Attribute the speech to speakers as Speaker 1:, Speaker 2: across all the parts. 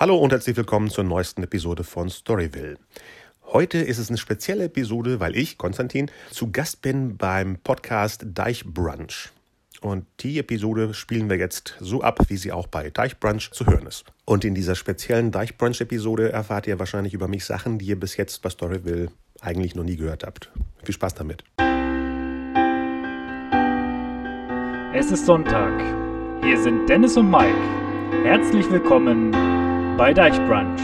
Speaker 1: Hallo und herzlich willkommen zur neuesten Episode von Storyville. Heute ist es eine spezielle Episode, weil ich, Konstantin, zu Gast bin beim Podcast Deichbrunch. Und die Episode spielen wir jetzt so ab, wie sie auch bei Deichbrunch zu hören ist. Und in dieser speziellen Deichbrunch-Episode erfahrt ihr wahrscheinlich über mich Sachen, die ihr bis jetzt bei Storyville eigentlich noch nie gehört habt. Viel Spaß damit.
Speaker 2: Es ist Sonntag. Hier sind Dennis und Mike. Herzlich willkommen bei Deichbrunch.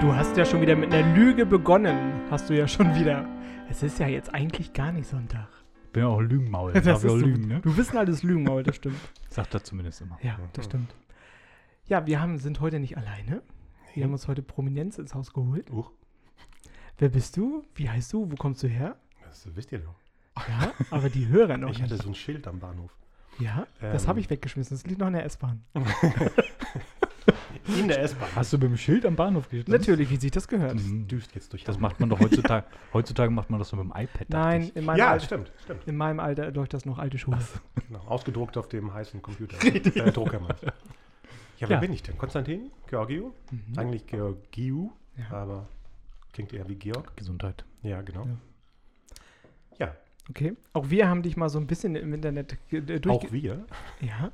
Speaker 3: Du hast ja schon wieder mit einer Lüge begonnen. Hast du ja schon wieder. Es ist ja jetzt eigentlich gar nicht Sonntag.
Speaker 2: Bin ja auch Lügenmaul.
Speaker 3: Das
Speaker 2: ich
Speaker 3: ist
Speaker 2: auch
Speaker 3: so-
Speaker 2: lügen, ne?
Speaker 3: Du bist ein altes Lügenmaul, das stimmt.
Speaker 2: Sagt er zumindest immer.
Speaker 3: Ja, das stimmt. Ja, wir haben, sind heute nicht alleine. Wir haben uns heute Prominenz ins Haus geholt.
Speaker 1: Uch,
Speaker 3: Wer bist du? Wie heißt du? Wo kommst du her?
Speaker 1: das wisst ihr doch.
Speaker 3: Ja, aber die Hörer noch
Speaker 1: Ich hatte so ein Schild am Bahnhof.
Speaker 3: Ja, das
Speaker 1: Ähm.
Speaker 3: habe ich weggeschmissen. Das liegt noch in der S-Bahn.
Speaker 1: In der S-Bahn.
Speaker 2: Hast du mit dem Schild am Bahnhof gestanden?
Speaker 3: Natürlich, wie sich das gehört.
Speaker 2: Mhm.
Speaker 1: düst jetzt durch
Speaker 2: Das macht man doch heutzutage. heutzutage macht man das so mit dem iPad.
Speaker 3: Nein, in meinem,
Speaker 1: Ja,
Speaker 3: Alter,
Speaker 1: stimmt, stimmt.
Speaker 3: in meinem Alter läuft das noch alte Schule.
Speaker 1: Genau. Ausgedruckt auf dem heißen Computer. äh, Drucker du. Ja, wer
Speaker 2: Ja.
Speaker 1: bin ich denn? Konstantin? Georgio?
Speaker 3: Mhm.
Speaker 1: Eigentlich Georgiou,
Speaker 3: Ja.
Speaker 1: aber klingt eher wie Georg.
Speaker 2: Gesundheit.
Speaker 1: Ja, genau.
Speaker 3: Ja.
Speaker 1: Ja,
Speaker 3: Okay. Auch wir haben dich mal so ein bisschen im Internet äh, durchge...
Speaker 1: auch wir.
Speaker 3: Ja.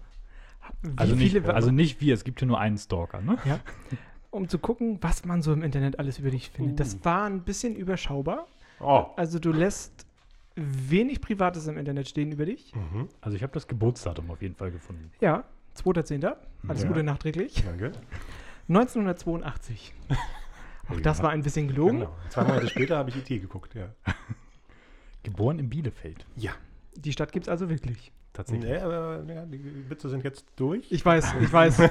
Speaker 3: Wie
Speaker 2: Also nicht,
Speaker 3: viele-
Speaker 2: also nicht wir, es gibt ja nur einen Stalker, ne?
Speaker 3: Ja. Um zu gucken, was man so im Internet alles über dich findet.
Speaker 1: Uh.
Speaker 3: Das war ein bisschen überschaubar.
Speaker 1: Oh.
Speaker 3: Also du lässt wenig Privates im Internet stehen über dich.
Speaker 1: Mhm.
Speaker 2: Also ich habe das Geburtsdatum auf jeden Fall gefunden.
Speaker 3: Ja, 2.10. Alles
Speaker 1: Ja.
Speaker 3: Gute nachträglich.
Speaker 1: Danke.
Speaker 3: 1982. Auch
Speaker 1: Oh
Speaker 3: das
Speaker 1: ja.
Speaker 3: war ein bisschen gelogen.
Speaker 1: Genau. Zwei Monate später habe ich IT geguckt, ja.
Speaker 2: Geboren in Bielefeld.
Speaker 1: Ja.
Speaker 3: Die Stadt gibt es also wirklich.
Speaker 2: Tatsächlich.
Speaker 1: Nee, aber, ja, die Witze sind jetzt durch.
Speaker 3: Ich weiß, ich weiß.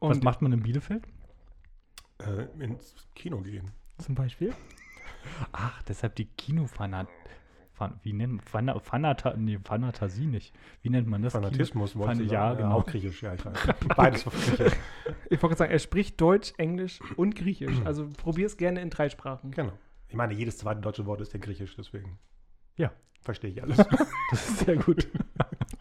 Speaker 2: Was macht man in Bielefeld?
Speaker 1: Äh, ins Kino gehen.
Speaker 3: zum Beispiel?
Speaker 2: Ach, deshalb die Kinofanat. Fan, wie nennt man Fana, Fanata, nee, Fanatasie nicht. Wie nennt man das?
Speaker 1: Fanatismus,
Speaker 2: Kino, Fan, Ja,
Speaker 1: sagen?
Speaker 2: genau.
Speaker 1: Auch Griechisch, ja, ich weiß. Beides auf Griechisch.
Speaker 3: Ich wollte gerade sagen, er spricht Deutsch, Englisch und. Griechisch. Also probier es gerne in drei Sprachen.
Speaker 1: Genau. Ich meine, jedes zweite deutsche Wort ist ja Griechisch, deswegen.
Speaker 2: Ja.
Speaker 1: Verstehe ich alles.
Speaker 2: Das ist sehr gut.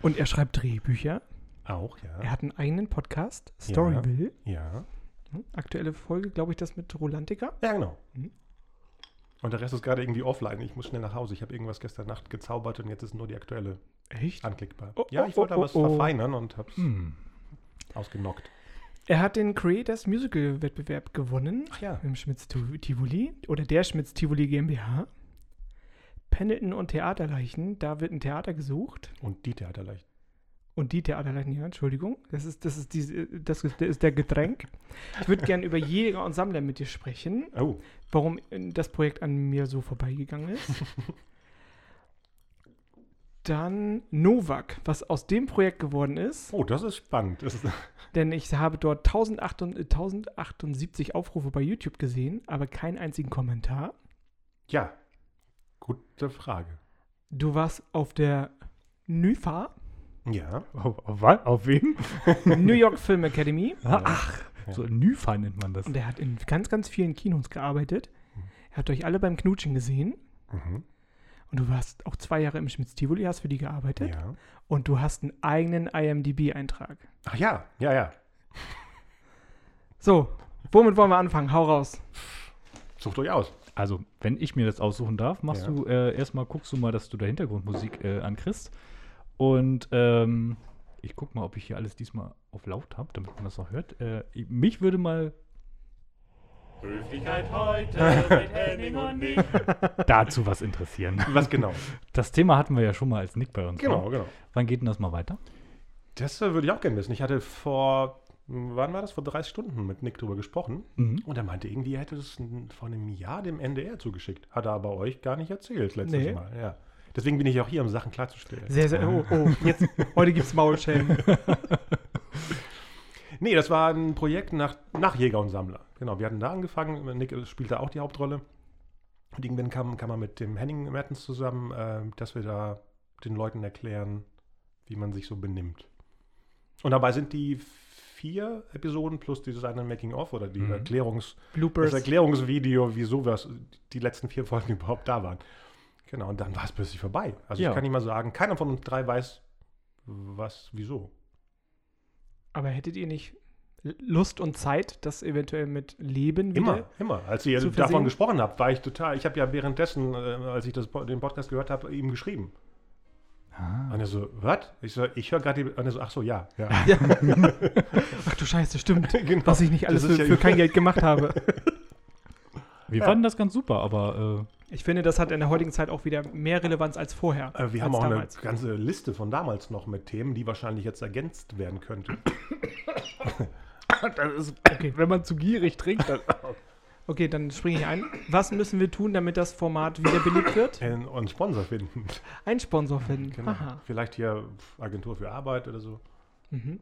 Speaker 3: Und er schreibt Drehbücher.
Speaker 1: Auch, ja.
Speaker 3: Er hat einen eigenen Podcast, Storyville.
Speaker 1: Ja.
Speaker 3: Hm, Aktuelle Folge, glaube ich, das mit Rolantica.
Speaker 1: Ja, genau.
Speaker 3: Mhm.
Speaker 1: Und der Rest ist gerade irgendwie offline. Ich muss schnell nach Hause. Ich habe irgendwas gestern Nacht gezaubert und jetzt ist nur die aktuelle
Speaker 3: Echt?
Speaker 1: anklickbar.
Speaker 3: Oh,
Speaker 1: ja,
Speaker 3: oh,
Speaker 1: ich wollte
Speaker 3: oh,
Speaker 1: da was
Speaker 3: oh, oh.
Speaker 1: verfeinern und habe es
Speaker 2: Hm.
Speaker 1: ausgenockt.
Speaker 3: Er hat den Creators Musical Wettbewerb gewonnen
Speaker 1: Ach ja.
Speaker 3: im Schmitz Tivoli oder der Schmitz Tivoli GmbH. Pendleton und Theaterleichen, da wird ein Theater gesucht.
Speaker 1: Und die Theaterleicht.
Speaker 3: Und die Theaterleichen, ja, Entschuldigung. Das ist, das ist, diese, das ist, der Getränk. Ich würde gerne über Jäger und Sammler mit dir sprechen,
Speaker 1: Oh,
Speaker 3: warum äh, das Projekt an mir so vorbeigegangen ist. Dann Novak, was aus dem Projekt geworden ist.
Speaker 1: oh, das ist spannend. Das ist,
Speaker 3: Denn ich habe dort 1078 1078 Aufrufe bei YouTube gesehen, aber keinen einzigen Kommentar.
Speaker 1: ja, gute Frage.
Speaker 3: Du warst auf der NYFA,
Speaker 1: Ja.
Speaker 2: Auf, auf, was? auf wen?
Speaker 3: New York Film Academy.
Speaker 2: Ah, Ach,
Speaker 1: Ja.
Speaker 2: so Nüfa nennt man das.
Speaker 3: Und er hat in ganz, ganz vielen Kinos gearbeitet. Er hat euch alle beim Knutschen gesehen.
Speaker 1: Mhm.
Speaker 3: Und du warst auch zwei Jahre im Schmitz Tivoli, hast für die gearbeitet.
Speaker 1: Ja.
Speaker 3: Und du hast einen eigenen IMDb-Eintrag.
Speaker 1: Ach ja, ja, ja.
Speaker 3: So, womit wollen wir anfangen? Hau raus.
Speaker 1: Sucht euch aus.
Speaker 2: Also, wenn ich mir das aussuchen darf, machst
Speaker 1: Ja.
Speaker 2: du äh, erstmal, guckst du mal, dass du da Hintergrundmusik äh, ankriegst. Und ähm, ich guck mal, ob ich hier alles diesmal auf laut habe, damit man das auch hört. Äh, ich- mich würde mal
Speaker 4: Höflichkeit heute mit Henning und Nick.
Speaker 2: dazu was interessieren.
Speaker 1: Was genau?
Speaker 2: Das Thema hatten wir ja schon mal als Nick bei uns.
Speaker 1: genau,
Speaker 2: war.
Speaker 1: genau.
Speaker 2: Wann geht denn das mal weiter?
Speaker 1: Das äh, würde ich auch gerne wissen. Ich hatte vor, wann war das? Vor 30 Stunden mit Nick drüber gesprochen.
Speaker 2: Mhm.
Speaker 1: Und er meinte irgendwie, er hätte das vor einem Jahr dem NDR zugeschickt. Hat er aber euch gar nicht erzählt letztes
Speaker 3: Nee.
Speaker 1: Mal. Ja. Deswegen bin ich auch hier, um Sachen klarzustellen.
Speaker 3: Sehr, sehr. Oh, oh, jetzt. Heute gibt's Maulschellen.
Speaker 1: Nee, das war ein Projekt nach, nach Jäger und Sammler. Genau, wir hatten da angefangen. Nick spielte auch die Hauptrolle. Und irgendwann kam, kam man mit dem Henning Mertens zusammen, äh, dass wir da den Leuten erklären, wie man sich so benimmt. Und dabei sind die vier Episoden plus dieses eine Making-of oder die
Speaker 2: Mhm.
Speaker 1: Erklärungs,
Speaker 3: Bloopers.
Speaker 1: das Erklärungsvideo, wieso wir die letzten vier Folgen überhaupt da waren. Genau, und dann war es plötzlich vorbei. Also
Speaker 2: Ja.
Speaker 1: ich kann nicht mal sagen, keiner von uns drei weiß, was, wieso.
Speaker 3: Aber hättet ihr nicht Lust und Zeit, das eventuell mit Leben wieder?
Speaker 1: Immer, immer. Als ihr davon
Speaker 3: versehen?
Speaker 1: gesprochen habt, war ich total, ich habe ja währenddessen, äh, als ich das, den Podcast gehört habe, ihm geschrieben.
Speaker 2: Ah.
Speaker 1: Und er so, was? Ich so, ich höre gerade, die- und er so, ach so, ja, ja.
Speaker 3: Ach du Scheiße, stimmt.
Speaker 1: Genau.
Speaker 3: Was ich nicht alles für,
Speaker 1: ja-
Speaker 3: für kein Geld gemacht habe.
Speaker 2: Wir
Speaker 1: Ja.
Speaker 2: fanden das ganz super, aber
Speaker 3: Ich finde, das hat in der heutigen Zeit auch wieder mehr Relevanz als vorher.
Speaker 1: Äh, wir
Speaker 3: als
Speaker 1: haben auch
Speaker 3: damals.
Speaker 1: eine ganze Liste von damals noch mit Themen, die wahrscheinlich jetzt ergänzt werden könnte.
Speaker 2: das ist, okay, wenn man zu gierig trinkt, dann.
Speaker 3: Okay, dann springe ich ein. Was müssen wir tun, damit das Format wieder beliebt wird?
Speaker 1: Und einen Sponsor finden.
Speaker 3: Ein Sponsor finden.
Speaker 1: Genau.
Speaker 3: Aha.
Speaker 1: Vielleicht hier Agentur für Arbeit oder so.
Speaker 3: Mhm.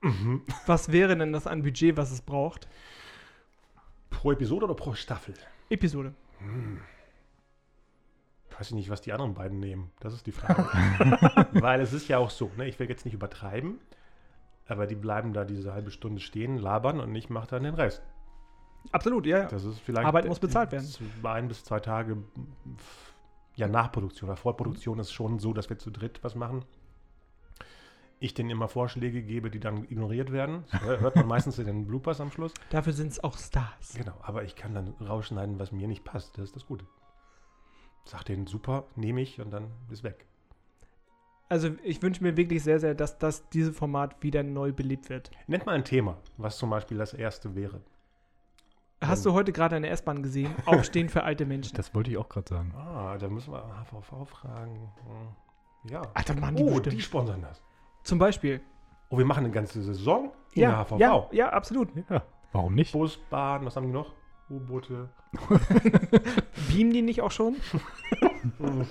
Speaker 1: Mhm.
Speaker 3: Was wäre denn das an Budget, was es braucht?
Speaker 1: Pro Episode oder pro Staffel?
Speaker 3: Episode.
Speaker 1: Weiß ich nicht, was die anderen beiden nehmen. Das ist die Frage. Weil es ist ja auch so, ne? ich will jetzt nicht übertreiben, aber die bleiben da diese halbe Stunde stehen, labern und ich mache dann den Rest.
Speaker 3: Absolut, ja.
Speaker 1: Das ist vielleicht
Speaker 3: Arbeit muss bezahlt werden.
Speaker 1: Ein bis zwei Tage ja, Nachproduktion. Oder Vorproduktion ist schon so, dass wir zu dritt was machen. Ich denen immer Vorschläge gebe, die dann ignoriert werden. Das hör- hört man meistens in den Bloopers am Schluss.
Speaker 3: Dafür sind es auch Stars.
Speaker 1: Genau, aber ich kann dann rausschneiden, was mir nicht passt. Das ist das Gute. Sag denen super, nehme ich und dann ist weg.
Speaker 3: Also ich wünsche mir wirklich sehr, sehr, dass das diese Format wieder neu belebt wird.
Speaker 1: Nennt mal ein Thema, was zum Beispiel das erste wäre.
Speaker 3: Hast du heute gerade eine S-Bahn gesehen? Aufstehen für alte Menschen.
Speaker 2: Das wollte ich auch gerade sagen.
Speaker 1: Ah, da müssen wir HVV fragen. Hm, Ja.
Speaker 3: Ach, das machen die
Speaker 1: Oh,
Speaker 3: bestimmt.
Speaker 1: die sponsern das.
Speaker 3: Zum Beispiel.
Speaker 1: Oh, wir machen eine ganze Saison in
Speaker 3: Ja,
Speaker 1: der HVV.
Speaker 3: ja, ja, absolut.
Speaker 2: Ja, warum nicht?
Speaker 1: Bus, Bahn, was haben die noch? U-Boote.
Speaker 3: Beamen die nicht auch schon?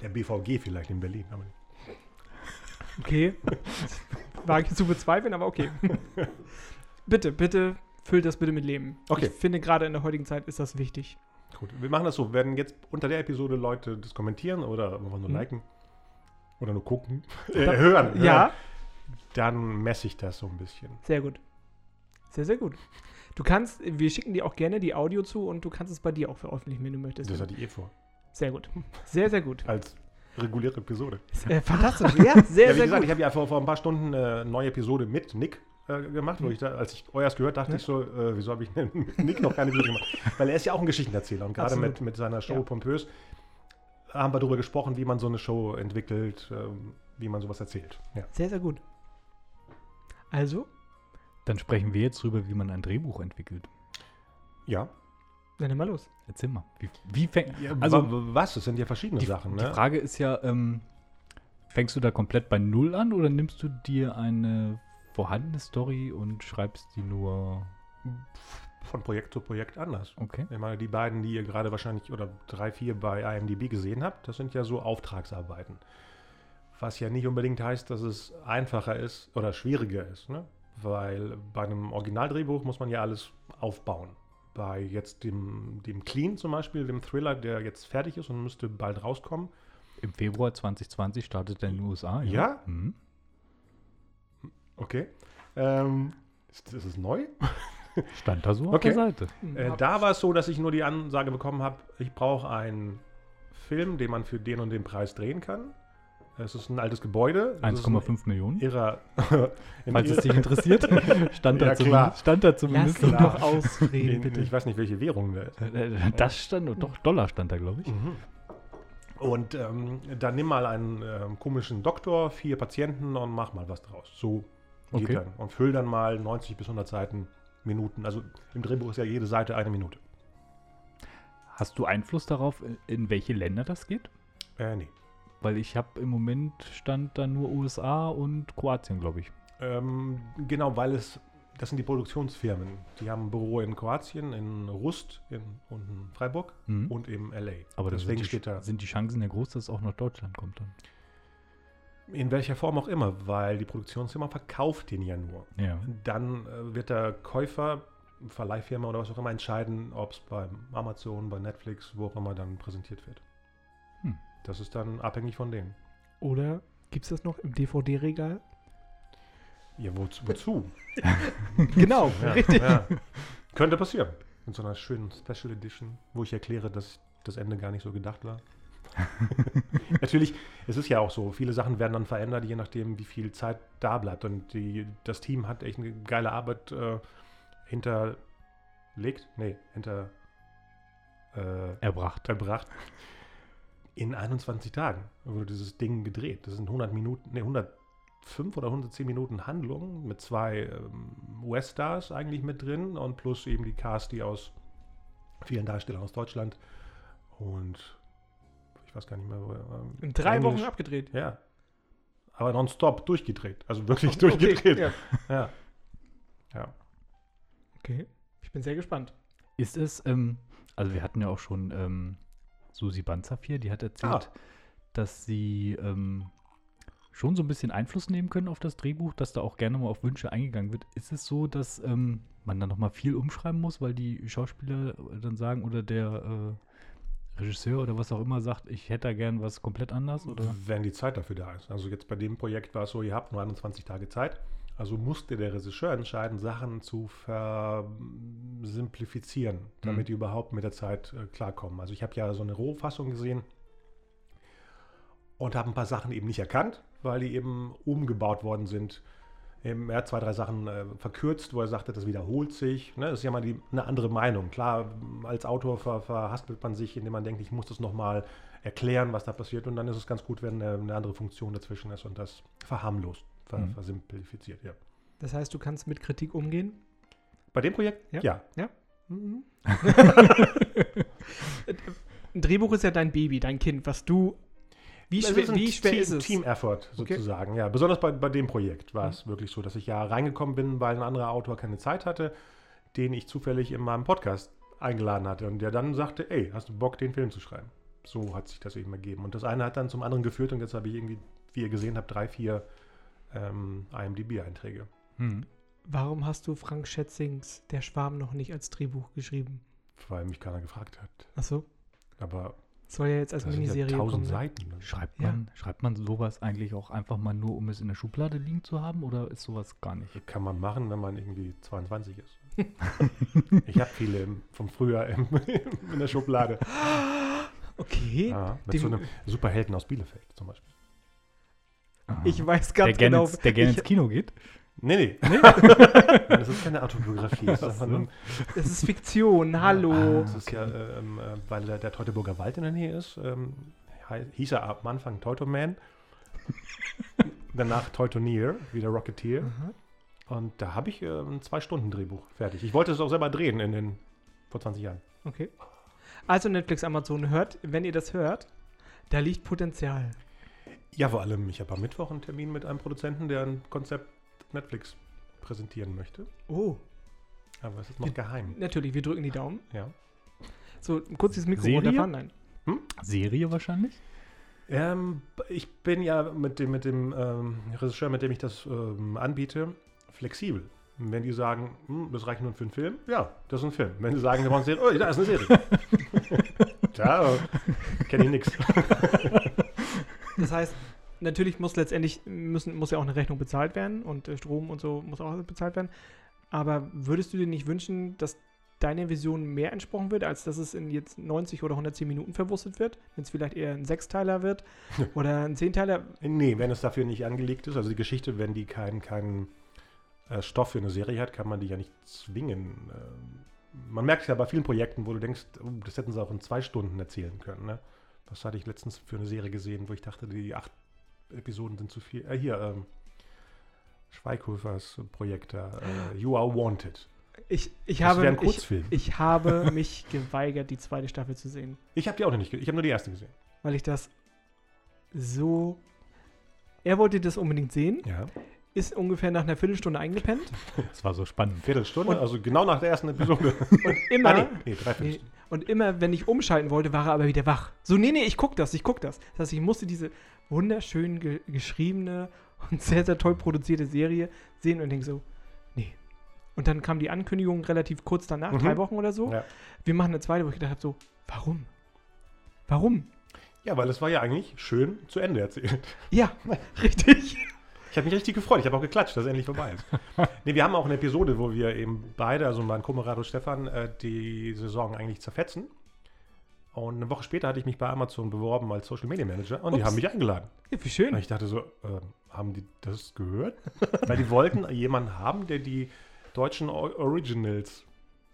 Speaker 1: Der BVG vielleicht in Berlin. Aber
Speaker 3: Okay. Wage ich zu bezweifeln, aber okay. bitte, bitte, füllt das bitte mit Leben.
Speaker 1: Okay.
Speaker 3: Ich finde, gerade in der heutigen Zeit ist das wichtig.
Speaker 1: gut, wir machen das so. Werden jetzt unter der Episode Leute das kommentieren oder einfach nur
Speaker 3: Mhm.
Speaker 1: liken oder nur gucken, äh, hören.
Speaker 3: Ja,
Speaker 1: hören. Dann messe ich das so ein bisschen.
Speaker 3: sehr gut. Sehr, sehr gut. Du kannst, wir schicken dir auch gerne die Audio zu und du kannst es bei dir auch veröffentlichen, wenn du möchtest.
Speaker 1: Das hatte ich eh vor.
Speaker 3: Sehr gut. Sehr, sehr gut.
Speaker 1: Als reguläre Episode.
Speaker 3: Äh, fantastisch. Ja, sehr,
Speaker 1: ja, wie
Speaker 3: sehr
Speaker 1: gesagt,
Speaker 3: gut.
Speaker 1: ich habe ja vor, vor ein paar Stunden äh, eine neue Episode mit Nick äh, gemacht, wo ich da, als ich euers gehört, dachte
Speaker 3: Ja.
Speaker 1: ich so, äh, wieso habe ich mit Nick noch keine Episode gemacht? Weil er ist ja auch ein Geschichtenerzähler und gerade mit, mit seiner Show
Speaker 3: Ja.
Speaker 1: Pompös haben wir darüber gesprochen, wie man so eine Show entwickelt, ähm, wie man sowas erzählt. Ja.
Speaker 3: Sehr, sehr gut. Also,
Speaker 2: Dann sprechen wir jetzt drüber, wie man ein Drehbuch entwickelt.
Speaker 1: ja.
Speaker 3: dann nimm mal los.
Speaker 2: Erzähl mal. Wie, wie fäng,
Speaker 1: Also
Speaker 2: also
Speaker 1: was? Das sind ja verschiedene
Speaker 2: die,
Speaker 1: Sachen.
Speaker 2: die
Speaker 1: Ne?
Speaker 2: Frage ist ja, ähm, fängst du da komplett bei Null an oder nimmst du dir eine vorhandene Story und schreibst die nur.
Speaker 1: Von Projekt zu Projekt anders.
Speaker 2: Okay.
Speaker 1: Ich meine, die beiden, die ihr gerade wahrscheinlich oder drei, vier bei IMDb gesehen habt, das sind ja so Auftragsarbeiten. Was ja nicht unbedingt heißt, dass es einfacher ist oder schwieriger ist. Ne? Weil bei einem Originaldrehbuch muss man ja alles aufbauen. Bei jetzt dem, dem Clean zum Beispiel, dem Thriller, der jetzt fertig ist und müsste bald rauskommen,
Speaker 2: Im Februar 2020 startet er in den USA.
Speaker 1: Ja?
Speaker 2: Mhm.
Speaker 1: okay. Ähm, ist, ist es neu?
Speaker 2: Stand da so auf
Speaker 1: Okay.
Speaker 2: der Seite.
Speaker 1: Äh, da war es so, dass ich nur die Ansage bekommen habe, ich brauche einen Film, den man für den und den Preis drehen kann. Es ist ein altes Gebäude. Es ist ein
Speaker 2: 1,5 Millionen.
Speaker 1: Irrer. ein
Speaker 2: Falls es dich interessiert. Stand, da
Speaker 1: Ja,
Speaker 2: zumindest,
Speaker 1: klar.
Speaker 2: stand da
Speaker 3: Lass
Speaker 2: zumindest.
Speaker 1: klar.
Speaker 3: doch ausreden, bitte.
Speaker 1: ich weiß nicht, welche Währung da ist.
Speaker 2: Äh, Das stand, doch, Dollar stand da, glaube ich.
Speaker 1: Mhm. Und ähm, dann nimm mal einen ähm, komischen Doktor, vier Patienten und mach mal was draus. So geht
Speaker 2: Okay.
Speaker 1: dann. Und füll dann mal 90 bis 100 Seiten, Minuten. Also im Drehbuch ist ja jede Seite eine Minute.
Speaker 2: Hast du Einfluss darauf, in welche Länder das geht?
Speaker 1: Äh, nee.
Speaker 2: Weil ich habe im Moment stand da nur USA und Kroatien, glaube ich.
Speaker 1: Ähm, genau, weil es, das sind die Produktionsfirmen. Die haben ein Büro in Kroatien, in Rust in, und in Freiburg
Speaker 2: Mhm.
Speaker 1: und im LA.
Speaker 2: Aber
Speaker 1: deswegen
Speaker 2: sind die,
Speaker 1: steht da,
Speaker 2: sind die Chancen ja groß, dass es auch nach Deutschland kommt dann.
Speaker 1: in welcher Form auch immer, weil die Produktionsfirma verkauft den ja nur.
Speaker 2: Ja.
Speaker 1: Dann äh, wird der Käufer, Verleihfirma oder was auch immer entscheiden, ob es beim Amazon, bei Netflix, wo auch immer dann präsentiert wird.
Speaker 2: Hm.
Speaker 1: Das ist dann abhängig von denen.
Speaker 3: Oder gibt es das noch im DVD-Regal?
Speaker 1: Ja, wozu? wozu?
Speaker 3: Genau,
Speaker 1: Ja,
Speaker 3: richtig.
Speaker 1: Ja. Könnte passieren. In so einer schönen Special Edition, wo ich erkläre, dass das Ende gar nicht so gedacht war. Natürlich, es ist ja auch so, viele Sachen werden dann verändert, je nachdem, wie viel Zeit da bleibt. Und die, das Team hat echt eine geile Arbeit äh, hinterlegt, nee, hinter äh,
Speaker 2: Erbracht.
Speaker 1: erbracht. In 21 Tagen wurde dieses Ding gedreht. Das sind 100 Minuten, nee, 105 oder 110 Minuten Handlung mit zwei ähm, US-Stars eigentlich mit drin und plus eben die Cast, die aus vielen Darstellern aus Deutschland und ich weiß gar nicht mehr, wo. Ähm,
Speaker 3: In drei
Speaker 1: Englisch.
Speaker 3: Wochen abgedreht.
Speaker 1: Ja. Aber nonstop durchgedreht. Also wirklich
Speaker 3: Okay,
Speaker 1: durchgedreht.
Speaker 3: ja.
Speaker 1: Ja. ja.
Speaker 3: Okay, ich bin sehr gespannt.
Speaker 2: Ist es, ähm, also wir hatten ja auch schon ähm, Susi Banzafir, die hat erzählt,
Speaker 1: Ah.
Speaker 2: dass sie ähm, schon so ein bisschen Einfluss nehmen können auf das Drehbuch, dass da auch gerne mal auf Wünsche eingegangen wird. Ist es so, dass ähm, man dann nochmal viel umschreiben muss, weil die Schauspieler dann sagen oder der äh, Regisseur oder was auch immer sagt, ich hätte da gern was komplett anders? Oder?
Speaker 1: Wenn die Zeit dafür da ist. Also jetzt bei dem Projekt war es so, ihr habt nur 21 Tage Zeit. Also musste der Regisseur entscheiden, Sachen zu versimplifizieren, damit
Speaker 2: Mhm.
Speaker 1: die überhaupt mit der Zeit äh, klarkommen. Also ich habe ja so eine Rohfassung gesehen und habe ein paar Sachen eben nicht erkannt, weil die eben umgebaut worden sind. Eben, Er hat zwei, drei Sachen äh, verkürzt, wo er sagte, das wiederholt sich. Ne? Das ist ja mal die, eine andere Meinung. Klar, als Autor ver, verhaspelt man sich, indem man denkt, ich muss das nochmal erklären, was da passiert. Und dann ist es ganz gut, wenn äh, eine andere Funktion dazwischen ist und das verharmlost, ver,
Speaker 2: Mhm.
Speaker 1: versimplifiziert. Ja.
Speaker 3: Das heißt, du kannst mit Kritik umgehen?
Speaker 1: Bei dem Projekt?
Speaker 3: Ja.
Speaker 1: ja.
Speaker 3: Mhm. Ein Drehbuch ist ja dein Baby, dein Kind, was du. Wie schwer,
Speaker 1: ist
Speaker 3: wie schwer
Speaker 1: Team,
Speaker 3: ist es?
Speaker 1: Team-Effort
Speaker 3: Okay.
Speaker 1: sozusagen, ja. Besonders bei, bei dem Projekt war
Speaker 3: Mhm.
Speaker 1: es wirklich so, dass ich ja reingekommen bin, weil ein anderer Autor keine Zeit hatte, den ich zufällig in meinem Podcast eingeladen hatte und der dann sagte, ey, hast du Bock, den Film zu schreiben? So hat sich das eben ergeben. Und das eine hat dann zum anderen geführt und jetzt habe ich irgendwie, wie ihr gesehen habt, drei, vier ähm, IMDb-Einträge.
Speaker 2: Hm.
Speaker 3: Warum hast du Frank Schätzings Der Schwarm noch nicht als Drehbuch geschrieben?
Speaker 1: Weil mich keiner gefragt hat.
Speaker 3: Achso,
Speaker 1: Aber
Speaker 3: soll ja jetzt als
Speaker 1: das sind ja
Speaker 3: Miniserie
Speaker 1: tausend
Speaker 3: kommen. Ne?
Speaker 1: Seiten.
Speaker 2: Schreibt,
Speaker 3: Ja.
Speaker 2: man, schreibt man sowas eigentlich auch einfach mal nur, um es in der Schublade liegen zu haben oder ist sowas gar nicht?
Speaker 1: Kann man machen, wenn man irgendwie 22 ist. ich habe viele im, vom Frühjahr im, in der Schublade.
Speaker 3: Okay,
Speaker 1: Ja, mit
Speaker 3: Dem-
Speaker 1: so einem Superhelden aus Bielefeld zum Beispiel.
Speaker 3: Ich weiß
Speaker 2: der
Speaker 3: ganz
Speaker 2: gerne
Speaker 3: genau.
Speaker 2: ins, der gerne
Speaker 3: ich,
Speaker 2: ins Kino geht.
Speaker 1: Nee, nee. das ist keine Autobiografie. Das nur,
Speaker 3: es ist Fiktion, hallo.
Speaker 1: das ist ja, ähm, äh, weil der, der Teutoburger Wald in der Nähe ist, ähm, hieß er am Anfang Teutoman. Danach Teutonier, wie der Rocketeer.
Speaker 3: Mhm.
Speaker 1: Und da habe ich äh, ein Zwei-Stunden-Drehbuch fertig. Ich wollte es auch selber drehen in den, vor 20 Jahren.
Speaker 3: Okay. Also Netflix, Amazon, hört, wenn ihr das hört, da liegt Potenzial.
Speaker 1: Ja, vor allem, ich habe am Mittwoch einen Termin mit einem Produzenten, der ein Konzept Netflix präsentieren möchte.
Speaker 3: Oh,
Speaker 1: Aber es ist noch
Speaker 3: Wir-
Speaker 1: geheim.
Speaker 3: natürlich, wir drücken die Daumen.
Speaker 1: Ja.
Speaker 3: So, kurz dieses Mikro
Speaker 2: Serie?
Speaker 3: runterfahren, nein.
Speaker 2: Serie wahrscheinlich?
Speaker 1: Ähm, ich bin ja mit dem, mit dem ähm, Regisseur, mit dem ich das ähm, anbiete, flexibel. Wenn die sagen, hm, das reicht nur für einen Film, ja, das ist ein Film. Wenn sie sagen, wir wollen eine Serie, oh, da ist eine Serie. Tja, kenne ich nichts.
Speaker 3: Das heißt, natürlich muss letztendlich, müssen, muss ja auch eine Rechnung bezahlt werden und äh, Strom und so muss auch bezahlt werden. Aber würdest du dir nicht wünschen, dass deine Vision mehr entsprochen wird, als dass es in jetzt 90 oder 110 Minuten verwurstet wird? Wenn es vielleicht eher ein Sechsteiler wird oder ein Zehnteiler?
Speaker 1: Nee, wenn es dafür nicht angelegt ist, also die Geschichte, wenn die keinen keinen äh, Stoff für eine Serie hat, kann man die ja nicht zwingen. Ähm, man merkt es ja bei vielen Projekten, wo du denkst, oh, das hätten sie auch in zwei Stunden erzählen können. Ne? Was hatte ich letztens für eine Serie gesehen, wo ich dachte, die acht Episoden sind zu viel. Äh, hier, ähm, Schweighöfers Projekt da, äh, You Are Wanted.
Speaker 3: Ich, ich,
Speaker 1: Das wäre
Speaker 3: habe,
Speaker 1: ein
Speaker 3: ich,
Speaker 1: Kurzfilm. Ich,
Speaker 3: ich habe mich geweigert, die zweite Staffel zu sehen,
Speaker 1: habe die auch noch nicht gesehen. Ich habe nur die erste gesehen.
Speaker 3: weil ich das so. Er wollte das unbedingt sehen,
Speaker 1: Ja.
Speaker 3: ist ungefähr nach einer Viertelstunde eingepennt
Speaker 2: Das war so spannend.
Speaker 1: Viertelstunde,
Speaker 3: Und-
Speaker 1: also genau nach der ersten Episode.
Speaker 3: und immer.
Speaker 1: ah, nee, nee, drei Viertelstunden.
Speaker 3: Und immer, wenn ich umschalten wollte, war er aber wieder wach. So, nee, nee, ich guck das, ich guck das. Das heißt, ich musste diese wunderschön ge geschriebene und sehr, sehr toll produzierte Serie sehen und denke so, nee. Und dann kam die Ankündigung relativ kurz danach,
Speaker 1: Mhm.
Speaker 3: drei Wochen oder so.
Speaker 1: Ja.
Speaker 3: Wir machen eine zweite, wo ich gedacht habe, so, warum? Warum?
Speaker 1: ja, weil es war ja eigentlich schön zu Ende erzählt.
Speaker 3: Ja, richtig.
Speaker 1: Ich habe mich richtig gefreut. Ich habe auch geklatscht, dass es endlich vorbei ist. nee, wir haben auch eine Episode, wo wir eben beide, also mein Kamerad und Stefan, äh, die Saison eigentlich zerfetzen. Und eine Woche später hatte ich mich bei Amazon beworben als Social Media Manager und die
Speaker 3: Ups.
Speaker 1: haben mich eingeladen.
Speaker 3: Ja, wie schön.
Speaker 1: Und ich dachte so, ähm, haben die das gehört? Weil die wollten jemanden haben, der die deutschen Originals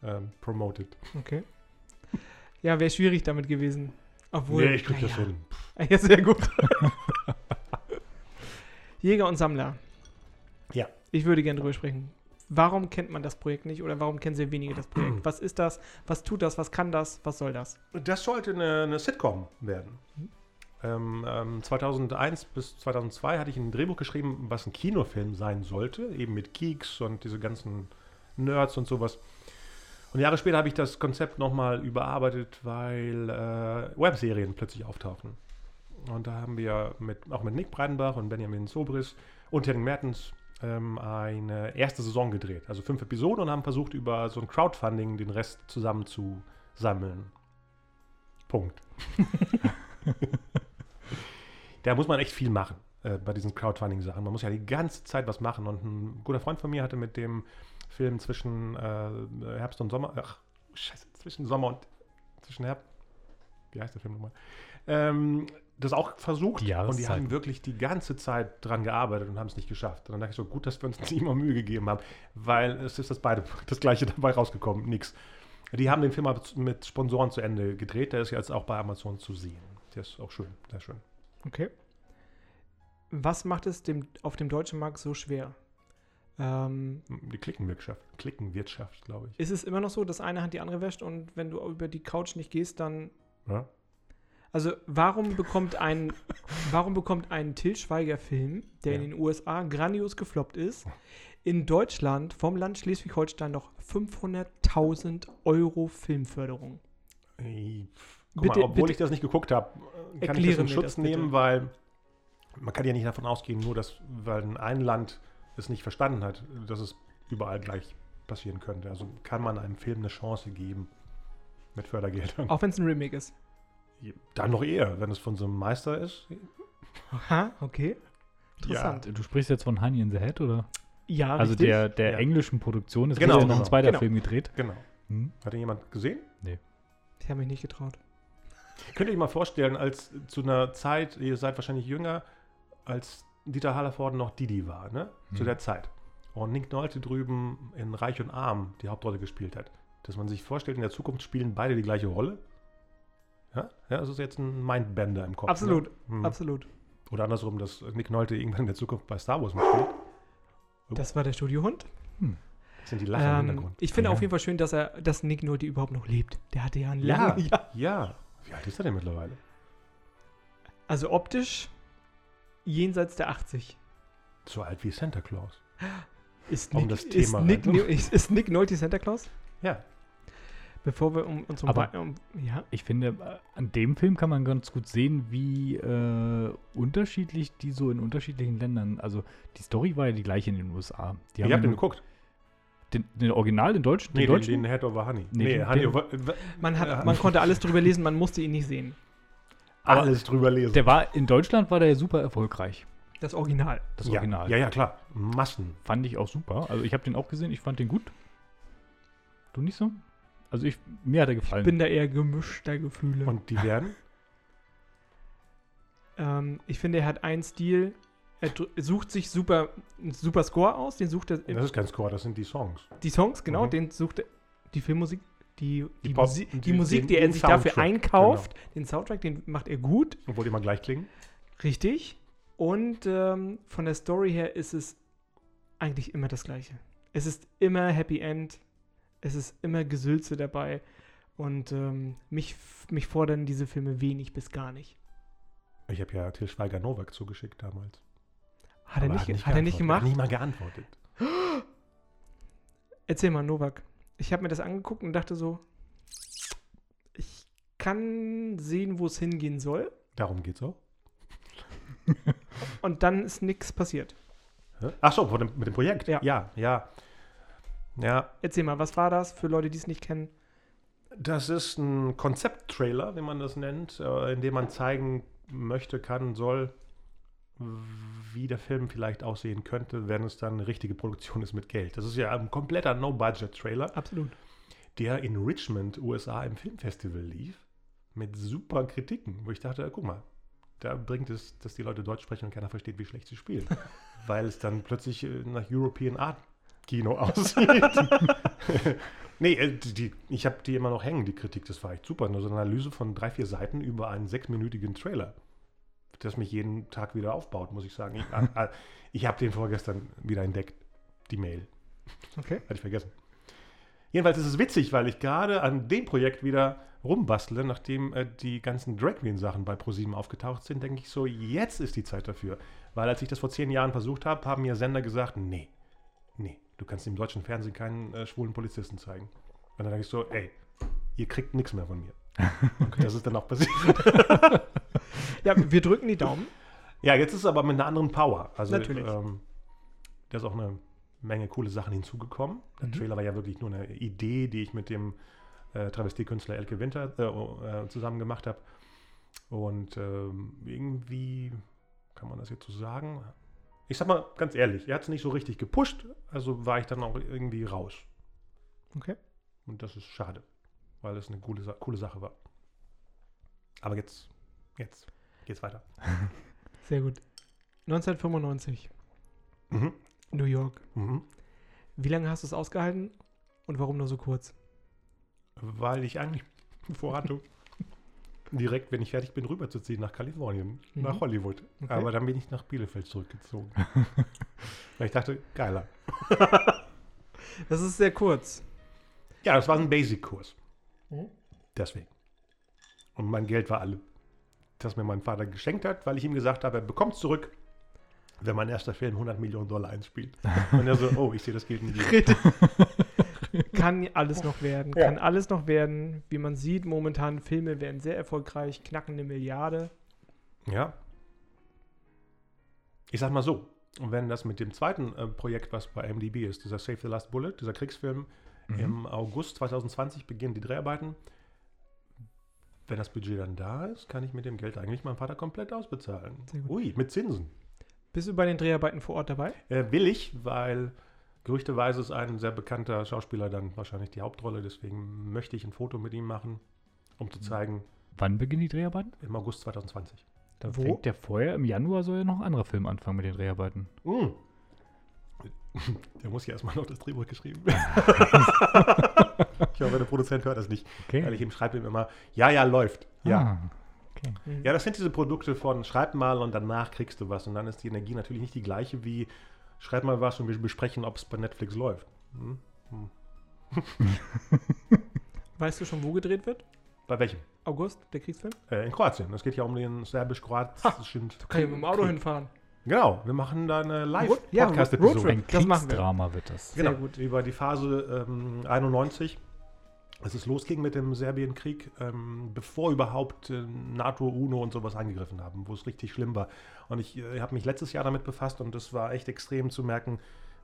Speaker 1: ähm, promotet.
Speaker 3: Okay. Ja, wäre schwierig damit gewesen. Obwohl.
Speaker 1: nee, ich krieg das
Speaker 3: naja.
Speaker 1: hin.
Speaker 3: Ja, sehr gut. Jäger und Sammler.
Speaker 1: Ja.
Speaker 3: Ich würde gerne drüber sprechen. Warum kennt man das Projekt nicht oder warum kennen sehr wenige das Projekt? Was ist das? Was tut das? Was kann das? Was soll das?
Speaker 1: Das sollte eine, eine Sitcom werden. Ähm, ähm, 2001 bis 2002 hatte ich ein Drehbuch geschrieben, was ein Kinofilm sein sollte, eben mit Geeks und diese ganzen Nerds und sowas. Und Jahre später habe ich das Konzept nochmal überarbeitet, weil äh, Webserien plötzlich auftauchen. Und da haben wir mit, auch mit Nick Breidenbach und Benjamin Sobris und Henning Mertens ähm, eine erste Saison gedreht. Also fünf Episoden und haben versucht, über so ein Crowdfunding den Rest zusammenzusammeln. Punkt. da muss man echt viel machen äh, bei diesen Crowdfunding-Sachen. Man muss ja die ganze Zeit was machen. Und ein guter Freund von mir hatte mit dem Film zwischen äh, Herbst und Sommer, ach, scheiße, zwischen Sommer und zwischen Herbst, wie heißt der Film nochmal? Ähm, das auch versucht
Speaker 2: Die
Speaker 1: und die haben wirklich die ganze Zeit dran gearbeitet und haben es nicht geschafft. Und dann dachte ich so, gut, dass wir uns nicht immer Mühe gegeben haben, weil es ist das beide das gleiche dabei rausgekommen, nix. Die haben den Film mit Sponsoren zu Ende gedreht, der ist jetzt auch bei Amazon zu sehen. Der ist auch schön, sehr schön.
Speaker 3: Okay. Was macht es dem, auf dem deutschen Markt so schwer? Ähm,
Speaker 1: Die Klickenwirtschaft, Klickenwirtschaft, glaube ich.
Speaker 3: ist es immer noch so, dass eine Hand die andere wäscht und wenn du über die Couch nicht gehst, dann.
Speaker 1: Ja?
Speaker 3: Also, warum bekommt ein, warum bekommt ein Till Schweiger-Film, der in
Speaker 1: Ja.
Speaker 3: den USA grandios gefloppt ist, in Deutschland vom Land Schleswig-Holstein noch 500.000 Euro Filmförderung?
Speaker 1: Ey, Guck
Speaker 3: Bitte-
Speaker 1: mal, obwohl
Speaker 3: bitte
Speaker 1: ich das nicht geguckt habe, kann ich das in Schutz
Speaker 3: das bitte.
Speaker 1: nehmen, weil man kann ja nicht davon ausgehen, nur dass, weil ein Land es nicht verstanden hat, dass es überall gleich passieren könnte. Also kann man einem Film eine Chance geben mit Fördergeldern.
Speaker 3: Auch wenn es ein Remake ist.
Speaker 1: Dann noch eher, wenn es von so einem Meister ist.
Speaker 3: Aha, okay. Interessant.
Speaker 2: Du sprichst jetzt von Honey in the Head, oder?
Speaker 3: Ja,
Speaker 2: also
Speaker 3: richtig.
Speaker 2: der, der
Speaker 1: Ja.
Speaker 2: englischen Produktion. Es
Speaker 1: Genau,
Speaker 2: wurde ja noch ein
Speaker 1: genau.
Speaker 2: zweiter
Speaker 3: Genau.
Speaker 2: Film gedreht.
Speaker 1: Genau.
Speaker 2: Hm?
Speaker 1: Hat ihn jemand gesehen?
Speaker 3: Ich habe mich nicht getraut.
Speaker 1: Könnt ihr euch mal vorstellen, als zu einer Zeit, ihr seid wahrscheinlich jünger, als Dieter Hallervorden noch Didi war, ne? Zu
Speaker 2: Hm.
Speaker 1: der Zeit. Und Nick Nolte drüben in Reich und Arm die Hauptrolle gespielt hat. Dass man sich vorstellt, in der Zukunft spielen beide die gleiche Rolle. Ja, ja das ist jetzt ein Mindbender im Kopf.
Speaker 3: Absolut,
Speaker 1: Ne? Hm.
Speaker 3: Absolut.
Speaker 1: Oder andersrum, dass Nick Nolte irgendwann in der Zukunft bei Star Wars mitspielt.
Speaker 3: Das war der Studiohund.
Speaker 1: Das sind die Lacher im
Speaker 3: Ähm,
Speaker 1: Hintergrund.
Speaker 3: ich finde
Speaker 2: Ja.
Speaker 3: auf jeden Fall schön, dass er, dass Nick Nolte überhaupt noch lebt. Der hatte ja einen
Speaker 1: Ja,
Speaker 3: langen, ja.
Speaker 1: ja. Wie alt ist er denn mittlerweile?
Speaker 3: Also optisch jenseits der 80.
Speaker 1: So alt wie Santa Claus.
Speaker 3: Ist
Speaker 1: Um
Speaker 3: Nick,
Speaker 1: das
Speaker 3: ist,
Speaker 1: Thema
Speaker 3: Nick, ist, ist Nick Nolte Santa Claus?
Speaker 1: Ja.
Speaker 3: Bevor wir um, uns um,
Speaker 2: Aber-
Speaker 3: um ja,
Speaker 2: Ich finde, äh, an dem Film kann man ganz gut sehen, wie äh, unterschiedlich die so in unterschiedlichen Ländern. Also die Story war ja die gleiche in den USA. Die
Speaker 1: Ihr habt den geguckt?
Speaker 2: den, den Original, den deutschen,
Speaker 1: Nee,
Speaker 2: den deutschen.
Speaker 1: den Head over Honey.
Speaker 2: Nee,
Speaker 1: Nee,
Speaker 2: den-
Speaker 1: Honey
Speaker 2: den-
Speaker 1: over,
Speaker 3: man, hat, man konnte alles drüber lesen, man musste ihn nicht sehen.
Speaker 1: alles drüber lesen.
Speaker 2: Der war in Deutschland war der ja super erfolgreich.
Speaker 3: Das Original.
Speaker 2: Das
Speaker 1: ja,
Speaker 2: Original.
Speaker 1: Ja, ja, klar. Massen.
Speaker 2: Fand ich auch super. Also ich habe den auch gesehen, ich fand den gut. Du nicht so? Also ich, mir hat er gefallen.
Speaker 3: Bin da eher gemischter Gefühle.
Speaker 1: Und die werden?
Speaker 3: Ähm, ich finde, er hat einen Stil. Er sucht sich super, einen super Score aus. Den sucht er.
Speaker 1: Das ist kein Score, das sind die Songs.
Speaker 3: Die Songs, genau,
Speaker 1: Mhm.
Speaker 3: den sucht er. Die Filmmusik, die, die,
Speaker 1: Die Pop-
Speaker 3: Musi die,
Speaker 1: die-
Speaker 3: Musik,
Speaker 1: den-
Speaker 3: die er sich dafür
Speaker 1: Soundtrack,
Speaker 3: einkauft, den Soundtrack, den macht er gut.
Speaker 1: Obwohl die immer gleich klingen.
Speaker 3: Richtig. Und ähm, von der Story her ist es eigentlich immer das Gleiche. Es ist immer Happy End. Es ist immer Gesülze dabei. Und ähm, mich, mich fordern diese Filme wenig bis gar nicht.
Speaker 1: Ich habe ja Til Schweiger Novak zugeschickt damals.
Speaker 3: Hat er nicht, ge- hat er nicht gemacht?
Speaker 1: Hat nicht mal geantwortet.
Speaker 3: Erzähl mal, Novak. Ich habe mir das angeguckt und dachte so, ich kann sehen, wo es hingehen soll.
Speaker 1: Darum geht's auch.
Speaker 3: Und dann ist nichts passiert.
Speaker 1: Ach so, mit dem Projekt?
Speaker 3: Ja.
Speaker 1: Ja, ja. Ja,
Speaker 3: Erzähl mal, was war das für Leute, die es nicht kennen?
Speaker 1: das ist ein Konzepttrailer, wie man das nennt, äh, in dem man zeigen möchte, kann, soll, wie der Film vielleicht aussehen könnte, wenn es dann eine richtige Produktion ist mit Geld. Das ist ja ein kompletter No-Budget-Trailer.
Speaker 3: Absolut.
Speaker 1: der in Richmond, USA, im Filmfestival lief. mit super Kritiken, wo ich dachte, guck mal, da bringt es, dass die Leute Deutsch sprechen und keiner versteht, wie schlecht sie spielen. Weil es dann plötzlich äh, nach European Art Kino aussieht. nee, äh, die, die, ich habe die immer noch hängen, die Kritik. Das war echt super. Nur so eine Analyse von drei, vier Seiten über einen sechsminütigen Trailer, das mich jeden Tag wieder aufbaut, muss ich sagen. Ich, äh, ich habe den vorgestern wieder entdeckt, die Mail.
Speaker 3: Okay.
Speaker 1: Hatte ich vergessen. Jedenfalls ist es witzig, weil ich gerade an dem Projekt wieder rumbastle, nachdem äh, die ganzen Drag Queen-Sachen bei ProSieben aufgetaucht sind, denke ich so, jetzt ist die Zeit dafür. Weil als ich das vor zehn Jahren versucht habe, haben mir Sender gesagt, nee, nee, du kannst im deutschen Fernsehen keinen äh, schwulen Polizisten zeigen. Und dann denke ich so, ey, ihr kriegt nichts mehr von mir. Okay. Das ist dann auch passiert.
Speaker 3: Ja, wir drücken die Daumen.
Speaker 1: Ja, jetzt ist es aber mit einer anderen Power. Also,
Speaker 3: Natürlich.
Speaker 1: Ähm, da ist auch eine Menge coole Sachen hinzugekommen. Der
Speaker 3: Mhm.
Speaker 1: Trailer war ja wirklich nur eine Idee, die ich mit dem äh, Travestiekünstler Elke Winter äh, äh, zusammen gemacht habe. Und ähm, irgendwie kann man das jetzt so sagen. Ich sag mal ganz ehrlich, er hat es nicht so richtig gepusht, also war ich dann auch irgendwie raus.
Speaker 3: Okay.
Speaker 1: Und das ist schade, weil es eine coole, coole Sache war. Aber jetzt, jetzt geht's weiter.
Speaker 3: Sehr gut. 1995,
Speaker 1: Mhm.
Speaker 3: New York.
Speaker 1: Mhm.
Speaker 3: Wie lange hast du es ausgehalten und warum nur so kurz?
Speaker 1: Weil ich eigentlich vorhatte, direkt, wenn ich fertig bin, rüberzuziehen nach Kalifornien,
Speaker 3: Mhm.
Speaker 1: nach Hollywood.
Speaker 3: Okay.
Speaker 1: Aber dann bin ich nach Bielefeld zurückgezogen. Weil ich dachte, geiler.
Speaker 3: Das ist sehr kurz.
Speaker 1: Ja, das war ein Basic-Kurs.
Speaker 3: Mhm.
Speaker 1: Deswegen. Und mein Geld war alle. Das mir mein Vater geschenkt hat, weil ich ihm gesagt habe, er bekommt zurück, wenn mein erster Film 100 Millionen Dollar einspielt. Und er so, oh, ich sehe das Geld wieder.
Speaker 3: Kann alles noch werden.
Speaker 1: Ja.
Speaker 3: Kann alles noch werden. Wie man sieht, momentan Filme werden sehr erfolgreich, knacken eine Milliarde.
Speaker 1: Ja. Ich sag mal so, wenn das mit dem zweiten äh, Projekt, was bei MDB ist, dieser Save the Last Bullet, dieser Kriegsfilm,
Speaker 2: Mhm.
Speaker 1: im August 2020 beginnen die Dreharbeiten. Wenn das Budget dann da ist, kann ich mit dem Geld eigentlich meinen Vater komplett ausbezahlen.
Speaker 3: Sehr gut.
Speaker 1: Ui, mit Zinsen.
Speaker 3: Bist du bei den Dreharbeiten vor Ort dabei?
Speaker 1: Äh, will ich, weil gerüchteweise ist ein sehr bekannter Schauspieler dann wahrscheinlich die Hauptrolle. Deswegen möchte ich ein Foto mit ihm machen, um zu zeigen,
Speaker 2: Wann beginnen die Dreharbeiten?
Speaker 1: im August 2020.
Speaker 2: Da
Speaker 3: Wo?
Speaker 2: fängt ja vorher, im Januar soll ja noch ein anderer Film anfangen mit den Dreharbeiten.
Speaker 1: Mm. Der muss ja erstmal noch das Drehbuch geschrieben. ich hoffe, der Produzent hört das nicht.
Speaker 2: Okay.
Speaker 1: Weil ich ihm schreibe ihm immer, ja, ja, läuft. Ja.
Speaker 2: Ah, okay.
Speaker 3: Mhm.
Speaker 1: Ja, das sind diese Produkte von schreib mal und danach kriegst du was. Und dann ist die Energie natürlich nicht die gleiche wie schreib mal was und wir besprechen, ob es bei Netflix läuft. Hm?
Speaker 3: Weißt du schon, wo gedreht wird?
Speaker 1: Bei welchem?
Speaker 3: August, der Kriegsfilm?
Speaker 1: Äh, in Kroatien. Es geht ja um den serbisch-kroatischen.
Speaker 3: Kann ich mit dem Auto hinfahren.
Speaker 1: Genau, wir machen da eine
Speaker 3: ja,
Speaker 1: Live-Podcast-Episode.
Speaker 3: Roadtrip.
Speaker 2: Ein
Speaker 3: Das machen wir.
Speaker 2: Kriegsdrama wird das.
Speaker 3: Sehr
Speaker 1: Genau,
Speaker 3: gut.
Speaker 1: über die Phase ähm, 91, als es losging mit dem Serbienkrieg, ähm, bevor überhaupt äh, NATO, UNO und sowas eingegriffen haben, wo es richtig schlimm war. Und ich äh, habe mich letztes Jahr damit befasst und es war echt extrem zu merken,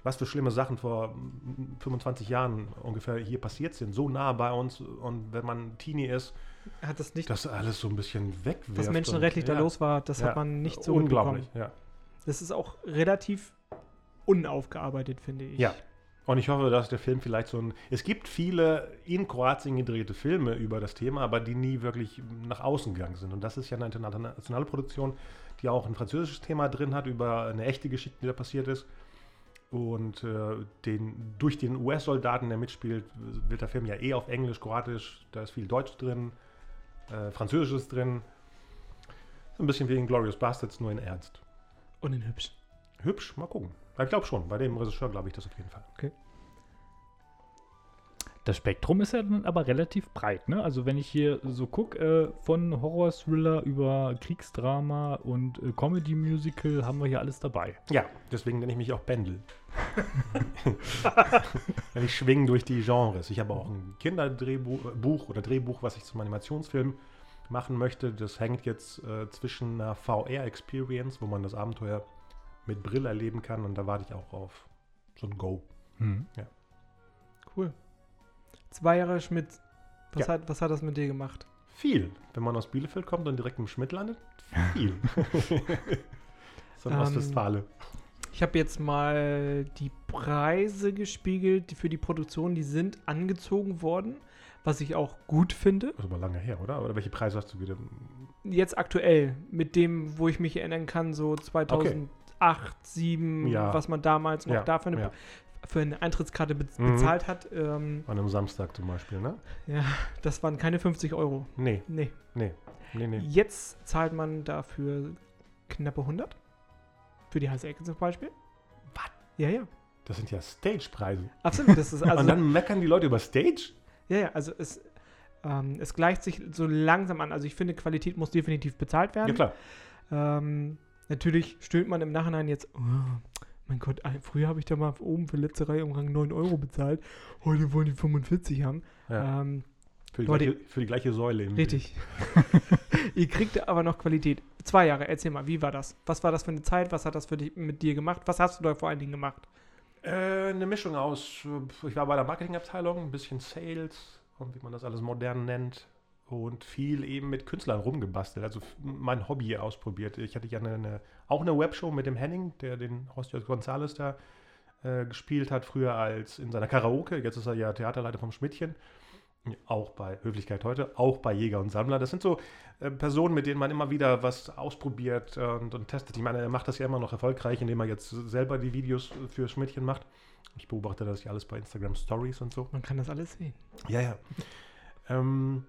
Speaker 1: was für schlimme Sachen vor mm, 25 Jahren ungefähr hier passiert sind, so nah bei uns. Und wenn man Teenie ist,
Speaker 3: Hat das nicht,
Speaker 1: das alles so ein bisschen wegwirft.
Speaker 3: was menschenrechtlich
Speaker 1: und,
Speaker 3: da los war, das
Speaker 1: ja,
Speaker 3: hat man nicht so
Speaker 1: Unglaublich, ja.
Speaker 3: Das ist auch relativ unaufgearbeitet, finde ich.
Speaker 1: Ja. Und ich hoffe, dass der Film vielleicht so ein. Es gibt viele in Kroatien gedrehte Filme über das Thema, aber die nie wirklich nach außen gegangen sind. Und das ist ja eine internationale Produktion, die auch ein französisches Thema drin hat, über eine echte Geschichte, die da passiert ist. Und äh, den, durch den US-Soldaten, der mitspielt, wird der Film ja eh auf Englisch, Kroatisch, da ist viel Deutsch drin, äh, Französisches drin. So ein bisschen wie in Glorious Bastards, nur in Ernst.
Speaker 3: Und in hübsch.
Speaker 1: Hübsch, mal gucken. Ich glaube schon, bei dem Regisseur glaube ich das auf jeden Fall.
Speaker 2: Das Spektrum ist ja dann aber relativ breit, ne? Also wenn ich hier so gucke, äh, von Horror-Thriller über Kriegsdrama und äh, Comedy-Musical haben wir hier alles dabei.
Speaker 1: Ja, deswegen nenne ich mich auch Pendel. Weil ich schwinge durch die Genres. Ich habe auch ein Kinderdrehbuch äh, oder Drehbuch, was ich zum Animationsfilm machen möchte. Das hängt jetzt äh, zwischen einer VR-Experience, wo man das Abenteuer mit Brille erleben kann. Und da warte ich auch auf so ein Go.
Speaker 2: Hm.
Speaker 3: Cool. Zwei Jahre Schmidt. Was,
Speaker 1: Ja.
Speaker 3: hat, was hat das mit dir gemacht?
Speaker 1: Viel. Wenn man aus Bielefeld kommt und direkt im Schmidt landet, viel. so ein
Speaker 3: Ähm,
Speaker 1: Ostwestfale.
Speaker 3: Ich habe jetzt mal die Preise gespiegelt die für die Produktion, die sind angezogen worden. was ich auch gut finde.
Speaker 1: Das ist aber lange her, oder? Oder welche Preise hast du wieder?
Speaker 3: Jetzt aktuell, mit dem, wo ich mich erinnern kann, so 2008, 2007,
Speaker 1: Ja.
Speaker 3: was man damals noch
Speaker 1: Ja,
Speaker 3: dafür eine,
Speaker 1: ja.
Speaker 3: für eine Eintrittskarte be
Speaker 1: Mhm.
Speaker 3: bezahlt hat. Ähm,
Speaker 1: An einem Samstag zum Beispiel, ne?
Speaker 3: ja, das waren keine 50 Euro.
Speaker 1: Nee,
Speaker 3: Nee.
Speaker 1: nee, nee, nee.
Speaker 3: Jetzt zahlt man dafür knappe 100. Für die heiße Ecke zum Beispiel.
Speaker 1: Was?
Speaker 3: Ja, ja.
Speaker 1: Das sind ja Stage-Preise.
Speaker 3: Absolut. Das ist also,
Speaker 1: Und dann meckern die Leute über Stage?
Speaker 3: ja, ja, also es, ähm, es gleicht sich so langsam an. Also ich finde, Qualität muss definitiv bezahlt werden.
Speaker 1: Ja, klar.
Speaker 3: Ähm, natürlich stöhnt man im Nachhinein jetzt, oh, mein Gott, früher habe ich da mal oben für letzte Reihe um Rang 9 Euro bezahlt, heute wollen die 45 haben.
Speaker 1: Ja.
Speaker 3: Ähm,
Speaker 1: Für, die
Speaker 3: Leute-
Speaker 1: gleiche, für die gleiche Säule. Im
Speaker 3: richtig. Ihr kriegt aber noch Qualität. Zwei Jahre, erzähl mal, wie war das? Was war das für eine Zeit? Was hat das für dich, mit dir gemacht? Was hast du da vor allen Dingen gemacht?
Speaker 1: Äh, eine Mischung aus, äh, ich war bei der Marketingabteilung, ein bisschen Sales und wie man das alles modern nennt und viel eben mit Künstlern rumgebastelt, also mein Hobby ausprobiert. Ich hatte ja eine, eine, auch eine Webshow mit dem Henning, der den Hostios Gonzales da äh, gespielt hat, früher als in seiner Karaoke. Jetzt ist er ja Theaterleiter vom Schmidtchen. Auch bei Höflichkeit heute, auch bei Jäger und Sammler. Das sind so äh, Personen, mit denen man immer wieder was ausprobiert und, und testet. Ich meine, er macht das ja immer noch erfolgreich, indem er jetzt selber die Videos für Schmidtchen macht. Ich beobachte das ja alles bei Instagram Stories und so.
Speaker 3: Man kann das alles sehen.
Speaker 1: Ja, ja. ähm,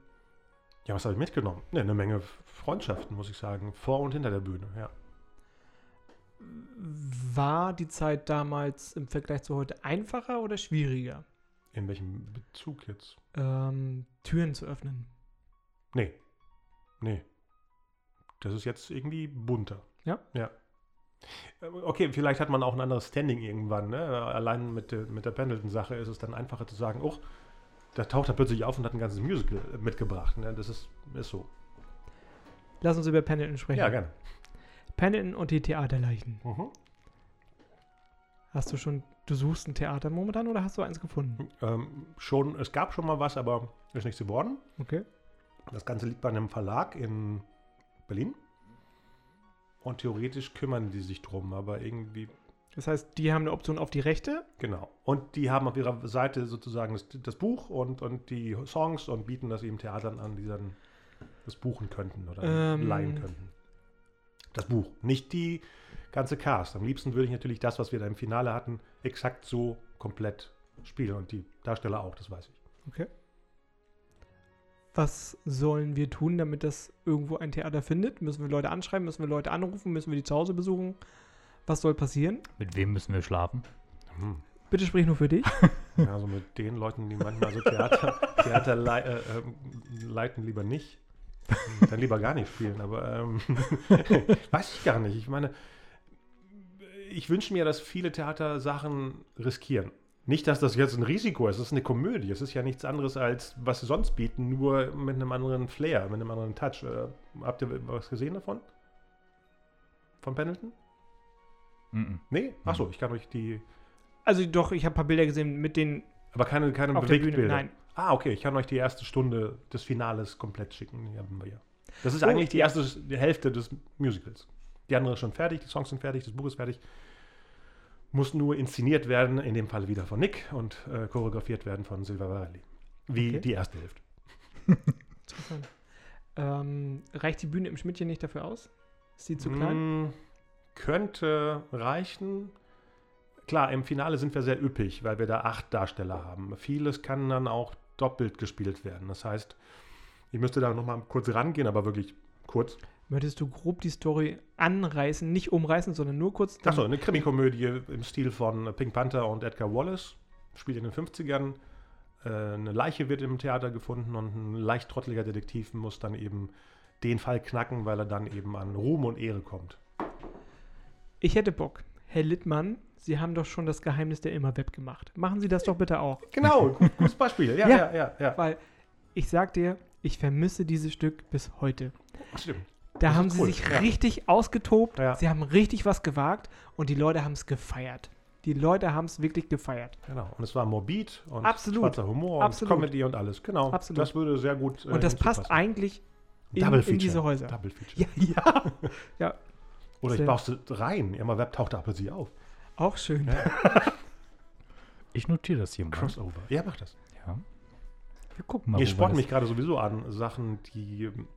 Speaker 1: ja, was habe ich mitgenommen? Ne, eine Menge Freundschaften, muss ich sagen. Vor und hinter der Bühne, ja.
Speaker 3: War die Zeit damals im Vergleich zu heute einfacher oder schwieriger,
Speaker 1: In welchem Bezug jetzt?
Speaker 3: ähm, Türen zu öffnen?
Speaker 1: Nee. Nee. Das ist jetzt irgendwie bunter.
Speaker 3: Ja?
Speaker 1: Ja. Okay, vielleicht hat man auch ein anderes Standing irgendwann. Ne? Allein mit, der- mit der Pendleton-Sache ist es dann einfacher zu sagen, oh, da taucht er plötzlich auf und hat ein ganzes Musical äh, mitgebracht. Ne? Das ist, ist so.
Speaker 3: Lass uns über Pendleton sprechen.
Speaker 1: Ja, gerne.
Speaker 3: Pendleton und die Theaterleichen.
Speaker 1: Mhm.
Speaker 3: Hast du schon, du suchst ein Theater momentan oder hast du eins gefunden?
Speaker 1: Ähm, schon, es gab schon mal was, aber ist nichts geworden.
Speaker 3: Okay.
Speaker 1: Das Ganze liegt bei einem Verlag in Berlin. Und theoretisch kümmern die sich drum, aber irgendwie,
Speaker 3: Das heißt, die haben eine Option auf die Rechte.
Speaker 1: genau. Und die haben auf ihrer Seite sozusagen das, das Buch und, und die Songs und bieten das eben Theatern an, die dann das buchen könnten oder
Speaker 3: Ähm.
Speaker 1: leihen könnten. Das Buch, nicht die ganze Cast. Am liebsten würde ich natürlich das, was wir da im Finale hatten, exakt so komplett spielen und die Darsteller auch, das weiß ich.
Speaker 3: Okay. Was sollen wir tun, damit das irgendwo ein Theater findet? Müssen wir Leute anschreiben? Müssen wir Leute anrufen? Müssen wir die zu Hause besuchen? Was soll passieren?
Speaker 2: Mit wem müssen wir schlafen?
Speaker 1: Hm.
Speaker 3: Bitte sprich nur für dich.
Speaker 1: Ja, also mit den Leuten, die manchmal so Theater, Theater lei äh, ähm, leiten, lieber nicht. Dann lieber gar nicht spielen, aber ähm, weiß ich gar nicht. Ich meine, ich wünsche mir, dass viele Theater Sachen riskieren. Nicht, dass das jetzt ein Risiko ist, es ist eine Komödie. Es ist ja nichts anderes als was sie sonst bieten, nur mit einem anderen Flair, mit einem anderen Touch. Äh, habt ihr was gesehen davon? Von Pendleton?
Speaker 2: Mhm.
Speaker 1: Nee? Achso, ich kann euch die.
Speaker 3: Also doch, ich habe ein paar Bilder gesehen mit den
Speaker 1: Aber keine, keine. Bewegtbilder.
Speaker 3: Nein.
Speaker 1: Ah, okay, ich kann euch die erste Stunde des Finales komplett schicken. Die haben wir ja. Das ist
Speaker 3: Oh,
Speaker 1: eigentlich die erste die Hälfte des Musicals. Die andere ist schon fertig, die Songs sind fertig, das Buch ist fertig. Muss nur inszeniert werden, in dem Fall wieder von Nick und äh, choreografiert werden von Silva Varelli. Wie
Speaker 3: Okay.
Speaker 1: die erste Hälfte.
Speaker 3: Interessant. Ähm, reicht die Bühne im Schmidtchen nicht dafür aus? Ist die zu klein?
Speaker 1: Mm, könnte reichen. Klar, im Finale sind wir sehr üppig, weil wir da acht Darsteller haben. Vieles kann dann auch doppelt gespielt werden. Das heißt, ich müsste da nochmal kurz rangehen, aber wirklich kurz.
Speaker 3: Möchtest du grob die Story anreißen, nicht umreißen, sondern nur kurz?
Speaker 1: Achso, eine Krimikomödie im Stil von Pink Panther und Edgar Wallace. Spielt in den 50ern. Äh, eine Leiche wird im Theater gefunden und ein leicht trotteliger Detektiv muss dann eben den Fall knacken, weil er dann eben an Ruhm und Ehre kommt.
Speaker 3: Ich hätte Bock. Herr Littmann, Sie haben doch schon das Geheimnis der Immerweb gemacht. Machen Sie das doch bitte auch.
Speaker 1: Genau, gut, gutes Beispiel. Ja,
Speaker 3: Ja.
Speaker 1: ja, ja. ja,
Speaker 3: Weil ich sag dir, ich vermisse dieses Stück bis heute.
Speaker 1: Stimmt.
Speaker 3: Da
Speaker 1: Das
Speaker 3: haben sie
Speaker 1: cool,
Speaker 3: sich
Speaker 1: ja.
Speaker 3: richtig ausgetobt,
Speaker 1: Ja.
Speaker 3: sie haben richtig was gewagt und die Leute haben es gefeiert. Die Leute haben es wirklich gefeiert.
Speaker 1: Genau. Und es war morbid und
Speaker 3: Absolut.
Speaker 1: schwarzer Humor
Speaker 3: Absolut.
Speaker 1: und Comedy und alles. Genau.
Speaker 3: Absolut.
Speaker 1: Das würde sehr gut. äh,
Speaker 3: Und das passt eigentlich in,
Speaker 1: Double
Speaker 3: in diese Häuser.
Speaker 1: Double Feature.
Speaker 3: Ja, ja,
Speaker 1: Oder ich baue es rein. Immer Web taucht ab sie auf.
Speaker 3: auch schön.
Speaker 1: Ja.
Speaker 2: Ich notiere das hier mal.
Speaker 1: Crossover. Ja, mach das.
Speaker 2: Ja. Wir gucken mal.
Speaker 1: Ihr
Speaker 2: das-
Speaker 1: mich gerade sowieso an Sachen, die. ähm,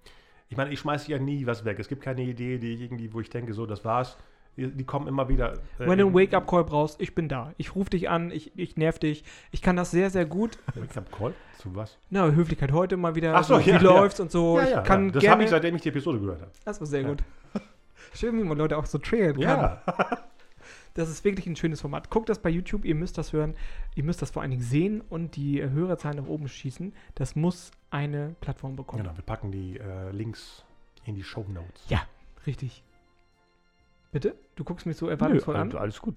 Speaker 1: Ich meine, ich schmeiße ja nie was weg. Es gibt keine Idee, die ich irgendwie, wo ich denke, so, das war's. Die, kommen immer wieder. äh,
Speaker 3: Wenn du einen
Speaker 1: in-
Speaker 3: Wake-up-Call brauchst, ich bin da. Ich rufe dich an, ich, ich nerv dich. Ich kann das sehr, sehr gut.
Speaker 1: Wake-up-Call? Zu was?
Speaker 3: Na, Höflichkeit heute mal wieder.
Speaker 1: Ach so,
Speaker 3: wie
Speaker 1: ja, ja.
Speaker 3: läuft's und so.
Speaker 1: ja,
Speaker 3: ich kann.
Speaker 1: Das habe ich, seitdem ich die Episode gehört habe.
Speaker 3: das war sehr gut. Schön, wie man Leute auch so triggern kann.
Speaker 1: Ja.
Speaker 3: Das ist wirklich ein schönes Format. Guckt das bei YouTube, ihr müsst das hören. Ihr müsst das vor allen Dingen sehen und die äh, Hörerzahlen nach oben schießen. Das muss eine Plattform bekommen.
Speaker 1: Genau, wir packen die äh, Links in die Show Notes.
Speaker 3: Ja, richtig. Bitte? Du guckst mich so
Speaker 2: Nö,
Speaker 3: erwartungsvoll an.
Speaker 2: also alles gut.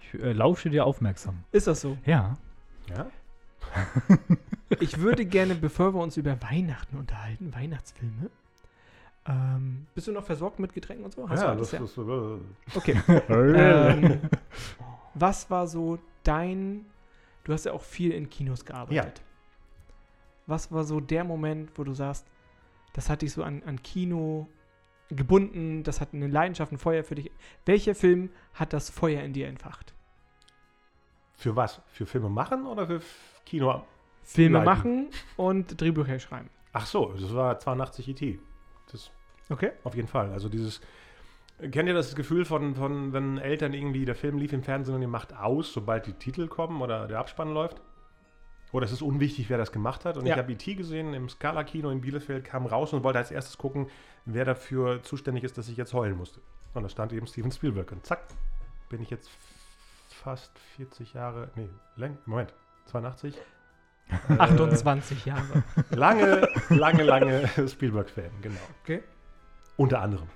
Speaker 2: Ich äh, lausche dir aufmerksam.
Speaker 3: Ist das so?
Speaker 2: Ja.
Speaker 1: Ja?
Speaker 3: Ich würde gerne, bevor wir uns über Weihnachten unterhalten, Weihnachtsfilme. Ähm, bist du noch versorgt mit Getränken und so? Hast
Speaker 1: ja,
Speaker 3: alles,
Speaker 1: das ist. Äh,
Speaker 3: Okay. ähm, was war so dein. Du hast ja auch viel in Kinos gearbeitet. Was war so der Moment, wo du sagst, das hat dich so an, an Kino gebunden, das hat eine Leidenschaft, ein Feuer für dich. Welcher Film hat das Feuer in dir entfacht?
Speaker 1: für was? Für Filme machen oder für Kino?
Speaker 3: Filme
Speaker 1: Leiden.
Speaker 3: machen und Drehbücher schreiben.
Speaker 1: Ach so, das war 82 IT. Das
Speaker 3: Okay.
Speaker 1: Auf jeden Fall. Also dieses. Kennt ihr das Gefühl von, von, wenn Eltern irgendwie, der Film lief im Fernsehen und ihr macht aus, sobald die Titel kommen oder der Abspann läuft? Oder es ist unwichtig, wer das gemacht hat. Und
Speaker 3: Ja.
Speaker 1: ich habe E.T. gesehen im Scala-Kino in Bielefeld, kam raus und wollte als erstes gucken, wer dafür zuständig ist, dass ich jetzt heulen musste. Und da stand eben Steven Spielberg. Und zack, bin ich jetzt fast 40 Jahre, nee, Moment, 82? Äh,
Speaker 3: 28 Jahre.
Speaker 1: Lange, lange, lange Spielberg-Fan, genau.
Speaker 3: Okay.
Speaker 1: Unter anderem.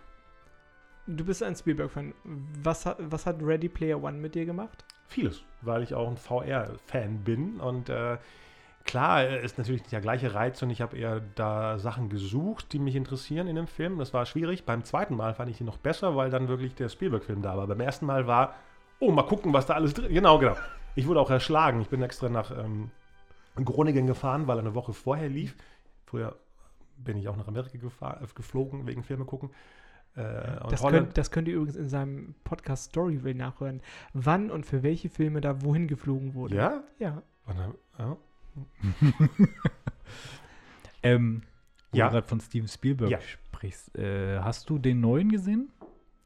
Speaker 3: Du bist ein Spielberg-Fan. Was, hat- was hat Ready Player One mit dir gemacht?
Speaker 1: Vieles, weil ich auch ein VR-Fan bin. Und äh, klar, äh, ist natürlich nicht der gleiche Reiz und ich habe eher da Sachen gesucht, die mich interessieren in dem Film. Das war schwierig. Beim zweiten Mal fand ich ihn noch besser, weil dann wirklich der Spielberg-Film da war. Beim ersten Mal war, oh, mal gucken, was da alles drin Genau, genau. Ich wurde auch erschlagen. Ich bin extra nach ähm, Groningen gefahren, weil er eine Woche vorher lief. Früher bin ich auch nach Amerika gefahr, äh, geflogen wegen Filme gucken. Äh,
Speaker 3: Das könnt, das könnt ihr übrigens in seinem Podcast Storyville nachhören. Wann und für welche Filme da wohin geflogen wurde.
Speaker 1: ja?
Speaker 3: Ja.
Speaker 1: Dann, ja?
Speaker 2: Ähm, wo
Speaker 1: Ja.
Speaker 2: du gerade von Steven Spielberg
Speaker 1: Ja.
Speaker 2: sprichst. Äh, hast du den neuen gesehen?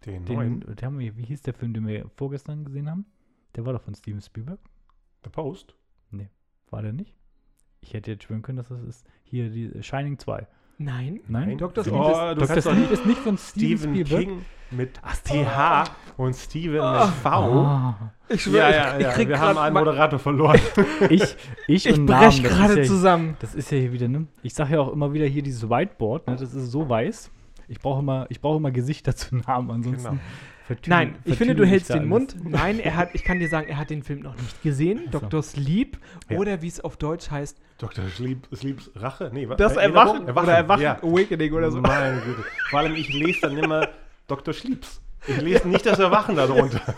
Speaker 1: Den,
Speaker 2: Den,
Speaker 1: neuen,
Speaker 2: den haben wir, wie hieß der Film, den wir vorgestern gesehen haben? Der war doch von Steven Spielberg.
Speaker 1: The Post.
Speaker 2: War der nicht? Ich hätte jetzt schwören können, dass das ist hier die Shining 2.
Speaker 3: Nein.
Speaker 2: Nein?
Speaker 3: Dr.
Speaker 1: Oh,
Speaker 3: Sleep
Speaker 1: du
Speaker 2: Dr.
Speaker 1: kannst doch
Speaker 2: Sleep ist nicht von Steven, Spielberg.
Speaker 1: King mit
Speaker 2: Ach,
Speaker 1: TH und Steven
Speaker 3: Ah.
Speaker 1: mit V.
Speaker 2: Ah,
Speaker 3: Ich
Speaker 1: Ja, ja, ja.
Speaker 3: krieg
Speaker 1: Wir
Speaker 3: grad
Speaker 1: haben einen Moderator verloren.
Speaker 2: ich, ich,
Speaker 3: Ich
Speaker 2: und
Speaker 3: brech
Speaker 2: Namen, das
Speaker 3: gerade
Speaker 2: ist ja,
Speaker 3: zusammen.
Speaker 2: Das ist ja hier wieder, ne? Ich sage ja auch immer wieder hier dieses Whiteboard, ne? Das ist so weiß. Ich brauche immer, ich brauche immer Gesichter zu Namen, ansonsten
Speaker 1: Genau.
Speaker 2: Vertü-
Speaker 3: Nein, ich finde, du hältst den. Mund. Nein, er hat, ich kann dir sagen, er hat den Film noch nicht gesehen.
Speaker 2: Ach so.
Speaker 3: Dr. Sleep.
Speaker 2: Ja.
Speaker 3: Oder wie es auf Deutsch heißt,
Speaker 1: Dr. Sleep, Sleeps Rache? Nee,
Speaker 3: das
Speaker 1: Erinnerung?
Speaker 3: Erwachen, oder Erwachen,
Speaker 1: Ja.
Speaker 3: Awakening oder so.
Speaker 1: Meine Güte. Vor allem, ich lese dann immer Dr. Sleeps. Ich lese nicht das Erwachen darunter.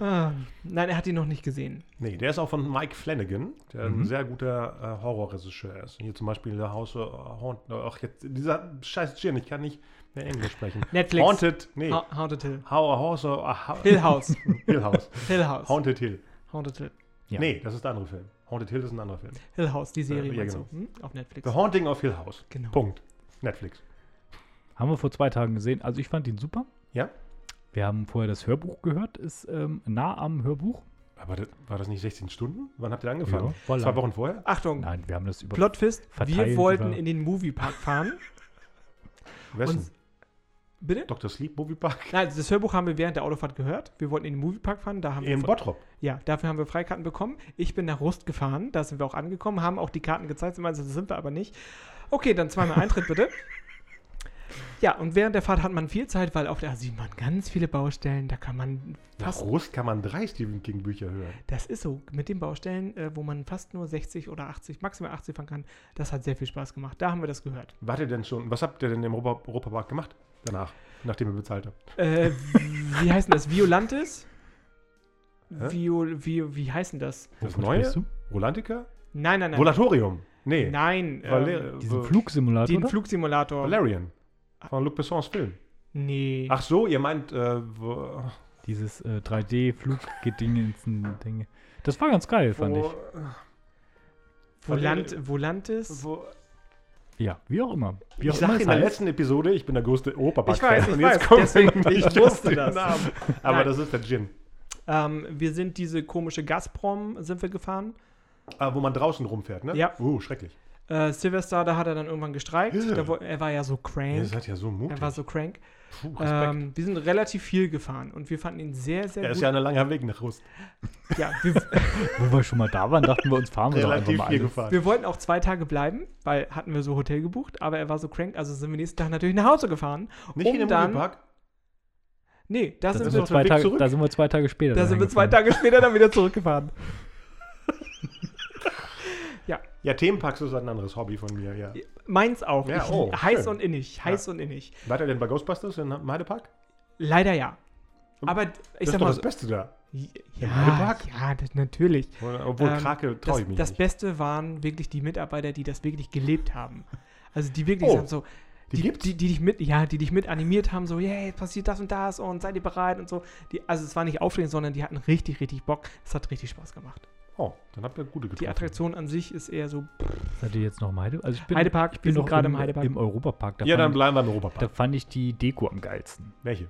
Speaker 3: Ah, nein, er hat ihn noch nicht gesehen.
Speaker 1: Nee, der ist auch von Mike Flanagan, der ein
Speaker 2: Mhm.
Speaker 1: sehr guter äh, Horrorregisseur ist. Hier zum Beispiel der House of Haunt, ach jetzt, dieser scheiß Gin, ich kann nicht mehr Englisch sprechen.
Speaker 3: Netflix.
Speaker 1: Haunted, nee.
Speaker 3: Ha Haunted Hill.
Speaker 1: How, House of, ah,
Speaker 3: Hill House.
Speaker 1: Hill House.
Speaker 3: Hill House.
Speaker 1: Haunted Hill.
Speaker 3: Haunted Hill.
Speaker 2: Ja.
Speaker 1: Nee, das ist der andere Film. Haunted Hill ist ein anderer Film.
Speaker 3: Hill House, die Serie.
Speaker 1: ja,
Speaker 3: meinst
Speaker 1: genau.
Speaker 3: Hm? Auf Netflix.
Speaker 1: The Haunting of Hill House.
Speaker 3: Genau.
Speaker 1: Punkt. Netflix.
Speaker 2: Haben wir vor zwei Tagen gesehen. Also ich fand ihn super.
Speaker 1: Ja?
Speaker 2: Wir haben vorher das Hörbuch gehört, ist ähm, nah am Hörbuch.
Speaker 1: Aber das, war das nicht 16 Stunden? Wann habt ihr angefangen?
Speaker 2: Ja,
Speaker 1: Zwei
Speaker 2: lang.
Speaker 1: Wochen vorher?
Speaker 3: Achtung,
Speaker 2: Nein, wir haben das über.
Speaker 3: Plotfist. Wir wollten
Speaker 2: über-
Speaker 3: in den Moviepark fahren.
Speaker 1: Wessen?
Speaker 3: Und- Bitte?
Speaker 1: Dr. Sleep Movie Park?
Speaker 3: Nein, das Hörbuch haben wir während der Autofahrt gehört. Wir wollten in den Moviepark fahren. Da haben wir
Speaker 1: In
Speaker 3: Fre-
Speaker 1: Bottrop.
Speaker 3: Ja, dafür haben wir Freikarten bekommen. Ich bin nach Rust gefahren, da sind wir auch angekommen, haben auch die Karten gezeigt, also das sind wir aber nicht. Okay, dann zweimal Eintritt bitte. Ja, und während der Fahrt hat man viel Zeit, weil auf der A7 waren ganz viele Baustellen, da kann man
Speaker 1: Nach
Speaker 3: fast,
Speaker 1: Rust kann man drei Stephen King Bücher hören.
Speaker 3: das ist so, mit den Baustellen, äh, wo man fast nur 60 oder 80, maximal 80 fahren kann, das hat sehr viel Spaß gemacht. Da haben wir das gehört.
Speaker 1: Wart ihr denn schon, was habt ihr denn im Europa, Europapark gemacht danach, nachdem ihr bezahlt habt?
Speaker 3: Äh, wie heißt denn das? Violantis?
Speaker 1: Hä?
Speaker 3: Viol, wie, wie heißt denn das?
Speaker 1: Das neue? Rolantica?
Speaker 3: Nein, nein, nein.
Speaker 1: Volatorium? Nee.
Speaker 3: Nein,
Speaker 1: Valer
Speaker 3: ähm,
Speaker 2: Diesen Flugsimulator.
Speaker 3: den
Speaker 2: oder?
Speaker 3: Flugsimulator.
Speaker 1: Valerian. Von Luc Bessons Film.
Speaker 3: Nee.
Speaker 1: Ach so, ihr meint, äh, wo,
Speaker 2: Dieses äh, 3D-Flugdinge. Das war ganz geil, fand ich.
Speaker 1: wo,
Speaker 3: Volant, Volantis.
Speaker 1: Wo,
Speaker 2: Ja, wie auch immer. Wie
Speaker 1: ich sage in der
Speaker 2: heißt.
Speaker 1: letzten Episode, ich bin der größte Europapark.
Speaker 3: Ich weiß, ich
Speaker 1: und jetzt
Speaker 3: weiß,
Speaker 1: kommt
Speaker 3: deswegen- ich wusste das.
Speaker 1: Namen. Aber
Speaker 3: Nein.
Speaker 1: das ist der Gin.
Speaker 3: Ähm, wir sind diese komische Gazprom, sind wir gefahren.
Speaker 1: Ah, wo man draußen rumfährt, ne?
Speaker 3: Ja.
Speaker 1: Uh, schrecklich.
Speaker 3: Äh, Silvester, da hat er dann irgendwann gestreikt.
Speaker 1: Ja.
Speaker 3: Da, er war ja so crank.
Speaker 1: seid ja so mutig.
Speaker 3: Er war so crank.
Speaker 1: Puh.
Speaker 3: Ähm, wir sind relativ viel gefahren und wir fanden ihn sehr, sehr
Speaker 1: ja, ist
Speaker 3: gut.
Speaker 1: ja ein langer Weg nach Rust.
Speaker 3: Ja, wir,
Speaker 2: Wo wir schon mal da waren, dachten wir uns, fahren wir doch einfach
Speaker 1: Relativ
Speaker 2: mal
Speaker 1: viel gefahren.
Speaker 3: wir wollten auch zwei Tage bleiben, weil hatten wir so Hotel gebucht, aber er war so crank, also sind wir nächsten Tag natürlich nach Hause gefahren.
Speaker 1: Nicht
Speaker 3: um
Speaker 1: in den
Speaker 3: dann-
Speaker 1: Moviepark?
Speaker 3: Nee, da
Speaker 2: Da
Speaker 3: sind
Speaker 2: sind,
Speaker 3: wir,
Speaker 2: zwei Tage,
Speaker 1: zurück?
Speaker 2: da sind wir zwei Tage später.
Speaker 3: da sind wir zwei. Tage später dann wieder zurückgefahren.
Speaker 1: Ja, Themenparks ist ein anderes Hobby von mir, ja.
Speaker 3: Meins auch.
Speaker 1: Ja,
Speaker 3: ich,
Speaker 1: oh,
Speaker 3: heiß
Speaker 1: schön.
Speaker 3: und innig, heiß und innig.
Speaker 1: Wart ihr denn bei Ghostbusters in Heidepark?
Speaker 3: Leider ja. Aber ich
Speaker 1: Das
Speaker 3: sag
Speaker 1: ist
Speaker 3: mal,
Speaker 1: das
Speaker 3: so-
Speaker 1: Beste da.
Speaker 3: ja, ja, das, natürlich.
Speaker 1: Obwohl
Speaker 3: Ähm,
Speaker 1: Krake
Speaker 3: Das,
Speaker 1: traue ich mich
Speaker 3: das
Speaker 1: nicht.
Speaker 3: Beste waren wirklich die Mitarbeiter, die das wirklich gelebt haben. Also die wirklich
Speaker 1: Oh,
Speaker 3: sagen so,
Speaker 1: die
Speaker 3: die, die, die dich mit, ja, die dich mit animiert haben, so, yay, passiert das und das und seid ihr bereit und so. Die, also es war nicht aufregend, sondern die hatten richtig, richtig Bock. Es hat richtig Spaß gemacht.
Speaker 1: Oh, dann habt ihr gute getroffen.
Speaker 3: Die Attraktion an sich ist eher so,
Speaker 2: Seid ihr jetzt noch im Heide? Also ich bin,
Speaker 3: Heidepark,
Speaker 2: ich bin noch
Speaker 3: gerade
Speaker 2: im,
Speaker 3: im Heidepark.
Speaker 2: im Europapark. Da,
Speaker 1: Ja, dann bleiben wir im
Speaker 2: da
Speaker 1: Europapark.
Speaker 2: fand ich die Deko am geilsten.
Speaker 1: Welche?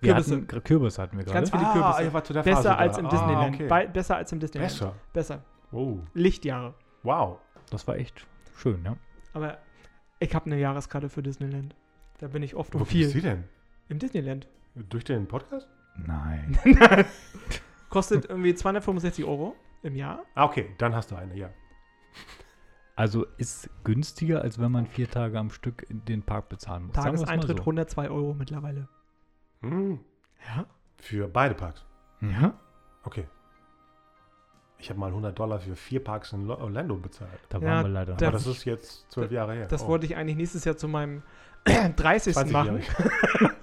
Speaker 2: Wir
Speaker 3: Kürbisse.
Speaker 2: hatten, Kürbisse hatten wir gerade.
Speaker 3: Ganz viele Kürbisse.
Speaker 1: ihr wart zu der Phase
Speaker 3: besser als
Speaker 1: da.
Speaker 3: im
Speaker 1: Ah,
Speaker 3: Disneyland.
Speaker 1: okay.
Speaker 3: Bei, besser als im Disneyland.
Speaker 1: Besser.
Speaker 3: Besser.
Speaker 1: Oh,
Speaker 3: Lichtjahre.
Speaker 1: wow.
Speaker 2: Das war echt schön, ja.
Speaker 3: Aber ich habe eine Jahreskarte für Disneyland. Da bin ich oft
Speaker 1: Wo
Speaker 3: um
Speaker 1: viel. sie
Speaker 3: viel.
Speaker 1: denn?
Speaker 3: Im Disneyland.
Speaker 1: Durch den Podcast?
Speaker 2: Nein.
Speaker 3: Kostet irgendwie 265 Euro im Jahr.
Speaker 1: Ah, okay, dann hast du eine, ja.
Speaker 2: Also ist günstiger, als wenn man vier Tage am Stück in den Park bezahlen muss.
Speaker 3: Tageseintritt
Speaker 2: so.
Speaker 3: 102 Euro mittlerweile.
Speaker 1: Hm.
Speaker 3: Ja.
Speaker 1: Für beide Parks.
Speaker 2: Ja,
Speaker 1: Okay. Ich habe mal 100 Dollar für vier Parks in Orlando bezahlt.
Speaker 2: da
Speaker 3: Ja,
Speaker 2: waren wir leider.
Speaker 1: Aber das ist jetzt zwölf Jahre her.
Speaker 3: Das
Speaker 1: Oh,
Speaker 3: wollte ich eigentlich nächstes Jahr zu meinem 30. machen.
Speaker 1: 20-jährig.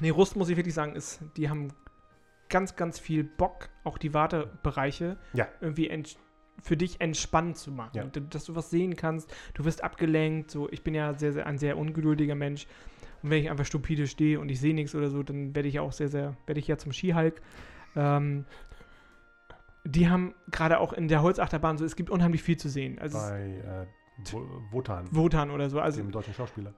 Speaker 3: Nee, Rust muss ich wirklich sagen, ist, die haben ganz, ganz viel Bock, auch die Wartebereiche
Speaker 1: Ja.
Speaker 3: irgendwie für dich entspannt zu machen.
Speaker 1: Ja.
Speaker 3: Dass du was sehen kannst, du wirst abgelenkt. So, ich bin ja sehr, sehr, ein sehr ungeduldiger Mensch. Und wenn ich einfach stupide stehe und ich sehe nichts oder so, dann werde ich ja auch sehr, sehr, werde ich ja zum Skihulk. Ähm, die haben gerade auch in der Holzachterbahn so, es gibt unheimlich viel zu sehen. Also
Speaker 1: Bei äh, Wo- Wotan,
Speaker 3: Wotan oder so, also
Speaker 1: dem deutschen Schauspieler.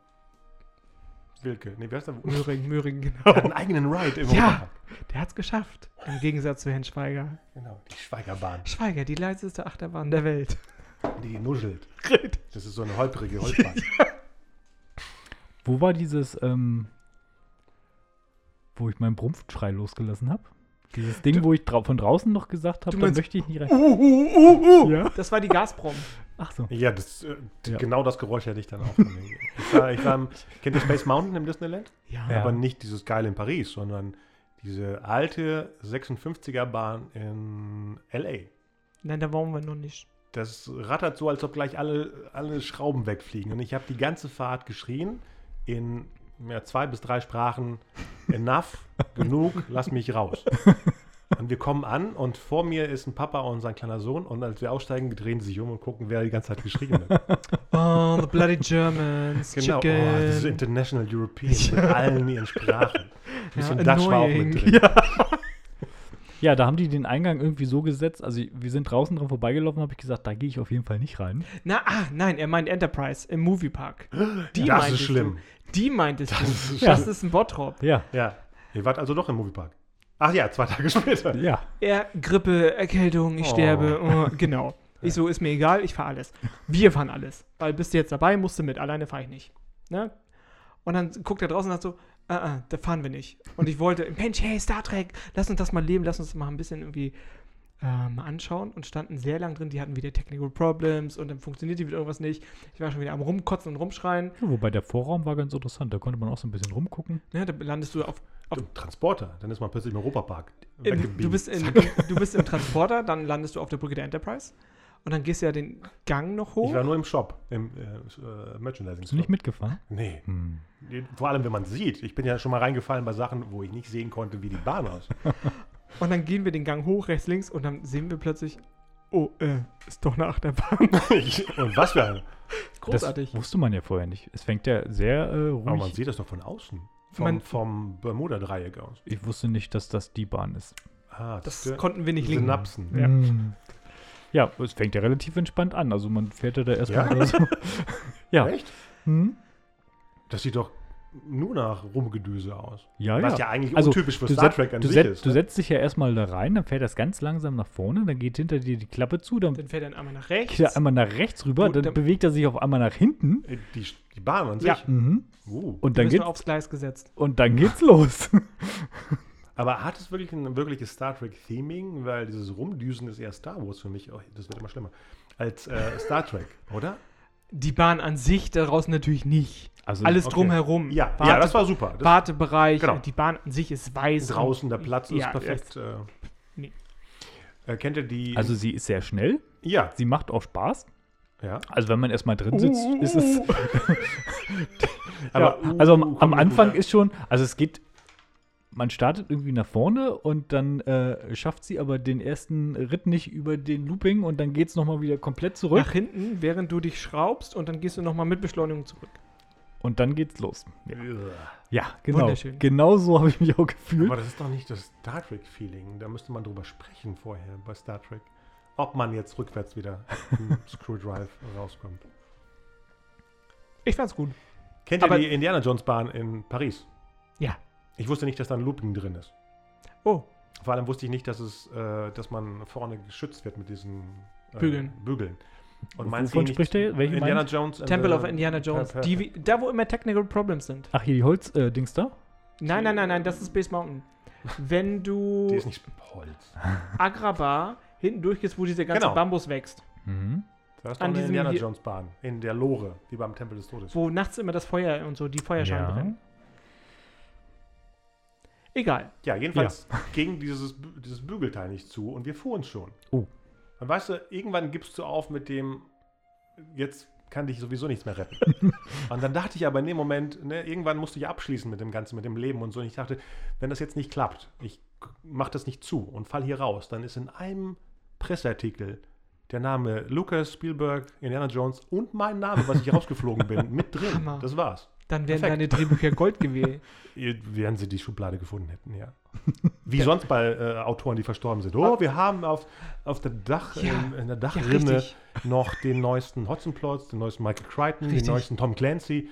Speaker 1: Wilke. Nee, wer ist der?
Speaker 3: Möhring, Möhring,
Speaker 1: Der hat
Speaker 3: genau.
Speaker 1: einen eigenen Ride im
Speaker 3: Ja. Der hat's geschafft. Im Gegensatz zu Herrn Schweiger.
Speaker 1: Genau, die Schweigerbahn.
Speaker 3: Schweiger, die leiseste Achterbahn der Welt.
Speaker 1: Die nuschelt. Das ist so eine holprige Holzbahn.
Speaker 2: Wo war dieses, ähm, wo ich meinen Brumpfschrei losgelassen habe? Dieses Ding, wo ich drau von draußen noch gesagt habe, da möchte ich nicht rein.
Speaker 3: Ja? Das war die Gazprom.
Speaker 2: Ach so.
Speaker 1: ja, das, äh,
Speaker 2: Ja.
Speaker 1: genau das Geräusch hätte ich dann auch. ich war, ich war im, kennt ihr Space Mountain im Disneyland?
Speaker 3: Ja.
Speaker 1: Aber nicht dieses geile in Paris, sondern diese alte 56er Bahn in L.A.
Speaker 3: Nein, da waren wir noch nicht.
Speaker 1: Das rattert so, als ob gleich alle, alle Schrauben wegfliegen. Und ich habe die ganze Fahrt geschrien in ja, zwei bis drei Sprachen. Enough, genug, lass mich raus. Und wir kommen an und vor mir ist ein Papa und sein kleiner Sohn. Und als wir aussteigen, drehen sie sich um und gucken, wer die ganze Zeit geschrien hat.
Speaker 3: Oh, the bloody Germans.
Speaker 1: genau. Oh,
Speaker 3: Chicken.
Speaker 1: das ist International European mit allen ihren Sprachen. Ein bisschen
Speaker 3: Ja,
Speaker 1: Dutch war auch mit drin.
Speaker 3: Ja.
Speaker 2: Ja, da haben die den Eingang irgendwie so gesetzt. Also wir sind draußen dran vorbeigelaufen, habe ich gesagt, da gehe ich auf jeden Fall nicht rein.
Speaker 3: Na, ah, nein, er meint Enterprise im Moviepark. Die
Speaker 1: Das
Speaker 3: meintest
Speaker 1: ist schlimm.
Speaker 3: Du. Die meintest
Speaker 1: Das
Speaker 3: du.
Speaker 1: ist
Speaker 3: das
Speaker 1: schlimm.
Speaker 3: ist ein Bottrop.
Speaker 2: Ja,
Speaker 1: Ja, ihr wart also doch im Moviepark. Ach ja, zwei Tage später.
Speaker 2: ja.
Speaker 3: Er, Grippe, Erkältung, ich
Speaker 1: Oh.
Speaker 3: sterbe. Oh, genau. Ich so, ist mir egal, ich fahre alles. Wir fahren alles. Weil bist du jetzt dabei, musst du mit. Alleine fahre ich nicht. Ne? Und dann guckt er draußen und sagt so, ah, ah, da fahren wir nicht. Und ich wollte, Mensch, hey, Star Trek, lass uns das mal leben, lass uns das mal ein bisschen irgendwie äh, mal anschauen. Und standen sehr lang drin, die hatten wieder Technical Problems und dann funktionierte wieder irgendwas nicht. Ich war schon wieder am Rumkotzen und Rumschreien.
Speaker 2: Ja, Wobei der Vorraum war ganz interessant. Da konnte man auch so ein bisschen rumgucken.
Speaker 3: Ne? Da landest du auf
Speaker 1: Du, Transporter, dann ist man plötzlich im Europapark.
Speaker 3: Du, bist in, du bist im Transporter, dann landest du auf der Brücke der Enterprise und dann gehst du ja den Gang noch hoch.
Speaker 1: Ich war nur im Shop, im äh, äh, Merchandising
Speaker 2: Bist du nicht mitgefahren?
Speaker 1: Nee.
Speaker 2: Hm.
Speaker 1: Vor allem, wenn man sieht. Ich bin ja schon mal reingefallen bei Sachen, wo ich nicht sehen konnte, wie die Bahn aus.
Speaker 3: Und dann gehen wir den Gang hoch, rechts, links und dann sehen wir plötzlich, oh, äh, ist doch eine Achterbahn.
Speaker 1: Und was für eine.
Speaker 3: Großartig.
Speaker 2: Das wusste man ja vorher nicht. Es fängt ja sehr äh,
Speaker 1: Aber man
Speaker 2: ruhig.
Speaker 1: sieht das doch von außen. Vom,
Speaker 3: Man-
Speaker 1: vom Bermuda-Dreieck aus.
Speaker 2: Ich wusste nicht, dass das die Bahn ist.
Speaker 1: Ah,
Speaker 3: Das
Speaker 1: ist
Speaker 3: konnten wir nicht linken.
Speaker 1: Synapsen.
Speaker 3: Ja.
Speaker 2: Hm. Ja, es fängt ja relativ entspannt an. Also man fährt ja da erstmal
Speaker 1: Ja?
Speaker 2: so. ja.
Speaker 1: Echt?
Speaker 2: Hm?
Speaker 1: Das sieht doch nur nach Rumgedüse aus.
Speaker 2: Ja,
Speaker 1: Was
Speaker 2: ja.
Speaker 1: ja eigentlich
Speaker 2: Also,
Speaker 1: untypisch für Star Trek an
Speaker 2: du,
Speaker 1: sich ist.
Speaker 2: du
Speaker 1: ne?
Speaker 2: setzt dich ja erstmal da rein, dann fährt das ganz langsam nach vorne, dann geht hinter dir die Klappe zu, dann
Speaker 3: Dann fährt er einmal nach rechts.
Speaker 2: geht er einmal nach rechts rüber,
Speaker 3: Gut,
Speaker 2: dann
Speaker 3: dann-
Speaker 2: bewegt er sich auf einmal nach hinten
Speaker 1: Äh, Die, die Bahn an sich.
Speaker 3: Ja.
Speaker 2: mhm.
Speaker 1: Uh.
Speaker 2: und,
Speaker 3: dann
Speaker 2: geht's,
Speaker 3: aufs Gleis gesetzt.
Speaker 2: und dann geht's los.
Speaker 1: Aber hat es wirklich ein wirkliches Star Trek-Theming? Weil dieses Rumdüsen ist eher Star Wars für mich. Oh, das wird immer schlimmer. Als äh, Star Trek, oder?
Speaker 3: Die Bahn an sich da draußen natürlich nicht.
Speaker 2: Also
Speaker 3: Alles
Speaker 1: okay.
Speaker 3: drumherum.
Speaker 1: Ja,
Speaker 3: Warte,
Speaker 1: ja das war super. Das
Speaker 3: Wartebereich.
Speaker 1: Genau.
Speaker 3: Die Bahn an sich ist weiß.
Speaker 1: draußen, der Platz ist
Speaker 3: Ja,
Speaker 1: perfekt. Äh,
Speaker 3: Nee.
Speaker 1: äh, kennt ihr die?
Speaker 2: Also sie ist sehr schnell,
Speaker 1: ja,
Speaker 2: sie macht auch Spaß.
Speaker 1: ja.
Speaker 2: Also wenn man erstmal drin sitzt, ist es.
Speaker 1: Aber,
Speaker 2: ja, also am,
Speaker 1: uh,
Speaker 2: am Anfang
Speaker 1: gut,
Speaker 2: ist schon, also es geht, man startet irgendwie nach vorne und dann äh, schafft sie aber den ersten Ritt nicht über den Looping und dann geht es nochmal wieder komplett zurück
Speaker 3: Nach hinten, während du dich schraubst und dann gehst du nochmal mit Beschleunigung zurück.
Speaker 2: und dann geht's los. Ja, ja genau.
Speaker 3: Wunderschön.
Speaker 2: Genau so habe ich mich auch gefühlt.
Speaker 1: Aber das ist doch nicht das Star Trek-Feeling. Da müsste man drüber sprechen vorher bei Star Trek. Ob man jetzt rückwärts wieder im Screwdrive rauskommt.
Speaker 3: Ich fand's gut.
Speaker 1: Kennt ihr
Speaker 3: Aber-
Speaker 1: die Indiana Jones Bahn in Paris?
Speaker 3: Ja.
Speaker 1: Ich wusste nicht, dass da ein Looping drin ist.
Speaker 3: Oh,
Speaker 1: Vor allem wusste ich nicht, dass es, äh, dass man vorne geschützt wird mit diesen äh,
Speaker 3: Bügeln.
Speaker 1: Bügeln. Und meinst
Speaker 2: Wovon spricht ihr? Welchen
Speaker 1: Indiana
Speaker 2: meint?
Speaker 1: Jones.
Speaker 3: Temple of Indiana Jones.
Speaker 1: Per- per-
Speaker 3: Die, wie- da, wo immer Technical Problems sind.
Speaker 2: Ach, hier die Holz-Dings da?
Speaker 3: Nein, nein, nein, nein, das ist Space Mountain. Wenn du
Speaker 1: Die ist nicht Holz.
Speaker 3: Agrabah hinten durchgehst, wo dieser ganze
Speaker 1: Genau.
Speaker 3: Bambus wächst,
Speaker 2: Mhm.
Speaker 1: Da ist
Speaker 3: An
Speaker 1: eine
Speaker 3: diesem
Speaker 1: Indiana Jones Bahn. In der Lore, die beim Tempel des Todes.
Speaker 3: wo nachts immer das Feuer und so, die Feuerscheiben
Speaker 2: Ja.
Speaker 3: brennen. Egal.
Speaker 1: Ja, jedenfalls ging dieses, dieses Bügelteil nicht zu und wir fuhren schon.
Speaker 2: Oh.
Speaker 1: Und weißt du, irgendwann gibst du auf mit dem, jetzt kann dich sowieso nichts mehr retten. und dann dachte ich aber in dem Moment, ne, irgendwann musst du ja abschließen mit dem Ganzen, mit dem Leben und so. Und ich dachte, wenn das jetzt nicht klappt, ich mache das nicht zu und fall hier raus, dann ist in einem Presseartikel der Name Lucas Spielberg, Indiana Jones und mein Name, was ich rausgeflogen bin, mit drin.
Speaker 3: Hammer.
Speaker 1: Das war's.
Speaker 3: Dann werden
Speaker 1: Perfekt.
Speaker 3: deine Drehbücher Gold gewählt.
Speaker 1: Während sie die Schublade gefunden hätten, ja. Wie sonst bei äh, Autoren, die verstorben sind. Oh, wir haben auf, auf der Dach,
Speaker 3: Ja,
Speaker 1: in, in der
Speaker 3: Ja,
Speaker 1: Dachrinne
Speaker 3: richtig.
Speaker 1: noch den neuesten Hotzenplotz, den neuesten Michael Crichton,
Speaker 3: Richtig.
Speaker 1: den neuesten Tom Clancy.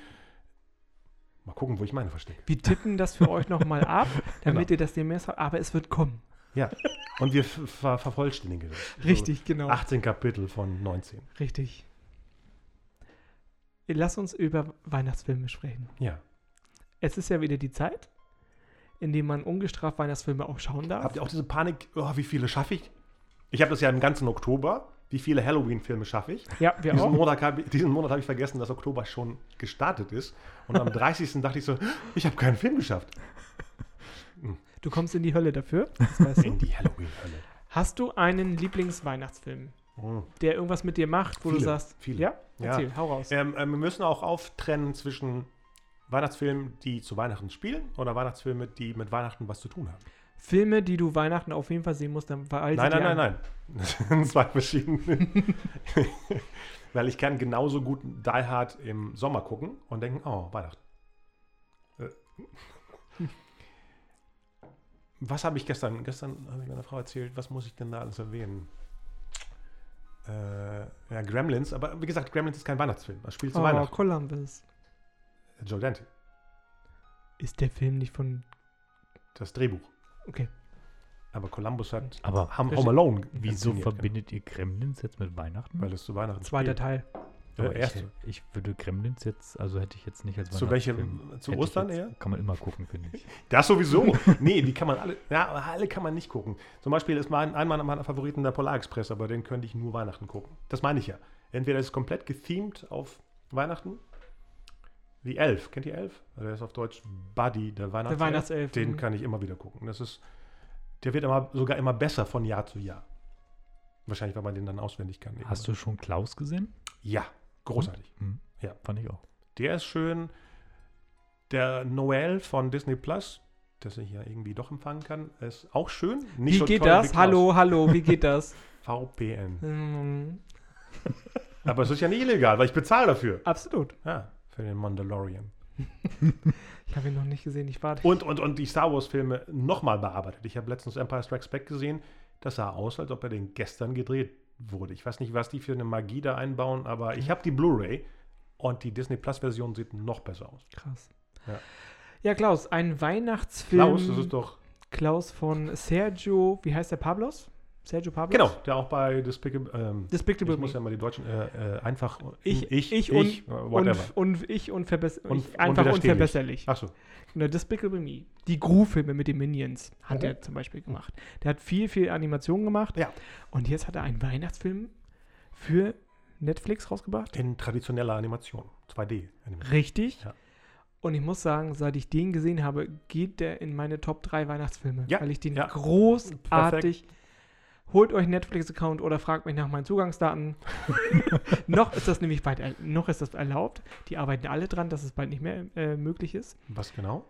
Speaker 1: Mal gucken, wo ich meine verstecke.
Speaker 3: Wir tippen das für euch nochmal ab, damit
Speaker 1: Genau.
Speaker 3: ihr das demnächst habt. Aber es wird kommen.
Speaker 1: Ja. Und wir ver vervollständigen das.
Speaker 3: Richtig, genau.
Speaker 1: So 18 Kapitel von 19.
Speaker 3: Richtig. Lass uns über Weihnachtsfilme sprechen.
Speaker 1: Ja.
Speaker 3: Es ist ja wieder die Zeit, in der man ungestraft Weihnachtsfilme auch schauen darf.
Speaker 1: Habt ihr auch diese Panik, oh, wie viele schaffe ich? Ich habe das ja im ganzen Oktober. Wie viele Halloween-Filme schaffe ich?
Speaker 3: ja, wir
Speaker 1: Diesen
Speaker 3: auch.
Speaker 1: Monat, hab diesen Monat habe ich vergessen, dass Oktober schon gestartet ist. Und am 30. dachte ich so, ich habe keinen Film geschafft.
Speaker 3: Du kommst in die Hölle dafür. Das weißt du.
Speaker 1: In die Halloween-Hölle.
Speaker 3: Hast du einen Lieblingsweihnachtsfilm,
Speaker 1: Mhm.
Speaker 3: der irgendwas mit dir macht, wo du
Speaker 1: Viele,
Speaker 3: sagst,
Speaker 1: viele.
Speaker 3: ja,
Speaker 1: Ja.
Speaker 3: erzähl, hau raus.
Speaker 1: Ähm, ähm, wir müssen auch auftrennen zwischen Weihnachtsfilmen, die zu Weihnachten spielen oder Weihnachtsfilme, die mit Weihnachten was zu tun haben.
Speaker 3: Filme, die du Weihnachten auf jeden Fall sehen musst, dann weil
Speaker 1: nein, nein, nein, nein. Das sind zwei verschiedene. Weil ich kann genauso gut Die Hard im Sommer gucken und denken, oh, Weihnachten. Äh. Was habe ich gestern? Gestern habe ich meiner Frau erzählt, was muss ich denn da alles erwähnen? Äh, ja, Gremlins, aber wie gesagt, Gremlins ist kein Weihnachtsfilm. Das spielt zu
Speaker 3: Oh,
Speaker 1: Weihnachten.
Speaker 3: Columbus.
Speaker 1: Joe Dante,
Speaker 3: Ist der Film nicht von.
Speaker 1: das Drehbuch.
Speaker 3: Okay.
Speaker 1: Aber Columbus hat
Speaker 2: Aber
Speaker 1: Home, Home Alone.
Speaker 2: wieso verbindet ihr Gremlins jetzt mit Weihnachten?
Speaker 1: Weil es zu Weihnachten
Speaker 3: Zweiter
Speaker 1: spielt.
Speaker 3: Teil.
Speaker 1: Der
Speaker 2: Aber
Speaker 1: erste.
Speaker 2: Ich, ich würde Gremlins jetzt, also hätte ich jetzt nicht als
Speaker 1: Zu welchem- zu Ostern
Speaker 2: jetzt,
Speaker 1: eher?
Speaker 2: Kann man immer gucken, finde ich.
Speaker 1: Das sowieso. nee, die kann man alle, ja, alle kann man nicht gucken. Zum Beispiel ist mein, ein meiner Favoriten der Polar Express, aber den könnte ich nur Weihnachten gucken. Das meine ich ja. Entweder ist es komplett gethemed auf Weihnachten, wie Elf. Kennt ihr Elf? Also der ist auf Deutsch Buddy, der Weihnachtself.
Speaker 3: Der Weihnachtself.
Speaker 1: Den
Speaker 3: mhm.
Speaker 1: kann ich immer wieder gucken. Das ist, der wird immer, sogar immer besser von Jahr zu Jahr. Wahrscheinlich, weil man den dann auswendig kann.
Speaker 2: Hast du schon Klaus gesehen?
Speaker 1: Ja, großartig.
Speaker 2: Mhm.
Speaker 1: Ja.
Speaker 2: Fand ich auch.
Speaker 1: Der ist schön. Der Noel von Disney Plus, das ich ja irgendwie doch empfangen kann, ist auch schön. Nicht
Speaker 3: Wie
Speaker 1: so
Speaker 3: geht das? Hallo, hallo, wie geht das?
Speaker 1: VPN.
Speaker 3: Hm,
Speaker 1: Aber es ist ja nicht illegal, weil ich bezahle dafür.
Speaker 3: absolut.
Speaker 1: Ja, für den Mandalorian.
Speaker 3: Ich habe ihn noch nicht gesehen, ich warte.
Speaker 1: Und, und, und die Star Wars-Filme nochmal bearbeitet. Ich habe letztens Empire Strikes Back gesehen. Das sah aus, als ob er den gestern gedreht wurde. Ich weiß nicht, was die für eine Magie da einbauen, aber ich habe die Blu-ray und die Disney Plus Version sieht noch besser aus.
Speaker 3: Krass.
Speaker 1: Ja.
Speaker 3: Ja, Klaus, ein Weihnachtsfilm.
Speaker 1: Klaus, das ist doch
Speaker 3: Klaus von Sergio, wie heißt der Pablos? Sergio Pablos?
Speaker 1: genau, der auch bei Despicable, ähm,
Speaker 3: Despicable
Speaker 1: ich muss ja mal die Deutschen äh, äh, einfach
Speaker 3: Ich,
Speaker 1: ich,
Speaker 3: ich,
Speaker 1: ich,
Speaker 3: und,
Speaker 1: whatever.
Speaker 3: und, und ich unverbess
Speaker 1: Und-
Speaker 3: ich, einfach unverbesserlich.
Speaker 1: Ach so.
Speaker 3: Genau, Despicable Me. Die Gru-Filme mit den Minions hat
Speaker 1: Mhm.
Speaker 3: er zum Beispiel gemacht. Der hat viel, viel Animation gemacht.
Speaker 1: Ja.
Speaker 3: Und jetzt hat er einen Weihnachtsfilm für Netflix rausgebracht.
Speaker 1: In traditioneller Animation, 2D. -Animation.
Speaker 3: Richtig.
Speaker 1: Ja.
Speaker 3: Und ich muss sagen, seit ich den gesehen habe, geht der in meine Top 3 Weihnachtsfilme.
Speaker 1: Ja,
Speaker 3: Weil ich den
Speaker 1: ja.
Speaker 3: großartig. Holt euch einen Netflix-Account oder fragt mich nach meinen Zugangsdaten. noch ist das nämlich bald, noch ist das erlaubt. Die arbeiten alle dran, dass es bald nicht mehr äh, möglich ist.
Speaker 1: Was genau?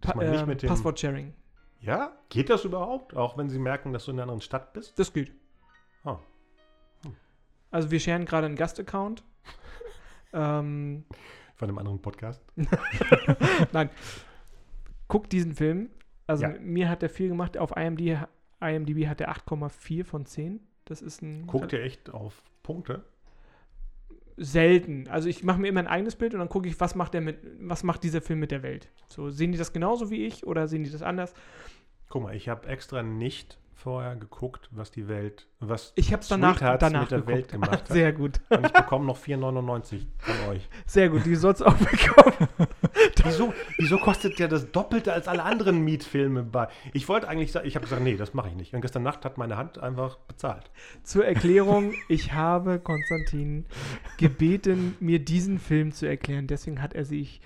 Speaker 3: Pa
Speaker 1: man nicht mit dem,
Speaker 3: Passwort-Sharing.
Speaker 1: Ja? Geht das überhaupt? Auch wenn sie merken, dass du in einer anderen Stadt bist?
Speaker 3: Das geht.
Speaker 1: Ah.
Speaker 3: Also wir sharen gerade einen Gast-Account. ähm,
Speaker 1: Von einem anderen Podcast?
Speaker 3: guckt diesen Film. Also
Speaker 1: Ja.
Speaker 3: mir hat er viel gemacht. Auf IMDb, IMDb hat er 8,4 von 10. Das ist ein
Speaker 1: Guckt ihr echt auf Punkte?
Speaker 3: selten. Also ich mache mir immer ein eigenes Bild und dann gucke ich, was macht der mit, was macht dieser Film mit der Welt. So sehen die das genauso wie ich oder sehen die das anders?
Speaker 1: Guck mal, ich habe extra nicht vorher geguckt, was die Welt, was
Speaker 3: Ich habe es danach,
Speaker 1: Sweethearts
Speaker 3: danach
Speaker 1: mit der
Speaker 3: geguckt.
Speaker 1: Welt gemacht hat.
Speaker 3: Sehr gut,
Speaker 1: Und ich bekomme noch 4,99 von euch.
Speaker 3: sehr gut. Die sollst du auch bekommen.
Speaker 1: Wieso, wieso kostet der das Doppelte als alle anderen Mietfilme bei? Ich wollte eigentlich sagen, ich habe gesagt, nee, das mache ich nicht. Und gestern Nacht hat meine Hand einfach bezahlt.
Speaker 3: Zur Erklärung, ich habe Konstantin gebeten, mir diesen Film zu erklären. Deswegen hat er sich,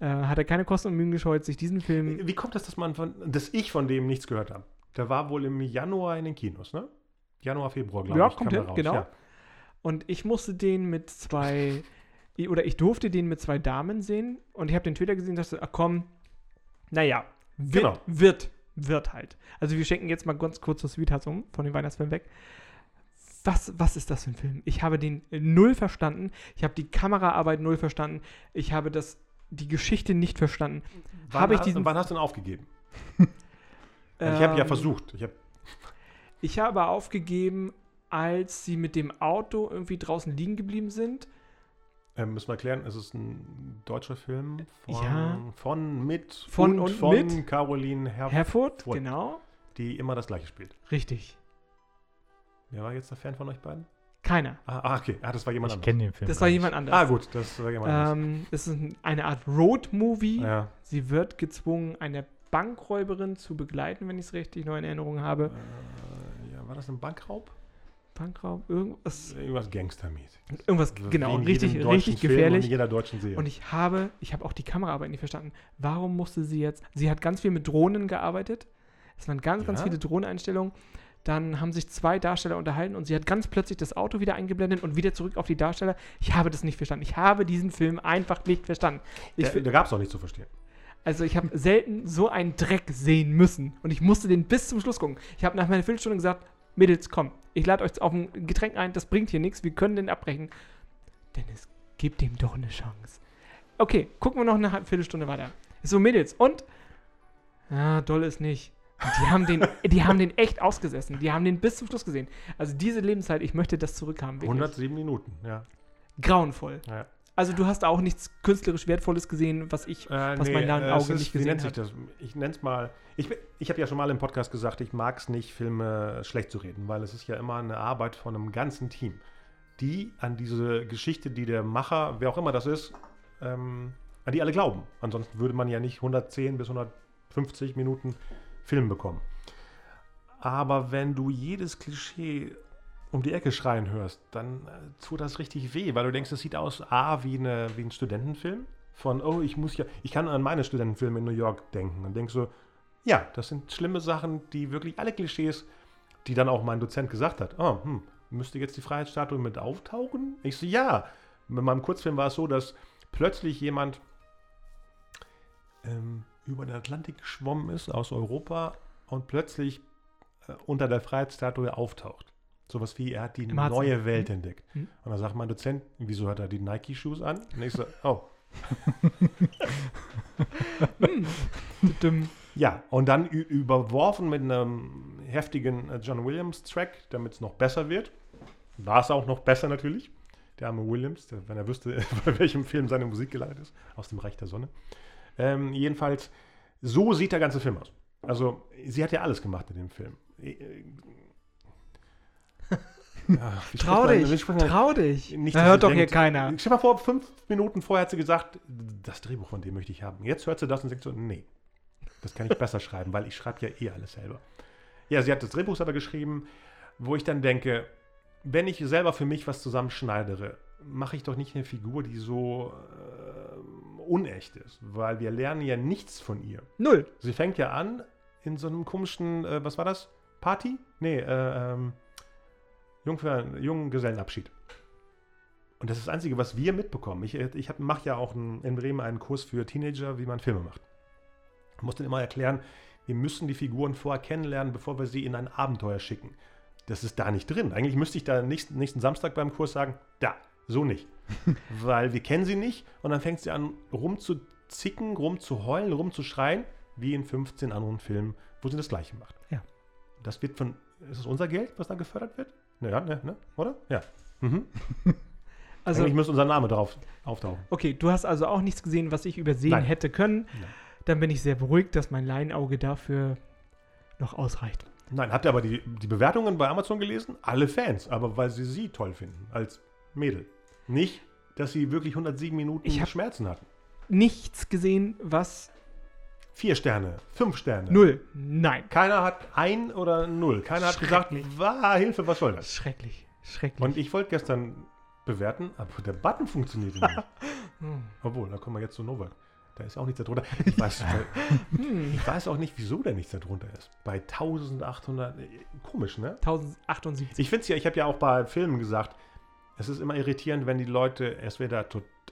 Speaker 3: äh, hat er keine Kosten und Mühen gescheut, sich diesen Film.
Speaker 1: Wie kommt das, dass man von, dass ich von dem nichts gehört habe? Der war wohl im Januar in den Kinos, ne? Januar, Februar, glaube
Speaker 3: Ja,
Speaker 1: ich.
Speaker 3: kommt
Speaker 1: kam
Speaker 3: hin,
Speaker 1: raus.
Speaker 3: genau.
Speaker 1: Ja.
Speaker 3: Und ich musste den mit zwei, oder ich durfte den mit zwei Damen sehen. Und ich habe den Twitter gesehen und dachte, ach komm, naja, wird,
Speaker 1: Genau.
Speaker 3: wird, wird halt. Also wir schenken jetzt mal ganz kurz das Sweethearts um, von den Weihnachtsfilmen weg. Was, was ist das für ein Film? Ich habe den null verstanden. Ich habe die Kameraarbeit null verstanden. Ich habe das, die Geschichte nicht verstanden.
Speaker 1: Wann,
Speaker 3: Habe ich
Speaker 1: hast-
Speaker 3: diesen-
Speaker 1: wann hast du ihn aufgegeben? ich habe ja
Speaker 3: Ähm,
Speaker 1: versucht. Ich hab,
Speaker 3: Ich habe aufgegeben, als sie mit dem Auto irgendwie draußen liegen geblieben sind.
Speaker 1: Ähm, müssen wir erklären, es ist ein deutscher Film von,
Speaker 3: Ja.
Speaker 1: von mit
Speaker 3: Von und
Speaker 1: von
Speaker 3: mit?
Speaker 1: Caroline Herr,
Speaker 3: Herford,
Speaker 1: Herford.
Speaker 3: genau.
Speaker 1: die immer das gleiche spielt.
Speaker 3: Richtig.
Speaker 1: Wer war jetzt der Fan von euch beiden?
Speaker 3: Keiner.
Speaker 1: Ah, ah, okay. Ah, das war jemand
Speaker 2: Ich
Speaker 1: anderes.
Speaker 2: kenne den Film.
Speaker 3: Das war
Speaker 2: gar
Speaker 3: jemand
Speaker 2: nicht.
Speaker 3: anderes.
Speaker 1: Ah, gut, das war jemand anderes.
Speaker 3: Ähm, es ist ein- eine Art Road-Movie.
Speaker 1: Ja.
Speaker 3: Sie wird gezwungen, eine Bankräuberin zu begleiten, wenn ich es richtig noch in Erinnerung habe.
Speaker 1: Äh, ja, war das ein Bankraub?
Speaker 3: Bankraub, irgendwas,
Speaker 1: Irgendwas Gangstermäßig.
Speaker 3: irgendwas genau,
Speaker 1: Wie in
Speaker 3: richtig, richtig
Speaker 1: Film Und in
Speaker 3: gefährlich.
Speaker 1: jeder deutschen Serie.
Speaker 3: Und ich habe, ich habe auch die Kameraarbeit nicht verstanden. Warum musste sie jetzt, sie hat ganz viel mit Drohnen gearbeitet. Es waren ganz, ganz
Speaker 1: Ja?
Speaker 3: viele Drohneneinstellungen. Dann haben sich zwei Darsteller unterhalten und sie hat ganz plötzlich das Auto wieder eingeblendet und wieder zurück auf die Darsteller. Ich habe das nicht verstanden. Ich habe diesen Film einfach nicht verstanden. Ich,
Speaker 1: da da gab es auch nicht zu verstehen.
Speaker 3: also ich habe selten so einen Dreck sehen müssen und ich musste den bis zum Schluss gucken. Ich habe nach meiner Viertelstunde gesagt, Mädels, komm, ich lade euch auf ein Getränk ein, das bringt hier nichts, wir können den abbrechen. Dennis, gib dem doch eine Chance. Okay, gucken wir noch eine halbe Viertelstunde weiter. So, Mädels, und? Ah, doll ist nicht. Die haben, den, die haben den echt ausgesessen. Die haben den bis zum Schluss gesehen. Also diese Lebenszeit, ich möchte das zurückhaben. Wirklich.
Speaker 1: 107 Minuten, ja.
Speaker 3: Grauenvoll.
Speaker 1: ja.
Speaker 3: Also du hast auch nichts künstlerisch Wertvolles gesehen, was ich...
Speaker 1: Äh,
Speaker 3: Was mein Auge
Speaker 1: es
Speaker 3: nicht
Speaker 1: wie
Speaker 3: gesehen
Speaker 1: nennt sich
Speaker 3: hat.
Speaker 1: das? Ich nenne es mal. Ich, ich habe ja schon mal im Podcast gesagt, ich mag es nicht, Filme schlecht zu reden, weil es ist ja immer eine Arbeit von einem ganzen Team, die an diese Geschichte, die der Macher, wer auch immer das ist, ähm, an die alle glauben. Ansonsten würde man ja nicht 110 bis 150 Minuten Film bekommen. Aber wenn du jedes Klischee um die Ecke schreien hörst, dann äh, tut das richtig weh, weil du denkst, es sieht aus A wie, eine, wie ein Studentenfilm. Von, oh, ich muss ja, ich kann an meine Studentenfilme in New York denken. Und denkst so, ja, das sind schlimme Sachen, die wirklich alle Klischees, die dann auch mein Dozent gesagt hat, oh, hm, müsste jetzt die Freiheitsstatue mit auftauchen? Ich so, ja. Mit meinem Kurzfilm war es so, dass plötzlich jemand ähm, über den Atlantik geschwommen ist aus Europa und plötzlich äh, unter der Freiheitsstatue auftaucht. Sowas wie, er hat die
Speaker 3: Hudson.
Speaker 1: neue Welt entdeckt.
Speaker 3: Hm.
Speaker 1: Und dann sagt mein Dozent, wieso hat er die Nike-Shoes an? Und ich so, oh.
Speaker 3: Dümm.
Speaker 1: Ja, und dann überworfen mit einem heftigen äh, John Williams-Track, damit es noch besser wird. War es auch noch besser natürlich. Der arme Williams, der, wenn er wüsste, bei welchem Film seine Musik gelandet ist, aus dem Reich der Sonne. Ähm, jedenfalls, so sieht der ganze Film aus. Also, sie hat ja alles gemacht in dem Film. Ja,
Speaker 3: Trau dich,
Speaker 1: man-
Speaker 3: trau dich.
Speaker 1: Nicht,
Speaker 3: hört doch hier
Speaker 1: denkt,
Speaker 3: keiner.
Speaker 1: Stell dir mal vor, fünf Minuten vorher hat sie gesagt, das Drehbuch von dem möchte ich haben. Jetzt hört sie das und sagt so, nee, das kann ich besser schreiben, weil ich schreibe ja eh alles selber. Ja, sie hat das Drehbuch selber geschrieben, wo ich dann denke, wenn ich selber für mich was zusammenschneidere, mache ich doch nicht eine Figur, die so äh, unecht ist, weil wir lernen ja nichts von ihr.
Speaker 3: Null.
Speaker 1: Sie fängt ja an in so einem komischen, äh, was war das? Party? Nee, äh, ähm, Jungfer, Junggesellenabschied. Und das ist das Einzige, was wir mitbekommen. Ich, ich mache ja auch einen, in Bremen einen Kurs für Teenager, wie man Filme macht. Ich muss denen immer erklären, wir müssen die Figuren vorher kennenlernen, bevor wir sie in ein Abenteuer schicken. Das ist da nicht drin. Eigentlich müsste ich da nächsten, nächsten Samstag beim Kurs sagen, da, so nicht. Weil wir kennen sie nicht und dann fängt sie an rumzuzicken, rumzuheulen, rumzuschreien, wie in 15 anderen Filmen, wo sie das Gleiche macht.
Speaker 3: Ja.
Speaker 1: Das wird von, ist es unser Geld, was da gefördert wird? Naja, ne, ne, oder? Ja. Mhm.
Speaker 3: Also,
Speaker 1: Eigentlich müsste unser Name drauf auftauchen.
Speaker 3: okay, du hast also auch nichts gesehen, was ich übersehen
Speaker 1: Nein.
Speaker 3: hätte können.
Speaker 1: Nein.
Speaker 3: Dann bin ich sehr beruhigt, dass mein Laienauge dafür noch ausreicht.
Speaker 1: Nein, habt ihr aber die, die Bewertungen bei Amazon gelesen? Alle Fans, aber weil sie sie toll finden, als Mädel. Nicht, dass sie wirklich 107 Minuten
Speaker 3: Ich
Speaker 1: Schmerzen hatten.
Speaker 3: Nichts gesehen, was.
Speaker 1: Vier Sterne, fünf Sterne.
Speaker 3: Null. Nein.
Speaker 1: Keiner hat ein oder null. Keiner hat gesagt, war Hilfe, was soll das?
Speaker 3: Schrecklich. Schrecklich.
Speaker 1: Und ich wollte gestern bewerten, aber der Button funktioniert nicht.
Speaker 3: Hm.
Speaker 1: Obwohl, da kommen wir jetzt zu Novak. Da ist auch nichts darunter. Ich weiß,
Speaker 3: Hm.
Speaker 1: ich weiß auch nicht, wieso da nichts darunter ist. Bei 1800, äh, komisch, ne?
Speaker 3: 1078.
Speaker 1: Ich finde es ja, ich habe ja auch bei Filmen gesagt, es ist immer irritierend, wenn die Leute entweder,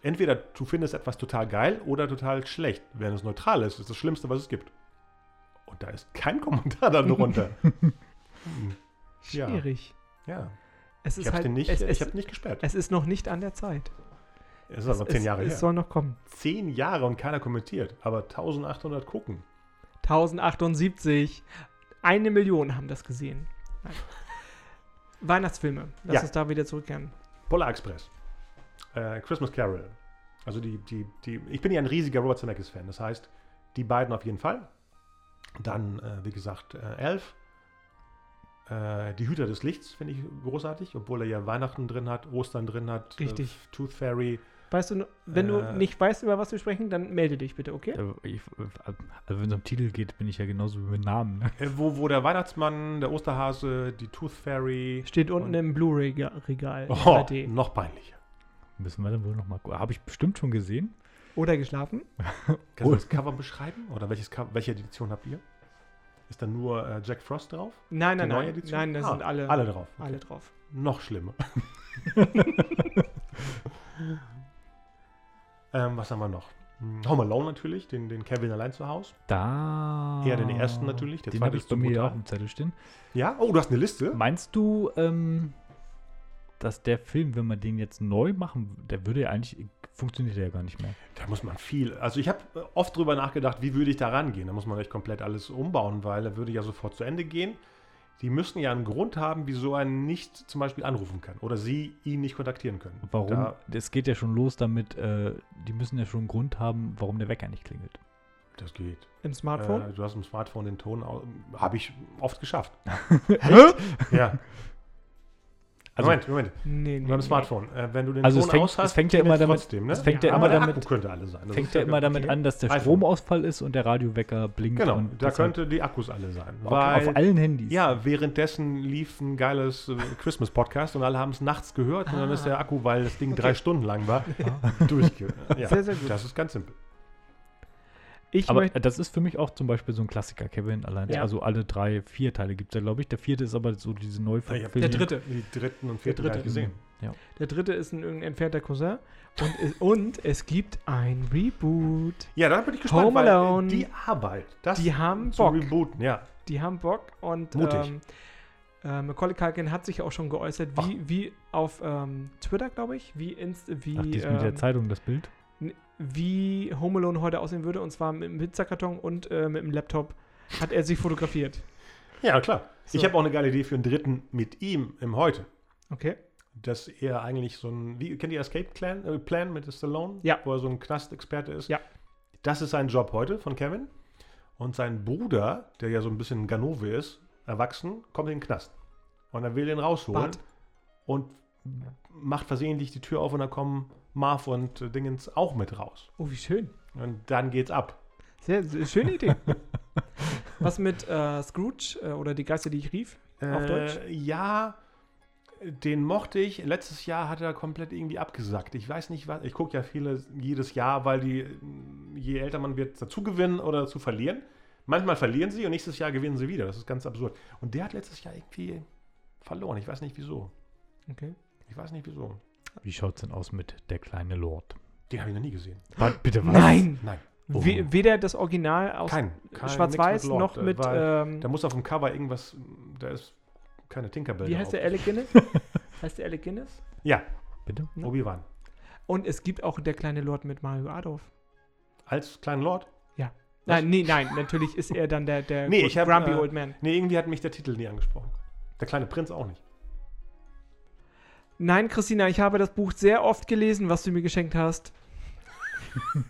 Speaker 1: entweder du findest etwas total geil oder total schlecht. Wenn es neutral ist, ist das Schlimmste, was es gibt. Und da ist kein Kommentar darunter. Hm, Ja.
Speaker 3: Schwierig.
Speaker 1: ja,
Speaker 3: Es
Speaker 1: ich
Speaker 3: ist
Speaker 1: habe
Speaker 3: halt.
Speaker 1: nicht,
Speaker 3: es,
Speaker 1: ich
Speaker 3: es,
Speaker 1: habe nicht gesperrt.
Speaker 3: es ist noch nicht an der Zeit.
Speaker 1: Es ist aber zehn
Speaker 3: es,
Speaker 1: Jahre
Speaker 3: es
Speaker 1: her.
Speaker 3: soll noch kommen.
Speaker 1: Zehn Jahre und keiner kommentiert, aber 1800 gucken.
Speaker 3: 1078. Eine Million haben das gesehen. Weihnachtsfilme. Lass
Speaker 1: Ja.
Speaker 3: uns da wieder zurückkehren.
Speaker 1: Polar Express. Äh, Christmas Carol. Also die, die, die, ich bin ja ein riesiger Robert Zemeckis-Fan. Das heißt, die beiden auf jeden Fall. Dann, äh, wie gesagt, äh, Elf. Äh, die Hüter des Lichts finde ich großartig, obwohl er ja Weihnachten drin hat, Ostern drin hat.
Speaker 3: Richtig.
Speaker 1: Äh, Tooth Fairy.
Speaker 3: Weißt du, wenn
Speaker 1: Äh.
Speaker 3: du nicht weißt, über was wir sprechen, dann melde dich bitte, okay?
Speaker 2: Äh, Ich, also wenn es um Titel geht, bin ich ja genauso wie mit Namen. Ne?
Speaker 1: Äh, wo, wo der Weihnachtsmann, der Osterhase, die Tooth Fairy.
Speaker 3: Steht unten im Blu-ray-Regal.
Speaker 1: Oh,
Speaker 3: 3D.
Speaker 1: noch peinlicher.
Speaker 2: Müssen wir dann wohl nochmal gucken. Habe ich bestimmt schon gesehen.
Speaker 3: Oder geschlafen?
Speaker 1: Kannst du das Cover beschreiben? Oder welches welche Edition habt ihr? Ist da nur äh, Jack Frost drauf?
Speaker 3: Nein, nein,
Speaker 1: neue
Speaker 3: nein.
Speaker 1: Edition?
Speaker 3: Nein, das
Speaker 1: Ah,
Speaker 3: sind alle,
Speaker 1: Alle drauf.
Speaker 3: alle drauf.
Speaker 1: Noch schlimmer. ähm, was haben wir noch? Hm, Home Alone natürlich, den, den Kevin allein zu Hause.
Speaker 2: Da.
Speaker 1: Eher den ersten natürlich, der
Speaker 2: Den
Speaker 1: zweite
Speaker 2: habe ich
Speaker 1: ist
Speaker 2: bei mir auch im Zettel stehen.
Speaker 1: Ja? Oh, du hast eine Liste?
Speaker 2: Meinst du, ähm, dass der Film, wenn man den jetzt neu machen, der würde ja eigentlich, funktioniert der ja gar nicht mehr.
Speaker 1: Da muss man viel. Also ich habe oft drüber nachgedacht, wie würde ich da rangehen. Da muss man echt komplett alles umbauen, weil er würde ja sofort zu Ende gehen. Die müssen ja einen Grund haben, wieso er nicht zum Beispiel anrufen kann oder sie ihn nicht kontaktieren können.
Speaker 2: Warum?
Speaker 1: Da,
Speaker 2: Es geht ja schon los damit, äh, die müssen ja schon einen Grund haben, warum der Wecker nicht klingelt.
Speaker 1: das geht.
Speaker 3: Im Smartphone?
Speaker 1: Äh, du hast im Smartphone den Ton. Habe ich oft geschafft.
Speaker 3: Hä?
Speaker 1: Ja.
Speaker 2: Also-
Speaker 1: Moment, Moment.
Speaker 3: nee, nee.
Speaker 1: Beim
Speaker 3: nee.
Speaker 1: Smartphone. Äh, wenn du den
Speaker 2: Also es
Speaker 1: Ton
Speaker 2: fängt-
Speaker 1: aus hast,
Speaker 2: es fängt ja immer damit-
Speaker 1: trotzdem, ne?
Speaker 2: es fängt ja
Speaker 3: Ja,
Speaker 2: immer
Speaker 1: der
Speaker 2: damit,
Speaker 1: Akku könnte alle sein. Das
Speaker 2: fängt
Speaker 1: ist
Speaker 2: ja immer damit an, dass der
Speaker 1: iPhone.
Speaker 2: Stromausfall ist und der Radiowecker blinkt.
Speaker 1: Genau,
Speaker 2: und
Speaker 1: da könnte die Akkus alle sein.
Speaker 2: auf,
Speaker 1: Weil,
Speaker 2: auf allen Handys.
Speaker 1: ja, währenddessen lief ein geiles äh, Christmas-Podcast und alle haben es nachts gehört und dann
Speaker 3: Ah.
Speaker 1: ist der Akku, weil das Ding
Speaker 3: Okay.
Speaker 1: drei Stunden lang war, durchge... Ja,
Speaker 3: Sehr, sehr gut.
Speaker 1: Das ist ganz simpel.
Speaker 3: Ich
Speaker 2: Aber das ist für mich auch zum Beispiel so ein Klassiker, Kevin allein.
Speaker 3: Ja.
Speaker 2: Also alle drei, vier Teile gibt es ja, glaube ich. Der vierte ist aber so diese Neuverfilmung.
Speaker 1: hab
Speaker 3: Der dritte.
Speaker 1: Die dritten und vierten
Speaker 3: dritte.
Speaker 1: gesehen.
Speaker 3: Der dritte ist ein irgendein entfernter Cousin. Und, es- und es gibt ein Reboot.
Speaker 1: Ja, da bin ich gespannt,
Speaker 3: Home
Speaker 1: weil
Speaker 3: Alone.
Speaker 1: die Arbeit, das
Speaker 3: Die haben
Speaker 1: zu
Speaker 3: Bock.
Speaker 1: rebooten, ja.
Speaker 3: Die haben Bock und
Speaker 1: Mutig.
Speaker 3: ähm, äh, Macaulay Culkin hat sich auch schon geäußert, wie, wie auf ähm, Twitter, glaube ich, wie, Inst wie,
Speaker 2: Ach, die ist mit der
Speaker 3: ähm,
Speaker 2: Zeitung das Bild.
Speaker 3: Wie Home Alone heute aussehen würde. Und zwar mit einem Pizzakarton und äh, mit einem Laptop hat er sich fotografiert.
Speaker 1: Ja, klar.
Speaker 3: So.
Speaker 1: Ich habe auch eine geile Idee für einen dritten mit ihm im Heute.
Speaker 3: Okay.
Speaker 1: dass er eigentlich so ein, wie, kennt ihr Escape Plan, äh, Plan mit Stallone?
Speaker 3: Ja.
Speaker 1: Wo er so ein Knastexperte ist?
Speaker 3: Ja.
Speaker 1: Das ist sein Job heute von Kevin. Und sein Bruder, der ja so ein bisschen Ganove ist, erwachsen, kommt in den Knast. Und er will den rausholen.
Speaker 3: Bart.
Speaker 1: Und macht versehentlich die Tür auf und da kommen Marv und äh, Dingens auch mit raus.
Speaker 3: Oh, wie schön.
Speaker 1: Und dann geht's ab.
Speaker 3: Sehr, sehr schöne Idee. Was mit äh, Scrooge äh, oder die Geister, die ich rief? Auf Deutsch?
Speaker 1: Äh, Ja, den mochte ich. Letztes Jahr hat er komplett irgendwie abgesackt. Ich weiß nicht, was. Ich gucke ja viele jedes Jahr, weil die, je älter man wird, dazu gewinnen oder dazu verlieren. Manchmal verlieren sie und nächstes Jahr gewinnen sie wieder. Das ist ganz absurd. Und der hat letztes Jahr irgendwie verloren. Ich weiß nicht wieso.
Speaker 3: Okay.
Speaker 1: Ich weiß nicht wieso.
Speaker 2: Wie schaut's denn aus mit der kleine Lord?
Speaker 1: Den habe ich noch nie gesehen.
Speaker 2: Wart, bitte was?
Speaker 3: Nein!
Speaker 1: Nein.
Speaker 3: We weder das Original aus
Speaker 1: Kein. kein
Speaker 3: Schwarz-Weiß noch mit.
Speaker 1: Weil
Speaker 3: Ähm,
Speaker 1: da muss auf dem Cover irgendwas. Da ist keine Tinkerbell.
Speaker 3: wie heißt der. Alec Guinness? heißt der Alec Guinness?
Speaker 1: Ja,
Speaker 2: Bitte?
Speaker 3: Ja.
Speaker 1: Obi-Wan.
Speaker 3: Und es gibt auch der kleine Lord mit Mario Adolf.
Speaker 1: Als kleinen Lord?
Speaker 3: Nein, nee, nein, natürlich ist er dann der, der
Speaker 1: Nee, ich hab,
Speaker 3: Grumpy
Speaker 1: äh,
Speaker 3: Old Man.
Speaker 1: Nee, irgendwie hat mich der Titel nie angesprochen. Der kleine Prinz auch nicht.
Speaker 3: Nein, Christina, ich habe das Buch sehr oft gelesen, was du mir geschenkt hast.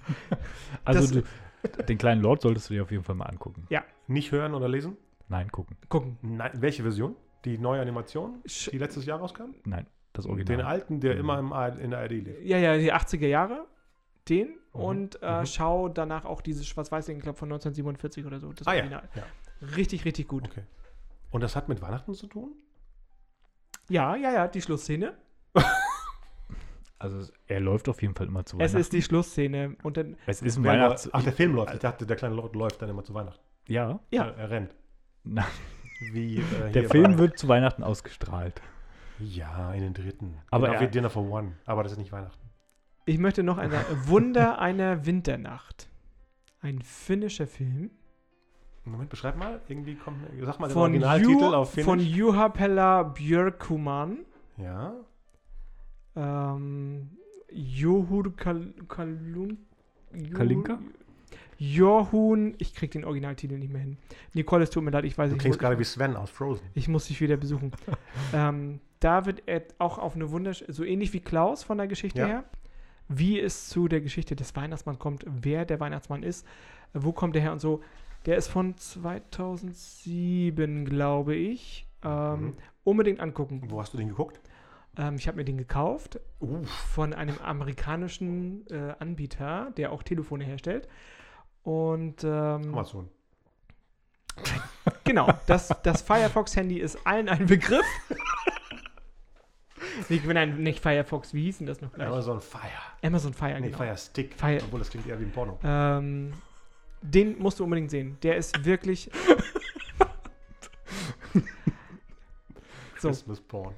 Speaker 2: Also du, den kleinen Lord solltest du dir auf jeden Fall mal angucken.
Speaker 1: Nicht hören oder lesen?
Speaker 2: Nein, gucken.
Speaker 3: Gucken.
Speaker 1: Nein, welche Version? Die neue Animation,
Speaker 3: Sch
Speaker 1: die letztes Jahr rauskam?
Speaker 2: Nein, das Original.
Speaker 1: Den alten, der
Speaker 2: Mhm.
Speaker 1: immer im ARD, in der ARD lief.
Speaker 3: ja, ja, die 80er Jahre. Den
Speaker 1: Mhm,
Speaker 3: und äh,
Speaker 1: mhm.
Speaker 3: schau danach auch dieses Schwarz-Weiß-Ding, ich glaube von 1947 oder so. Das
Speaker 1: Ah ja,
Speaker 3: Original.
Speaker 1: ja.
Speaker 3: Richtig, richtig gut.
Speaker 1: Okay. Und das hat mit Weihnachten zu tun?
Speaker 3: Ja, ja, ja, die Schlussszene.
Speaker 2: Also es- er läuft auf jeden Fall immer zu
Speaker 3: Es
Speaker 2: Weihnachten.
Speaker 3: ist die Schlussszene. Und dann,
Speaker 2: es ist ein Weihnachts...
Speaker 1: läuft- Ach, der Film läuft. Ich dachte, der kleine Lord läuft dann immer zu Weihnachten.
Speaker 2: Ja,
Speaker 3: Ja.
Speaker 1: Er, er rennt.
Speaker 2: Nein,
Speaker 1: Wie, äh,
Speaker 2: der Film wird zu Weihnachten ausgestrahlt.
Speaker 1: Ja, in den dritten.
Speaker 2: Aber
Speaker 1: genau
Speaker 2: er-
Speaker 1: wie Dinner for One. Aber das ist nicht Weihnachten.
Speaker 3: ich möchte noch eine Wunder einer Winternacht. Ein finnischer Film.
Speaker 1: Moment, beschreib mal. Irgendwie kommt. Sag mal den
Speaker 3: Von,
Speaker 1: Originaltitel
Speaker 3: Ju,
Speaker 1: auf
Speaker 3: von
Speaker 1: Finnisch.
Speaker 3: Juha Pella Björkuman.
Speaker 1: Ja.
Speaker 3: Ähm, Johur Kal Kalun Jo-
Speaker 2: Kalinka?
Speaker 3: Johun, ich krieg den Originaltitel nicht mehr hin. Nicole, es tut mir leid, ich weiß
Speaker 1: Du
Speaker 3: nicht.
Speaker 1: klingst
Speaker 3: wo-
Speaker 1: gerade wie Sven aus Frozen.
Speaker 3: Ich muss dich wieder besuchen. ähm, da wird er auch auf eine wundersch so ähnlich wie Klaus von der Geschichte
Speaker 1: Ja.
Speaker 3: her, wie es zu der Geschichte des Weihnachtsmanns kommt, wer der Weihnachtsmann ist, wo kommt der her und so. Der ist von 2007, glaube ich. Ähm,
Speaker 1: Mhm.
Speaker 3: Unbedingt angucken.
Speaker 1: Wo hast du den geguckt?
Speaker 3: Ähm, ich habe mir den gekauft
Speaker 1: Uff.
Speaker 3: von einem amerikanischen äh, Anbieter, der auch Telefone herstellt. Und ähm,
Speaker 1: Amazon.
Speaker 3: genau, das, das Firefox-Handy ist allen ein Begriff. ich bin ein, nicht Firefox, wie hieß denn das noch gleich?
Speaker 1: Amazon Fire.
Speaker 3: Amazon Fire,
Speaker 1: Nee,
Speaker 3: genau.
Speaker 1: Fire Stick.
Speaker 3: Fire-
Speaker 1: Obwohl das klingt eher wie ein Porno.
Speaker 3: Ähm, den musst du unbedingt sehen. Der ist wirklich. so.
Speaker 1: Christmas Porn.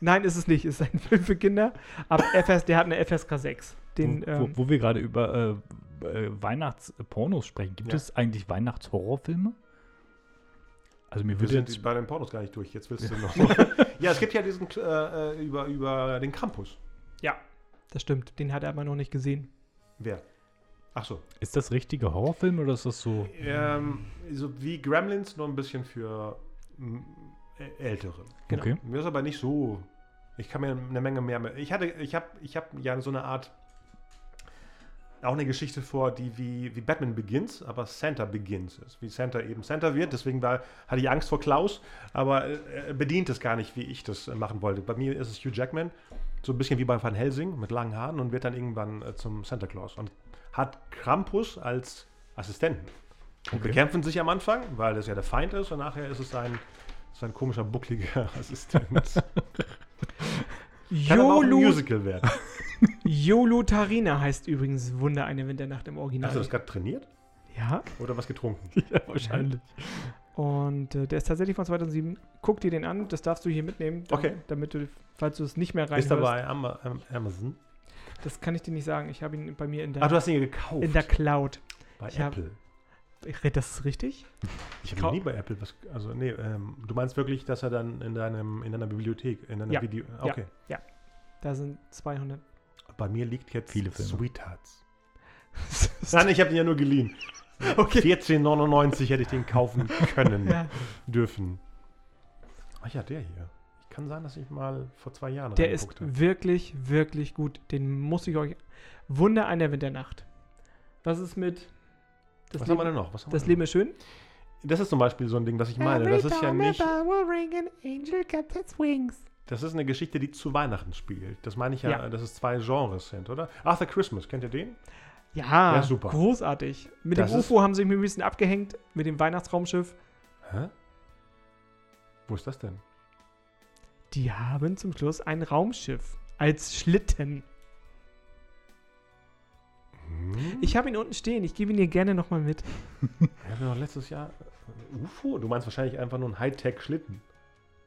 Speaker 3: Nein, ist es nicht. Es ist ein Film für Kinder. Aber FS, der hat eine FSK 6. Den,
Speaker 2: wo,
Speaker 3: ähm,
Speaker 2: wo, wo wir gerade über äh, äh, Weihnachtspornos sprechen. Gibt
Speaker 1: Ja.
Speaker 2: es eigentlich Weihnachtshorrorfilme? Also mir
Speaker 1: Wir
Speaker 2: würde
Speaker 1: sind
Speaker 2: jetzt...
Speaker 1: bei den Pornos gar nicht durch. Jetzt willst du noch. ja, es gibt ja diesen äh, äh, über, über den Campus.
Speaker 3: das stimmt. Den hat er aber noch nicht gesehen.
Speaker 1: Wer? Ach so.
Speaker 2: Ist das richtige Horrorfilm oder ist das so...
Speaker 1: Ähm, so wie Gremlins, nur ein bisschen für Ältere.
Speaker 3: Genau.
Speaker 2: Okay.
Speaker 1: Mir ist aber nicht so. Ich kann mir eine Menge mehr. Ich hatte, ich habe, ich habe ja so eine Art. Auch eine Geschichte vor, die wie, wie Batman Begins, aber Santa Begins ist. Wie Santa eben Santa wird. Deswegen war, hatte ich Angst vor Klaus, aber äh, er bedient es gar nicht, wie ich das äh, machen wollte. Bei mir ist es Hugh Jackman, so ein bisschen wie bei Van Helsing mit langen Haaren und wird dann irgendwann äh, zum Santa Claus und hat Krampus als Assistenten. Und
Speaker 2: Okay.
Speaker 1: bekämpfen sich am Anfang, weil das ja der Feind ist und nachher ist es sein, sein komischer, buckliger Assistent. Kann aber auch ein
Speaker 3: Yolu,
Speaker 1: Musical werden.
Speaker 3: Yolu Tarina heißt übrigens Wunder eine Winternacht im Original.
Speaker 1: Hast du das gerade trainiert
Speaker 3: ja.
Speaker 1: oder was getrunken?
Speaker 2: Ja, wahrscheinlich.
Speaker 3: Und äh, der ist tatsächlich von 2007. Guck dir den an, das darfst du hier mitnehmen, da-
Speaker 1: Okay.
Speaker 3: damit du, falls du es nicht mehr
Speaker 1: Ist er
Speaker 3: reinhörst.
Speaker 1: bei Ama- Am- Amazon?
Speaker 3: Das kann ich dir nicht sagen. Ich habe ihn bei mir in der,
Speaker 1: Ach, du hast ihn gekauft.
Speaker 3: in der Cloud.
Speaker 1: bei
Speaker 3: ich
Speaker 1: Apple.
Speaker 3: Ich, das ist richtig?
Speaker 1: Ich habe nie bei Apple was. Also, nee, ähm, du meinst wirklich, dass er dann in deinem in deiner Bibliothek, in deiner
Speaker 3: Ja.
Speaker 1: Video.
Speaker 3: Ja.
Speaker 1: Okay.
Speaker 3: Da sind 200.
Speaker 1: Bei mir liegt jetzt
Speaker 2: Viele Filme.
Speaker 1: Sweethearts. Nein, ich habe ihn ja nur geliehen.
Speaker 3: Okay.
Speaker 1: 14,99 hätte ich den kaufen können,
Speaker 3: Ja.
Speaker 1: dürfen. Ach ja, der hier. Ich Kann sein, dass ich mal vor zwei Jahren
Speaker 3: Der ist
Speaker 1: habe.
Speaker 3: wirklich, wirklich gut. Den muss ich euch. Wunder einer Winternacht. Was ist mit. Das,
Speaker 1: Was haben wir
Speaker 3: Leben,
Speaker 1: denn noch?
Speaker 3: Das Leben ist schön?
Speaker 1: noch? Das ist zum Beispiel so ein Ding, das ich meine. Das ist ja nicht. Das ist eine Geschichte, die zu Weihnachten spielt. Das meine ich ja,
Speaker 3: Ja.
Speaker 1: dass es zwei Genres sind, oder? Arthur Christmas, kennt ihr den?
Speaker 3: Ja,
Speaker 1: Ja, super.
Speaker 3: großartig. Mit
Speaker 1: Das
Speaker 3: dem UFO haben sie mich ein bisschen abgehängt, mit dem Weihnachtsraumschiff.
Speaker 1: Hä? Wo ist das denn?
Speaker 3: Die haben zum Schluss ein Raumschiff als Schlitten.
Speaker 1: Hm?
Speaker 3: Ich habe ihn unten stehen, ich gebe ihn dir gerne nochmal mit.
Speaker 1: Wir hatten doch letztes Jahr äh, UFO. Du meinst wahrscheinlich einfach nur einen Hightech-Schlitten.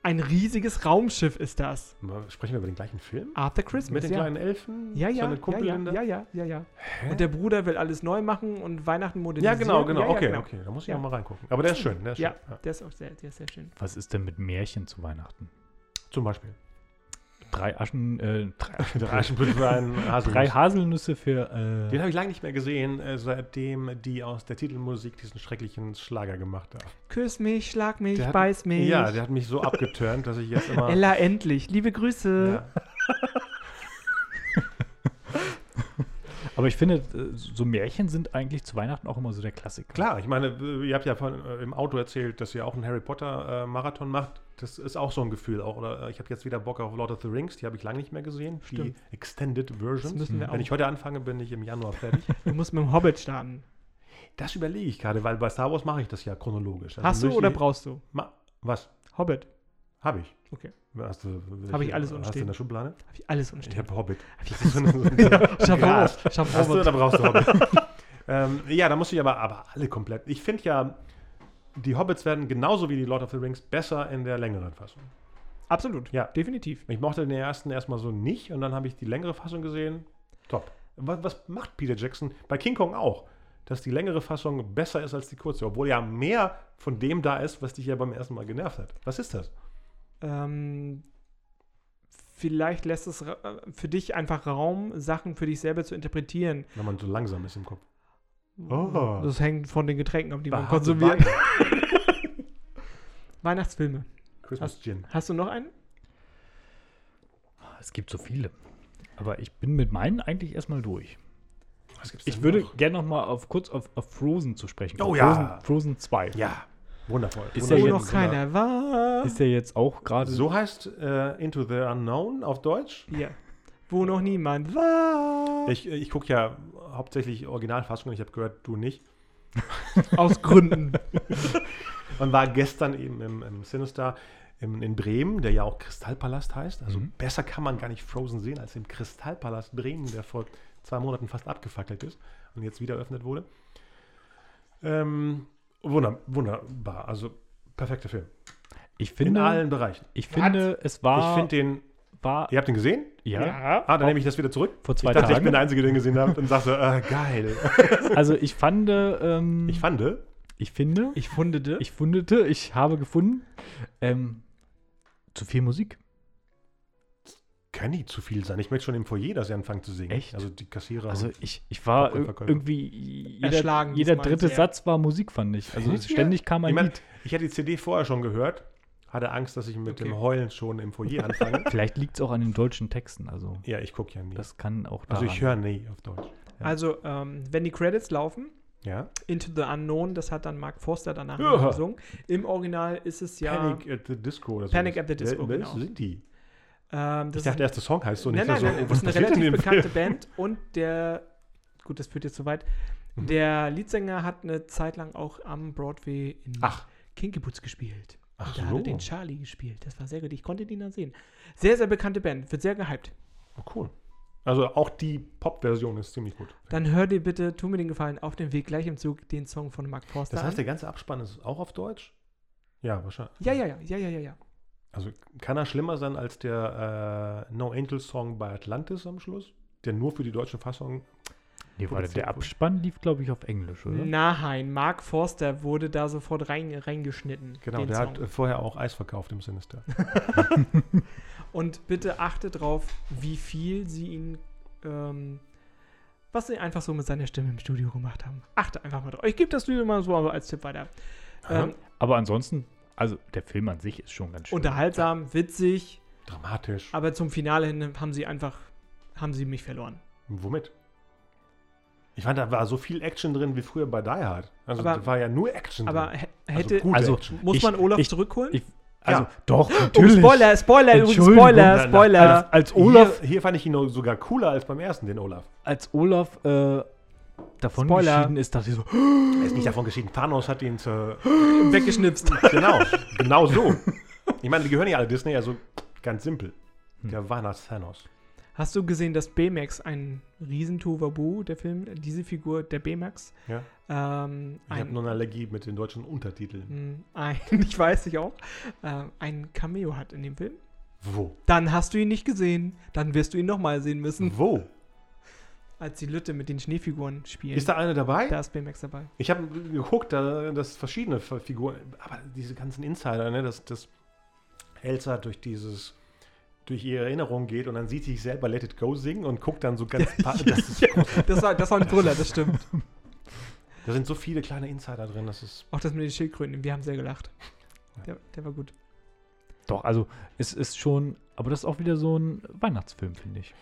Speaker 3: Ein riesiges Raumschiff ist das.
Speaker 1: Sprechen wir über den gleichen Film?
Speaker 3: Arthur Christmas,
Speaker 1: Mit den
Speaker 3: ja.
Speaker 1: kleinen Elfen?
Speaker 3: Ja,
Speaker 1: So
Speaker 3: ja,
Speaker 1: eine
Speaker 3: ja, ja, ja, ja, ja, ja.
Speaker 1: Hä?
Speaker 3: Und der Bruder will alles neu machen und Weihnachten
Speaker 1: ja,
Speaker 3: modernisieren.
Speaker 1: genau, genau.
Speaker 3: Ja, ja,
Speaker 1: okay,
Speaker 3: genau.
Speaker 1: okay. Da muss ich
Speaker 3: Ja.
Speaker 1: auch mal reingucken. Aber der ist schön. Der ist schön.
Speaker 3: Ja,
Speaker 1: Ja.
Speaker 3: der ist auch sehr, der ist sehr schön.
Speaker 2: Was ist denn mit Märchen zu Weihnachten?
Speaker 1: Zum Beispiel.
Speaker 2: Drei Aschen, äh, drei, Aschen,
Speaker 1: einen Haselnuss.
Speaker 2: drei Haselnüsse für, äh,
Speaker 1: Den habe ich lange nicht mehr gesehen, äh, seitdem die aus der Titelmusik diesen schrecklichen Schlager gemacht haben.
Speaker 3: Küss mich, schlag mich,
Speaker 1: Der hat-
Speaker 3: beiß mich.
Speaker 1: Ja, der hat mich so abgeturnt, dass ich jetzt immer.
Speaker 3: Ella, endlich. Liebe Grüße.
Speaker 1: ja.
Speaker 2: aber ich finde, äh, so Märchen sind eigentlich zu Weihnachten auch immer so der Klassiker.
Speaker 1: Klar, ich meine, äh, ihr habt ja von, äh, im Auto erzählt, dass ihr auch einen Harry Potter äh, Marathon macht. Das ist auch so ein Gefühl. Auch, oder äh, ich habe jetzt wieder Bock auf Lord of the Rings, die habe ich lange nicht mehr gesehen.
Speaker 3: Stimmt.
Speaker 1: Die Extended
Speaker 3: wir
Speaker 1: Wenn
Speaker 3: auch.
Speaker 1: ich heute anfange, bin ich im Januar fertig.
Speaker 3: Du musst mit dem Hobbit starten.
Speaker 1: das überlege ich gerade, weil bei Star Wars mache ich das ja chronologisch. Also
Speaker 3: Hast du oder brauchst du?
Speaker 1: Was?
Speaker 3: Hobbit.
Speaker 1: Habe ich.
Speaker 3: Okay.
Speaker 1: Hast du,
Speaker 3: Hab ich alles
Speaker 1: Hast du
Speaker 3: unstehen.
Speaker 1: in der Schublade?
Speaker 3: Hab ich alles
Speaker 1: Ich
Speaker 3: umstehen.
Speaker 1: habe Hobbit.
Speaker 3: Hab ich
Speaker 1: Das ist so so Hast du, da brauchst du Hobbit. ähm, ja, da muss ich aber, aber alle komplett. Ich finde ja, die Hobbits werden genauso wie die Lord of the Rings besser in der längeren Fassung.
Speaker 3: Absolut.
Speaker 1: Ja.
Speaker 3: Definitiv.
Speaker 1: Ich mochte den ersten erstmal so nicht und dann habe ich die längere Fassung gesehen. Top. Was, was macht Peter Jackson? Bei King Kong auch. Dass die längere Fassung besser ist als die kurze, obwohl ja mehr von dem da ist, was dich ja beim ersten Mal genervt hat. Was ist das?
Speaker 3: Ähm, vielleicht lässt es für dich einfach Raum, Sachen für dich selber zu interpretieren.
Speaker 1: Wenn man so langsam ist im Kopf. Oh.
Speaker 3: Das hängt von den Getränken ab, die man
Speaker 1: Harte
Speaker 3: konsumiert.
Speaker 1: Wein.
Speaker 3: Weihnachtsfilme.
Speaker 1: Christmas Gin.
Speaker 3: Hast du noch einen?
Speaker 2: Es gibt so viele. Aber ich bin mit meinen eigentlich erstmal durch.
Speaker 1: Was gibt's
Speaker 2: Ich würde
Speaker 1: noch?
Speaker 2: gerne noch mal auf, kurz auf, auf Frozen zu sprechen.
Speaker 1: Oh
Speaker 2: kommen.
Speaker 1: ja.
Speaker 2: Frozen, Frozen 2.
Speaker 1: Ja, wundervoll.
Speaker 2: Ist ja
Speaker 3: Wo
Speaker 2: jetzt
Speaker 3: noch keiner war.
Speaker 2: Ist ja jetzt auch gerade
Speaker 1: So heißt äh, Into the Unknown auf Deutsch.
Speaker 3: Ja. Wo noch niemand war.
Speaker 1: Ich, ich gucke ja hauptsächlich Originalfassungen. Ich habe gehört, du nicht.
Speaker 3: Aus Gründen.
Speaker 1: Und war gestern eben im, im Sinister im, in Bremen, der ja auch Kristallpalast heißt. Also
Speaker 2: Mhm.
Speaker 1: besser kann man gar nicht Frozen sehen als im Kristallpalast Bremen, der vor zwei Monaten fast abgefackelt ist und jetzt wieder eröffnet wurde. Ähm, wunder, wunderbar. Also perfekter Film.
Speaker 2: Ich
Speaker 1: In
Speaker 2: finde,
Speaker 1: allen Bereichen.
Speaker 2: ich finde es war.
Speaker 1: ich finde den.
Speaker 2: War
Speaker 1: Ihr habt ihn gesehen?
Speaker 2: ja,
Speaker 1: Ah, dann nehme ich das wieder zurück.
Speaker 2: vor zwei
Speaker 1: ich dachte, ich
Speaker 2: Tagen.
Speaker 1: bin der Einzige, der ihn gesehen hat und sagte, äh, geil.
Speaker 2: also ich fand, ähm,
Speaker 1: Ich fand,
Speaker 2: ich finde,
Speaker 3: Ich fundete.
Speaker 2: ich fundete, ich habe gefunden, ähm, zu viel Musik.
Speaker 1: kann nie zu viel sein. Ich möchte schon im Foyer, dass sie anfangen zu singen.
Speaker 2: Echt?
Speaker 1: Also die Kassierer.
Speaker 2: Also ich, ich war irgendwie jeder,
Speaker 3: Erschlagen
Speaker 2: jeder dritte. Satz war Musik, fand ich. Also ständig kam ein
Speaker 1: Ich mein,
Speaker 2: Lied.
Speaker 1: ich hatte die CD vorher schon gehört, hatte Angst, dass ich mit
Speaker 3: Okay.
Speaker 1: dem Heulen schon im Foyer anfange.
Speaker 2: Vielleicht liegt es auch an den deutschen Texten. Also
Speaker 1: ja, ich gucke ja nie.
Speaker 2: das kann auch
Speaker 1: also
Speaker 2: daran
Speaker 1: ich höre nie auf Deutsch.
Speaker 2: Ja.
Speaker 3: Also, ähm, wenn die Credits laufen,
Speaker 1: Ja?
Speaker 3: Into the Unknown, das hat dann Mark Forster danach
Speaker 1: Ja.
Speaker 3: gesungen. Im Original ist es ja.
Speaker 1: Panic at the Disco oder so.
Speaker 3: Panic at the Disco,
Speaker 1: Wer,
Speaker 3: genau.
Speaker 1: sind die?
Speaker 3: Ähm,
Speaker 1: Ich
Speaker 3: das
Speaker 1: dachte erst, der Song heißt so
Speaker 3: nein,
Speaker 1: nicht.
Speaker 3: nein,
Speaker 1: so,
Speaker 3: nein, das ist eine relativ bekannte
Speaker 1: Film?
Speaker 3: Band und der, gut, das führt jetzt zu weit,
Speaker 1: Mhm.
Speaker 3: der Leadsänger hat eine Zeit lang auch am Broadway in
Speaker 1: Ach,
Speaker 3: Kinkyboots gespielt.
Speaker 1: Ach
Speaker 3: da
Speaker 1: so.
Speaker 3: hat er den Charlie gespielt. Das war sehr gut. Ich konnte den dann sehen. Sehr, sehr bekannte Band. Wird sehr gehypt.
Speaker 1: Oh, cool. Also auch die Pop-Version ist ziemlich gut.
Speaker 3: Dann hör dir bitte, tu mir den Gefallen, auf dem Weg gleich im Zug den Song von Mark Forster
Speaker 1: Das heißt,
Speaker 3: an.
Speaker 1: der ganze Abspann ist auch auf Deutsch? Ja, wahrscheinlich.
Speaker 3: Ja, ja, ja, ja, ja, ja, ja.
Speaker 1: Also kann er schlimmer sein als der äh, No Angel Song bei Atlantis am Schluss? Der nur für die deutsche Fassung.
Speaker 2: Nee, warte,
Speaker 1: produziert
Speaker 2: der. Abspann lief, glaube ich, auf Englisch, oder?
Speaker 3: Nein, Mark Forster wurde da sofort rein, reingeschnitten.
Speaker 1: Genau,
Speaker 3: den
Speaker 1: der
Speaker 3: Song.
Speaker 1: hat äh, vorher auch Eis verkauft im Sinister.
Speaker 3: Und bitte achte drauf, wie viel sie ihn, ähm, was sie einfach so mit seiner Stimme im Studio gemacht haben. Achte einfach mal drauf. Ich gebe das Studio mal so als Tipp weiter. Ähm,
Speaker 2: Aber ansonsten Also der Film an sich ist schon ganz schön.
Speaker 3: Unterhaltsam, witzig,
Speaker 1: Dramatisch.
Speaker 3: aber zum Finale hin haben sie einfach, haben sie mich verloren.
Speaker 1: Womit? Ich fand, da war so viel Action drin wie früher bei Die Hard. Also
Speaker 3: Aber-
Speaker 1: da war ja nur Action
Speaker 3: Aber
Speaker 1: drin.
Speaker 3: hä- hätte,
Speaker 1: gute
Speaker 2: also-
Speaker 1: Action.
Speaker 3: muss
Speaker 2: Ich-
Speaker 3: man Olaf
Speaker 2: ich-
Speaker 3: zurückholen?
Speaker 2: ich- also
Speaker 1: Ja.
Speaker 2: doch,
Speaker 3: oh,
Speaker 2: natürlich.
Speaker 3: Spoiler, Spoiler, übrigens Spoiler,
Speaker 1: na,
Speaker 3: Spoiler.
Speaker 2: Als, als Olaf,
Speaker 1: Hier, hier fand ich ihn noch sogar cooler als beim ersten, den Olaf.
Speaker 2: als Olaf äh, davon
Speaker 3: Spoiler.
Speaker 2: geschieden ist, dachte ich so,
Speaker 1: Er ist nicht davon geschieden. Thanos hat ihn zur.
Speaker 3: Weggeschnipst.
Speaker 1: Genau, genau so. Ich meine, die gehören ja alle Disney, also ganz simpel.
Speaker 2: Hm.
Speaker 1: Der Weihnachts-Thanos.
Speaker 3: Hast du gesehen, dass Baymax ein Riesentovabu, der Film, diese Figur, der Baymax,
Speaker 1: Ja.
Speaker 3: ähm,
Speaker 1: Ich habe nur eine Allergie mit den deutschen Untertiteln.
Speaker 3: mh, ein, ich weiß ich auch, äh, ein Cameo hat in dem Film.
Speaker 1: Wo?
Speaker 3: Dann hast du ihn nicht gesehen. Dann wirst du ihn nochmal sehen müssen,
Speaker 1: Wo?
Speaker 3: als die Lütte mit den Schneefiguren spielen.
Speaker 1: Ist da eine dabei?
Speaker 3: da ist Baymax dabei.
Speaker 1: Ich habe geguckt, da das verschiedene Figuren, aber diese ganzen Insider, ne, dass, dass Elsa durch dieses durch ihre Erinnerung geht und dann sieht sie sich selber Let It Go singen und guckt dann so ganz das ist großartig.
Speaker 3: Das war, das war ein Brüller, das stimmt.
Speaker 1: Da sind so viele kleine Insider drin, das ist
Speaker 3: Auch das mit den Schildkröten, wir haben sehr gelacht. Der, der war gut.
Speaker 2: doch, also es ist schon, aber das ist auch wieder so ein Weihnachtsfilm, finde ich.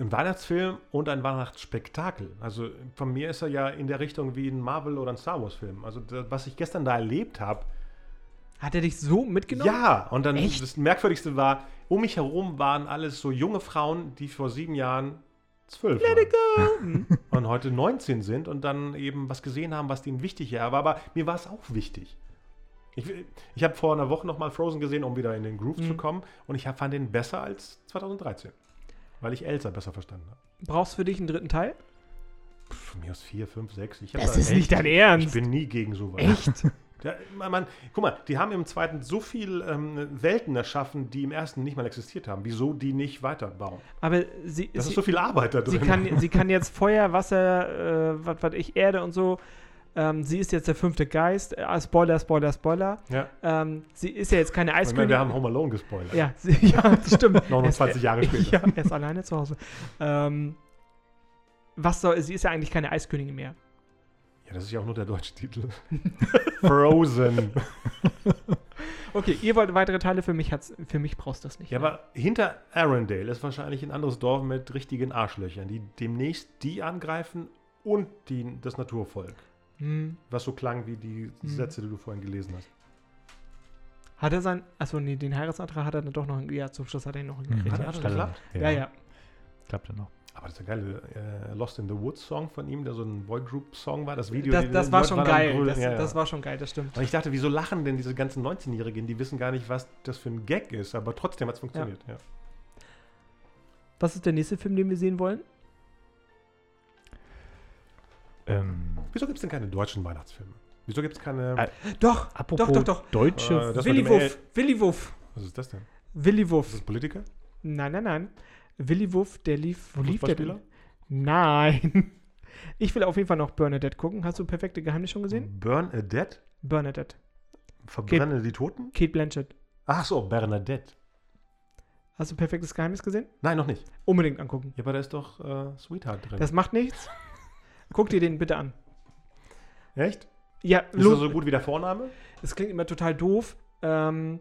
Speaker 1: ein Weihnachtsfilm und ein Weihnachtsspektakel. Also von mir ist er ja in der Richtung wie ein Marvel oder ein Star Wars Film. Also da, was ich gestern da erlebt habe,
Speaker 3: Hat er dich so mitgenommen?
Speaker 1: ja, und dann
Speaker 3: Echt?
Speaker 1: das Merkwürdigste war, um mich herum waren alles so junge Frauen, die vor sieben Jahren zwölf waren. und heute 19 sind und dann eben was gesehen haben, was denen wichtig war. Aber mir war es auch wichtig. Ich, ich habe vor einer Woche noch mal Frozen gesehen, um wieder in den Groove zu
Speaker 3: Mhm.
Speaker 1: kommen. Und ich fand den besser als 2013. Weil ich Elsa besser verstanden habe.
Speaker 3: Brauchst du für dich einen dritten Teil?
Speaker 1: Von mir aus 4, 5, 6. Ich hab
Speaker 3: Das
Speaker 1: da
Speaker 3: ist
Speaker 1: echt-
Speaker 3: nicht dein Ernst.
Speaker 1: Ich bin nie gegen sowas.
Speaker 3: Echt?
Speaker 1: Ja, man, man, guck mal, die haben im zweiten so viel ähm, Welten erschaffen, die im ersten nicht mal existiert haben. Wieso die nicht weiterbauen?
Speaker 3: Aber sie,
Speaker 1: Das
Speaker 3: sie,
Speaker 1: ist so viel Arbeit da
Speaker 3: sie,
Speaker 1: drin.
Speaker 3: kann, sie kann jetzt Feuer, Wasser, äh, was weiß ich, Erde und so. Ähm, sie ist jetzt der fünfte Geist. Äh, Spoiler, Spoiler, Spoiler.
Speaker 1: ja.
Speaker 3: Ähm, sie ist ja jetzt keine Eiskönigin.
Speaker 1: wir haben Home Alone gespoilert.
Speaker 3: ja, sie, ja, stimmt.
Speaker 1: 29
Speaker 3: Er-
Speaker 1: Jahre später.
Speaker 3: Ja, er ist alleine zu Hause. Ähm, was soll, sie ist ja eigentlich keine Eiskönigin mehr.
Speaker 1: Ja, das ist ja auch nur der deutsche Titel. Frozen.
Speaker 3: Okay, ihr wollt weitere Teile, für mich, hat's, für mich brauchst du das nicht.
Speaker 1: Ja, aber hinter Arendelle ist wahrscheinlich ein anderes Dorf mit richtigen Arschlöchern, die demnächst die angreifen und die, das Naturvolk.
Speaker 3: Hm.
Speaker 1: Was so klang wie die
Speaker 3: Hm.
Speaker 1: Sätze, die du vorhin gelesen hast.
Speaker 3: Hat er sein, achso, nee, den Heiratsantrag hat er dann doch noch, ja, zum Schluss hat er ihn noch
Speaker 2: Mhm.
Speaker 3: hingekriegt.
Speaker 1: Hat
Speaker 3: ja.
Speaker 1: er das
Speaker 2: Klappt
Speaker 1: geklappt?
Speaker 2: dann.
Speaker 3: Ja, ja.
Speaker 2: Klappt dann noch.
Speaker 1: Aber das ist der geile äh, Lost in the Woods Song von ihm, der so ein Boy Group Song war. Das Video.
Speaker 3: Das, das war
Speaker 1: Leute
Speaker 3: schon geil.
Speaker 1: Grölen.
Speaker 3: Das,
Speaker 1: Ja, ja.
Speaker 3: das war schon geil, das stimmt.
Speaker 1: Und ich dachte, wieso lachen denn diese ganzen 19-Jährigen? Die wissen gar nicht, was das für ein Gag ist, aber trotzdem hat es funktioniert. Ja.
Speaker 3: Was ist der nächste Film, den wir sehen wollen?
Speaker 2: Ähm,
Speaker 1: Wieso gibt es denn keine deutschen Weihnachtsfilme? Wieso gibt es keine.
Speaker 2: Äh,
Speaker 3: Doch,
Speaker 2: apropos
Speaker 3: doch, doch, doch.
Speaker 2: deutsche
Speaker 1: Äh, das
Speaker 3: Willi Wuff. Willi Wuff.
Speaker 1: was ist das denn?
Speaker 3: Willi
Speaker 1: Ist
Speaker 3: Wuff.
Speaker 1: das Politiker?
Speaker 3: Nein, nein, nein. Willi Wuff, der lief. Wo lief der denn?
Speaker 1: Fußballspieler?
Speaker 3: Nein. Ich will auf jeden Fall noch Bernadette gucken. Hast du Perfekte Geheimnis schon gesehen?
Speaker 1: Bernadette?
Speaker 3: Bernadette.
Speaker 1: Verbrenne die Toten?
Speaker 3: Kate Blanchett.
Speaker 1: Ach so, Bernadette.
Speaker 3: Hast du Perfektes Geheimnis gesehen?
Speaker 1: Nein, noch nicht.
Speaker 3: Unbedingt angucken.
Speaker 1: Ja, aber da ist doch äh, Sweetheart drin.
Speaker 3: Das macht nichts. Guck dir den bitte an.
Speaker 1: Echt?
Speaker 3: Ja,
Speaker 1: Ist er so gut wie der Vorname?
Speaker 3: es klingt immer total doof. Ähm,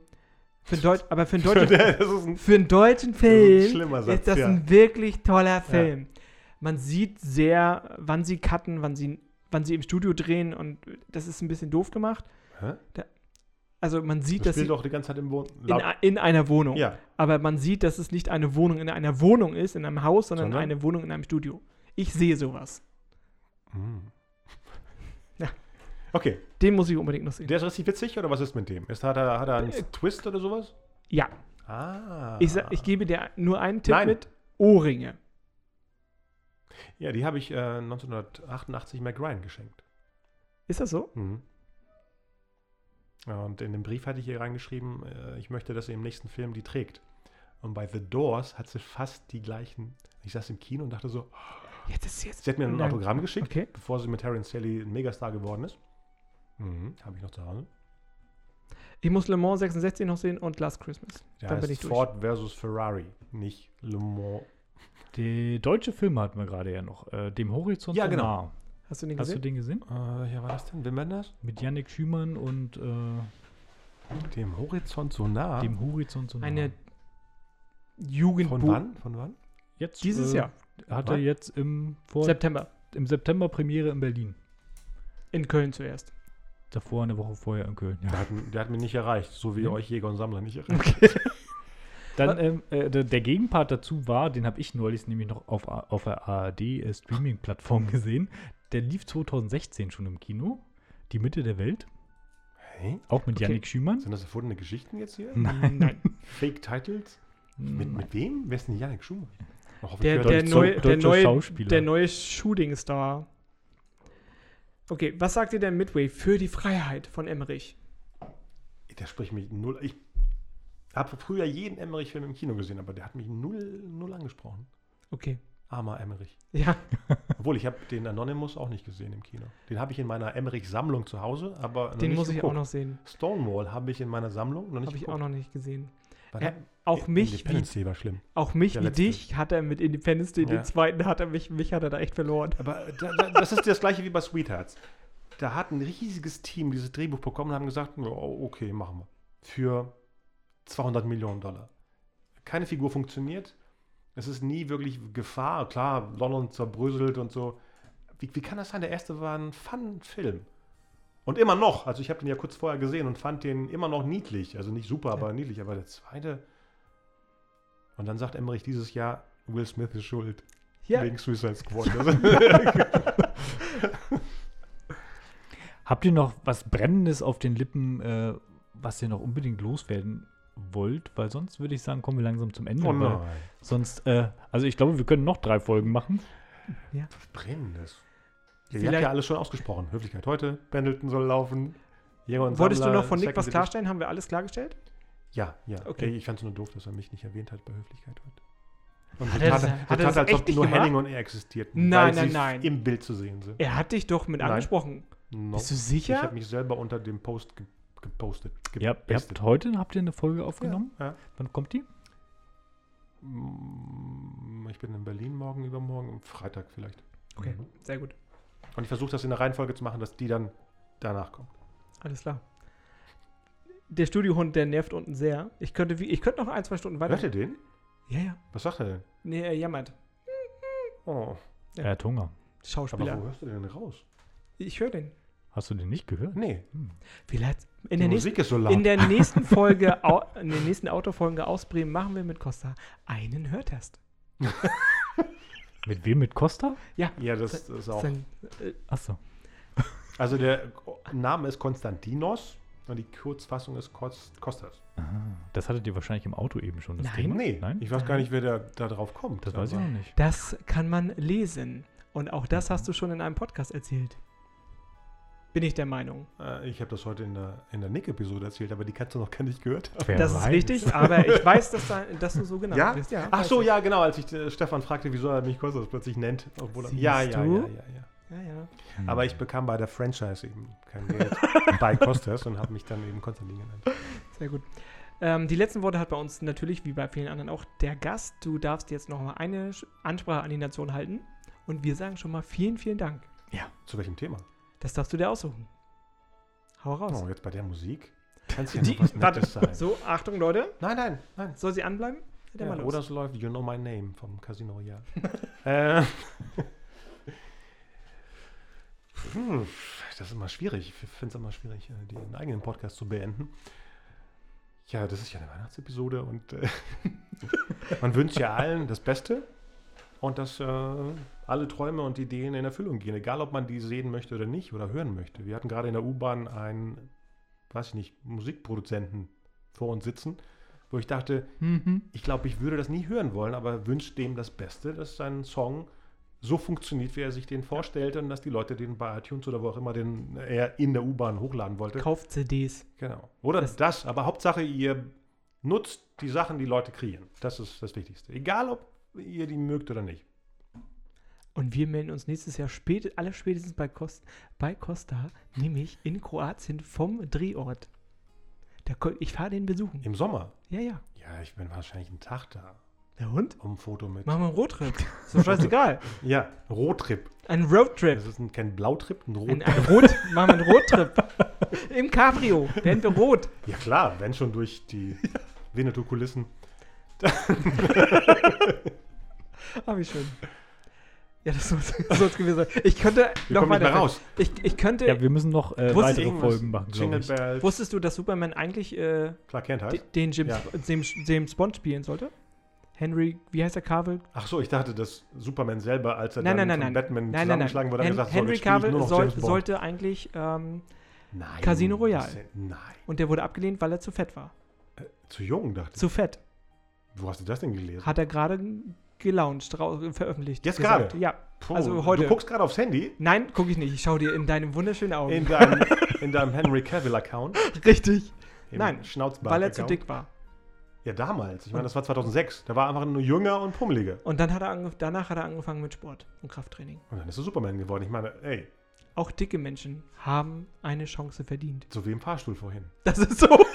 Speaker 3: für einen Deut aber für einen deutschen,
Speaker 1: ist ein,
Speaker 3: für einen deutschen
Speaker 1: das ist ein
Speaker 3: Film ist das
Speaker 1: ja.
Speaker 3: ein wirklich toller Film. Man sieht sehr, wann sie cutten, wann sie, wann sie im Studio drehen und das ist ein bisschen doof gemacht.
Speaker 1: Hä?
Speaker 3: Also man sieht,
Speaker 1: Das
Speaker 3: dass sie
Speaker 1: doch die ganze Zeit im Wohn.
Speaker 3: in, in einer Wohnung.
Speaker 1: ja.
Speaker 3: Aber man sieht, dass es nicht eine Wohnung in einer Wohnung ist, in einem Haus, sondern,
Speaker 1: Sondern?
Speaker 3: eine Wohnung in einem Studio. Ich sehe sowas.
Speaker 1: Hm.
Speaker 3: Ja.
Speaker 1: Okay,
Speaker 3: Den muss ich unbedingt noch sehen.
Speaker 1: der ist richtig witzig oder was ist mit dem? Ist, hat, er, hat er einen
Speaker 3: Äh,
Speaker 1: Twist oder sowas?
Speaker 3: ja,
Speaker 1: Ah.
Speaker 3: ich, ich gebe dir nur einen Tipp
Speaker 1: Nein.
Speaker 3: mit. Ohrringe.
Speaker 1: Ja, die habe ich äh, 1988 Mac Ryan geschenkt.
Speaker 3: Ist das so?
Speaker 1: Mhm. Ja, und in dem Brief hatte ich ihr reingeschrieben, äh, ich möchte, dass sie im nächsten Film die trägt. Und bei The Doors hat sie fast die gleichen. Ich saß im Kino und dachte so,
Speaker 3: Jetzt ist jetzt.
Speaker 1: sie hat mir ein. Autogramm geschickt,
Speaker 3: Okay.
Speaker 1: bevor sie mit Terence Sally ein Megastar geworden ist. Mhm, habe ich noch zu Hause.
Speaker 3: Ich muss Le Mans 66 noch sehen und Last Christmas.
Speaker 1: Der
Speaker 3: Dann bin
Speaker 1: heißt
Speaker 3: ich durch.
Speaker 1: Ford versus Ferrari, nicht Le Mans.
Speaker 2: die deutsche Filme hatten wir gerade ja noch. Äh, dem Horizont
Speaker 1: Ja,
Speaker 2: so
Speaker 1: genau.
Speaker 2: nah.
Speaker 3: Hast du den
Speaker 2: Hast du
Speaker 3: gesehen?
Speaker 2: den gesehen?
Speaker 1: Äh, ja, war das denn? Wim Wenders?
Speaker 2: Mit Yannick Schümann und äh,
Speaker 1: Dem Horizont so nah.
Speaker 2: dem Horizont so nah.
Speaker 3: Eine
Speaker 1: Von
Speaker 3: Jugendbuch.
Speaker 1: wann? Von wann?
Speaker 2: Jetzt,
Speaker 3: Dieses
Speaker 2: äh,
Speaker 3: Jahr.
Speaker 2: Hat er jetzt im, vor,
Speaker 3: September.
Speaker 2: im September Premiere in Berlin.
Speaker 3: In Köln zuerst.
Speaker 2: Davor eine Woche vorher in Köln.
Speaker 1: Der
Speaker 2: Ja.
Speaker 1: hat, der hat mich nicht erreicht, so wie
Speaker 2: Ja.
Speaker 1: euch Jäger und Sammler nicht erreicht.
Speaker 2: Dann ähm, äh, der, der Gegenpart dazu war, den habe ich neulich nämlich noch auf, auf der ARD-Streaming-Plattform gesehen. Der lief 2016 schon im Kino. Die Mitte der Welt.
Speaker 1: Hey?
Speaker 2: Auch mit
Speaker 3: Okay.
Speaker 2: Yannick Schümann.
Speaker 1: Sind das erfundene Geschichten jetzt hier?
Speaker 2: Nein.
Speaker 3: Nein.
Speaker 1: Fake Titles? Mit,
Speaker 2: Nein.
Speaker 1: mit wem? Wer ist denn? Oh, hoffentlich
Speaker 3: Der,
Speaker 1: er
Speaker 3: der, neue, der, neue,
Speaker 2: Schauspieler.
Speaker 3: der neue Shooting-Star. Okay, was sagt ihr denn Midway für die Freiheit von Emmerich?
Speaker 1: Der spricht mich null. Ich habe früher jeden Emmerich-Film im Kino gesehen, aber der hat mich null, null angesprochen.
Speaker 3: Okay.
Speaker 1: Armer Emmerich.
Speaker 3: Ja,
Speaker 1: Obwohl, ich habe den Anonymous auch nicht gesehen im Kino. Den habe ich in meiner Emmerich-Sammlung zu Hause, aber
Speaker 3: den muss ich
Speaker 1: geguckt.
Speaker 3: auch noch sehen.
Speaker 1: Stonewall habe ich in meiner Sammlung noch nicht
Speaker 3: Habe ich auch noch nicht gesehen. Äh, Auch mich, wie,
Speaker 1: Independence Day war schlimm.
Speaker 3: auch mich
Speaker 1: Der
Speaker 3: wie
Speaker 1: letzte.
Speaker 3: dich hat er mit Independence Day,
Speaker 1: Ja.
Speaker 3: den zweiten hat er mich, mich hat er da echt verloren.
Speaker 1: Aber da, da, das ist das gleiche wie bei Sweethearts. Da hat ein riesiges Team dieses Drehbuch bekommen und haben gesagt, "Ja, okay, machen wir. Für 200 Millionen Dollar. Keine Figur funktioniert. Es ist nie wirklich Gefahr. Klar, London zerbröselt und so. Wie, wie kann das sein? Der erste war ein Fun-Film. Und immer noch. Also ich habe den ja kurz vorher gesehen und fand den immer noch niedlich. Also nicht super, aber niedlich. Aber der zweite... Und dann sagt Emmerich dieses Jahr, Will Smith ist schuld.
Speaker 3: Ja,
Speaker 1: Wegen Suicide Squad. Also,
Speaker 2: Habt ihr noch was Brennendes auf den Lippen, äh, was ihr noch unbedingt loswerden wollt? Weil sonst würde ich sagen, kommen wir langsam zum Ende.
Speaker 1: oh nein.
Speaker 2: Sonst, äh, also ich glaube, wir können noch drei Folgen machen.
Speaker 1: Was Brennendes. Ja, ihr
Speaker 3: Vielleicht-
Speaker 1: habt ja alles schon ausgesprochen. Höflichkeit heute, Pendleton soll laufen. Jäger und
Speaker 3: wolltest du
Speaker 1: Sammler,
Speaker 3: noch von Nick was klarstellen? Haben wir alles klargestellt?
Speaker 1: Ja, ja.
Speaker 3: Okay.
Speaker 1: Ey, Ich fand es nur doof, dass er mich nicht erwähnt hat bei Höflichkeit heute. Und
Speaker 3: Hat er
Speaker 1: tat,
Speaker 3: das-
Speaker 1: so
Speaker 3: hat er das
Speaker 1: als
Speaker 3: echt
Speaker 1: ob nur
Speaker 3: gemacht?
Speaker 1: Henning und er existierten.
Speaker 3: Nein,
Speaker 1: weil
Speaker 3: nein,
Speaker 1: sie
Speaker 3: nein.
Speaker 1: im Bild zu sehen sind.
Speaker 3: Er hat dich doch mit
Speaker 1: Nein.
Speaker 3: angesprochen.
Speaker 1: No.
Speaker 3: Bist du
Speaker 1: Ich
Speaker 3: sicher?
Speaker 1: habe mich selber unter dem Post ge gepostet.
Speaker 2: Ja, ihr habt heute habt ihr eine Folge aufgenommen.
Speaker 1: Ja.
Speaker 2: Wann kommt die?
Speaker 1: Mm, Ich bin in Berlin morgen, übermorgen, am Freitag vielleicht.
Speaker 3: Okay,
Speaker 1: Mhm.
Speaker 3: sehr gut.
Speaker 1: Und ich versuche das in der Reihenfolge zu machen, dass die dann danach kommt.
Speaker 3: Alles klar. Der Studiohund, der nervt unten sehr. Ich könnte, wie, ich könnte noch ein, zwei Stunden weiter.
Speaker 1: Hört ihr den?
Speaker 3: Ja, ja.
Speaker 1: Was sagt er denn?
Speaker 3: Nee, er jammert.
Speaker 1: Oh,
Speaker 3: Ja.
Speaker 2: Er hat Hunger.
Speaker 1: aber
Speaker 3: Schauspieler.
Speaker 1: wo hörst du den denn raus?
Speaker 3: Ich höre den.
Speaker 2: Hast du den nicht gehört?
Speaker 1: Nee,
Speaker 3: Vielleicht in
Speaker 1: die
Speaker 3: der, nächsten,
Speaker 1: Musik ist so laut.
Speaker 3: in der nächsten Folge, au, in der nächsten Autofolge aus Bremen machen wir mit Costa einen Hörtest.
Speaker 2: Mit wem? Mit Costa?
Speaker 1: ja, das ist auch.
Speaker 3: Sein, äh,
Speaker 2: Achso.
Speaker 1: Also der Name ist Konstantinos und die Kurzfassung ist Kos- Kostas.
Speaker 2: Ah, das hattet ihr wahrscheinlich im Auto eben schon, das
Speaker 3: Nein.
Speaker 2: Thema.
Speaker 1: Nee,
Speaker 2: Nein?
Speaker 1: ich weiß gar nicht, wer da, da drauf kommt.
Speaker 2: Das weiß ich noch nicht.
Speaker 3: das kann man lesen. Und auch das hast du schon in einem Podcast erzählt. Bin ich der Meinung.
Speaker 1: Äh, Ich habe das heute in der, in der Nick-Episode erzählt, aber die kannst du noch gar nicht gehört haben.
Speaker 2: Wer
Speaker 3: das ist
Speaker 2: weiß.
Speaker 3: richtig, aber ich weiß, dass, da, dass du so genannt
Speaker 1: Ja?
Speaker 3: bist. Ja,
Speaker 1: Ach so,
Speaker 3: ich.
Speaker 1: ja, genau, als ich äh, Stefan fragte, wieso er mich Kostas plötzlich nennt. Obwohl er, ja, ja,
Speaker 3: du?
Speaker 1: ja, ja, ja.
Speaker 3: Ja, ja.
Speaker 2: Hm.
Speaker 1: Aber ich bekam bei der Franchise eben kein Geld bei Kostas und habe mich dann eben Konstantin genannt.
Speaker 3: Sehr gut. Ähm, die letzten Worte hat bei uns natürlich, wie bei vielen anderen auch, der Gast. Du darfst jetzt noch mal eine Ansprache an die Nation halten. Und wir sagen schon mal vielen, vielen Dank.
Speaker 1: Zu welchem Thema?
Speaker 3: Das darfst du dir aussuchen. Hau raus.
Speaker 1: Oh, jetzt bei der Musik? Kann es ja
Speaker 3: Die-
Speaker 1: was. Nettes sein.
Speaker 3: So, Achtung, Leute.
Speaker 1: Nein, nein, nein.
Speaker 3: Soll sie anbleiben? Ja, mal los.
Speaker 1: oder es läuft You Know My Name vom Casino Royale. äh, hm, das ist immer schwierig. Ich finde es immer schwierig, äh, den eigenen Podcast zu beenden. Ja, das ist ja eine Weihnachtsepisode und äh, man wünscht ja allen das Beste und dass äh, alle Träume und Ideen in Erfüllung gehen, egal ob man die sehen möchte oder nicht oder hören möchte. Wir hatten gerade in der U-Bahn einen, weiß ich nicht, Musikproduzenten vor uns sitzen, wo ich dachte,
Speaker 2: Mhm.
Speaker 1: ich glaube, ich würde das nie hören wollen, aber wünscht dem das Beste, dass sein Song so funktioniert, wie er sich den vorstellt und dass die Leute den bei iTunes oder wo auch immer den er in der U-Bahn hochladen wollte.
Speaker 3: Kauft CDs.
Speaker 1: Genau. Oder
Speaker 3: Das-
Speaker 1: das, aber Hauptsache, ihr nutzt die Sachen, die Leute kreieren. Das ist das Wichtigste. Egal, ob ihr die mögt oder nicht.
Speaker 3: Und wir melden uns nächstes Jahr spät, alle spätestens bei, Cost, bei Costa, nämlich in Kroatien vom Drehort. Da, ich fahre den besuchen.
Speaker 1: Im Sommer.
Speaker 3: Ja, ja.
Speaker 1: Ja, ich bin wahrscheinlich einen Tag da.
Speaker 3: Ja und?
Speaker 1: um ein Foto mit.
Speaker 3: Machen wir einen Roadtrip. Ist doch scheißegal.
Speaker 1: Ja, Roadtrip.
Speaker 3: Ein Roadtrip.
Speaker 1: Das ist ein, kein Blautrip, ein
Speaker 3: Ein,
Speaker 1: Roadtrip.
Speaker 3: ein Rot, machen wir einen Roadtrip. Im Cabrio werden wir rot.
Speaker 1: Ja klar, wenn schon durch die Winnetou-Kulissen.
Speaker 3: Ah, wie schön. Ja, das soll es gewesen sein. Ich könnte
Speaker 1: Wir
Speaker 3: noch weiter.
Speaker 1: raus.
Speaker 3: Ich, ich könnte.
Speaker 2: Ja, wir müssen noch äh, weitere
Speaker 1: Irgendwas,
Speaker 2: Folgen machen,
Speaker 1: Jingle
Speaker 2: ich.
Speaker 1: Bells.
Speaker 3: Wusstest du, dass Superman eigentlich äh,
Speaker 1: Clark Kent heißt.
Speaker 3: den James,
Speaker 1: Ja.
Speaker 3: James, James Bond spielen sollte? Henry, wie heißt der Cavill?
Speaker 1: Ach so, ich dachte, dass Superman selber, als er
Speaker 3: Nein,
Speaker 1: dann
Speaker 3: nein,
Speaker 1: von
Speaker 3: nein, nein.
Speaker 1: Batman
Speaker 3: Nein, nein, nein.
Speaker 1: zusammengeschlagen wurde,
Speaker 3: Hen
Speaker 1: er gesagt,
Speaker 3: Henry
Speaker 1: so, ich
Speaker 3: Cavill soll, sollte eigentlich. Ähm,
Speaker 1: Nein.
Speaker 3: Casino Royale.
Speaker 1: Nein.
Speaker 3: und der wurde abgelehnt, weil er zu fett war.
Speaker 1: Zu jung, dachte
Speaker 3: Zu fett.
Speaker 1: ich. Wo hast du das denn gelesen?
Speaker 3: Hat er gerade gelauncht, veröffentlicht.
Speaker 1: Jetzt gerade?
Speaker 3: Ja.
Speaker 1: Puh,
Speaker 3: also heute.
Speaker 1: Du guckst gerade aufs Handy
Speaker 3: Nein, gucke ich nicht. Ich schaue dir in deine wunderschönen Augen.
Speaker 1: in deinem, in deinem Henry Cavill-Account.
Speaker 3: Richtig.
Speaker 1: im
Speaker 3: Nein,
Speaker 1: Schnauzbart
Speaker 3: Weil er zu dick war.
Speaker 1: Ja, damals. Ich meine, das war 2006. Da war einfach nur jünger und pummeliger.
Speaker 3: Und dann hat er danach hat er angefangen mit Sport und Krafttraining.
Speaker 1: Und dann ist er Superman geworden. Ich meine, ey,
Speaker 3: Auch dicke Menschen haben eine Chance verdient.
Speaker 1: so wie im Fahrstuhl vorhin.
Speaker 3: Das ist so.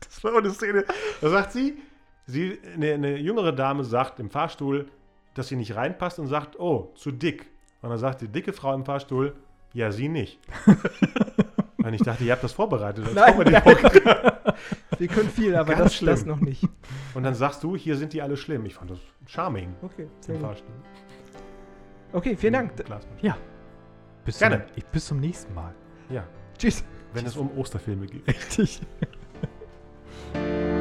Speaker 1: Das war eine Szene. Da sagt sie, sie eine, eine jüngere Dame sagt im Fahrstuhl, dass sie nicht reinpasst und sagt, oh, zu dick. Und dann sagt die dicke Frau im Fahrstuhl, ja, sie nicht. und ich dachte, ihr habt das vorbereitet. als
Speaker 3: Nein,
Speaker 1: Comedy-Programm.
Speaker 3: Wir können viel, aber
Speaker 1: Ganz
Speaker 3: das,
Speaker 1: schlimm.
Speaker 3: das noch nicht.
Speaker 1: Und dann sagst du, hier sind die alle schlimm. Ich fand das charming
Speaker 3: Okay, sehr
Speaker 1: im
Speaker 3: gut.
Speaker 1: Fahrstuhl.
Speaker 3: Okay, vielen Dank.
Speaker 1: Glasmann.
Speaker 2: Ja. Bis
Speaker 1: Gerne.
Speaker 2: Zum, ich, bis zum nächsten Mal.
Speaker 1: Ja,
Speaker 3: Tschüss.
Speaker 1: wenn es um Osterfilme geht.
Speaker 2: Richtig.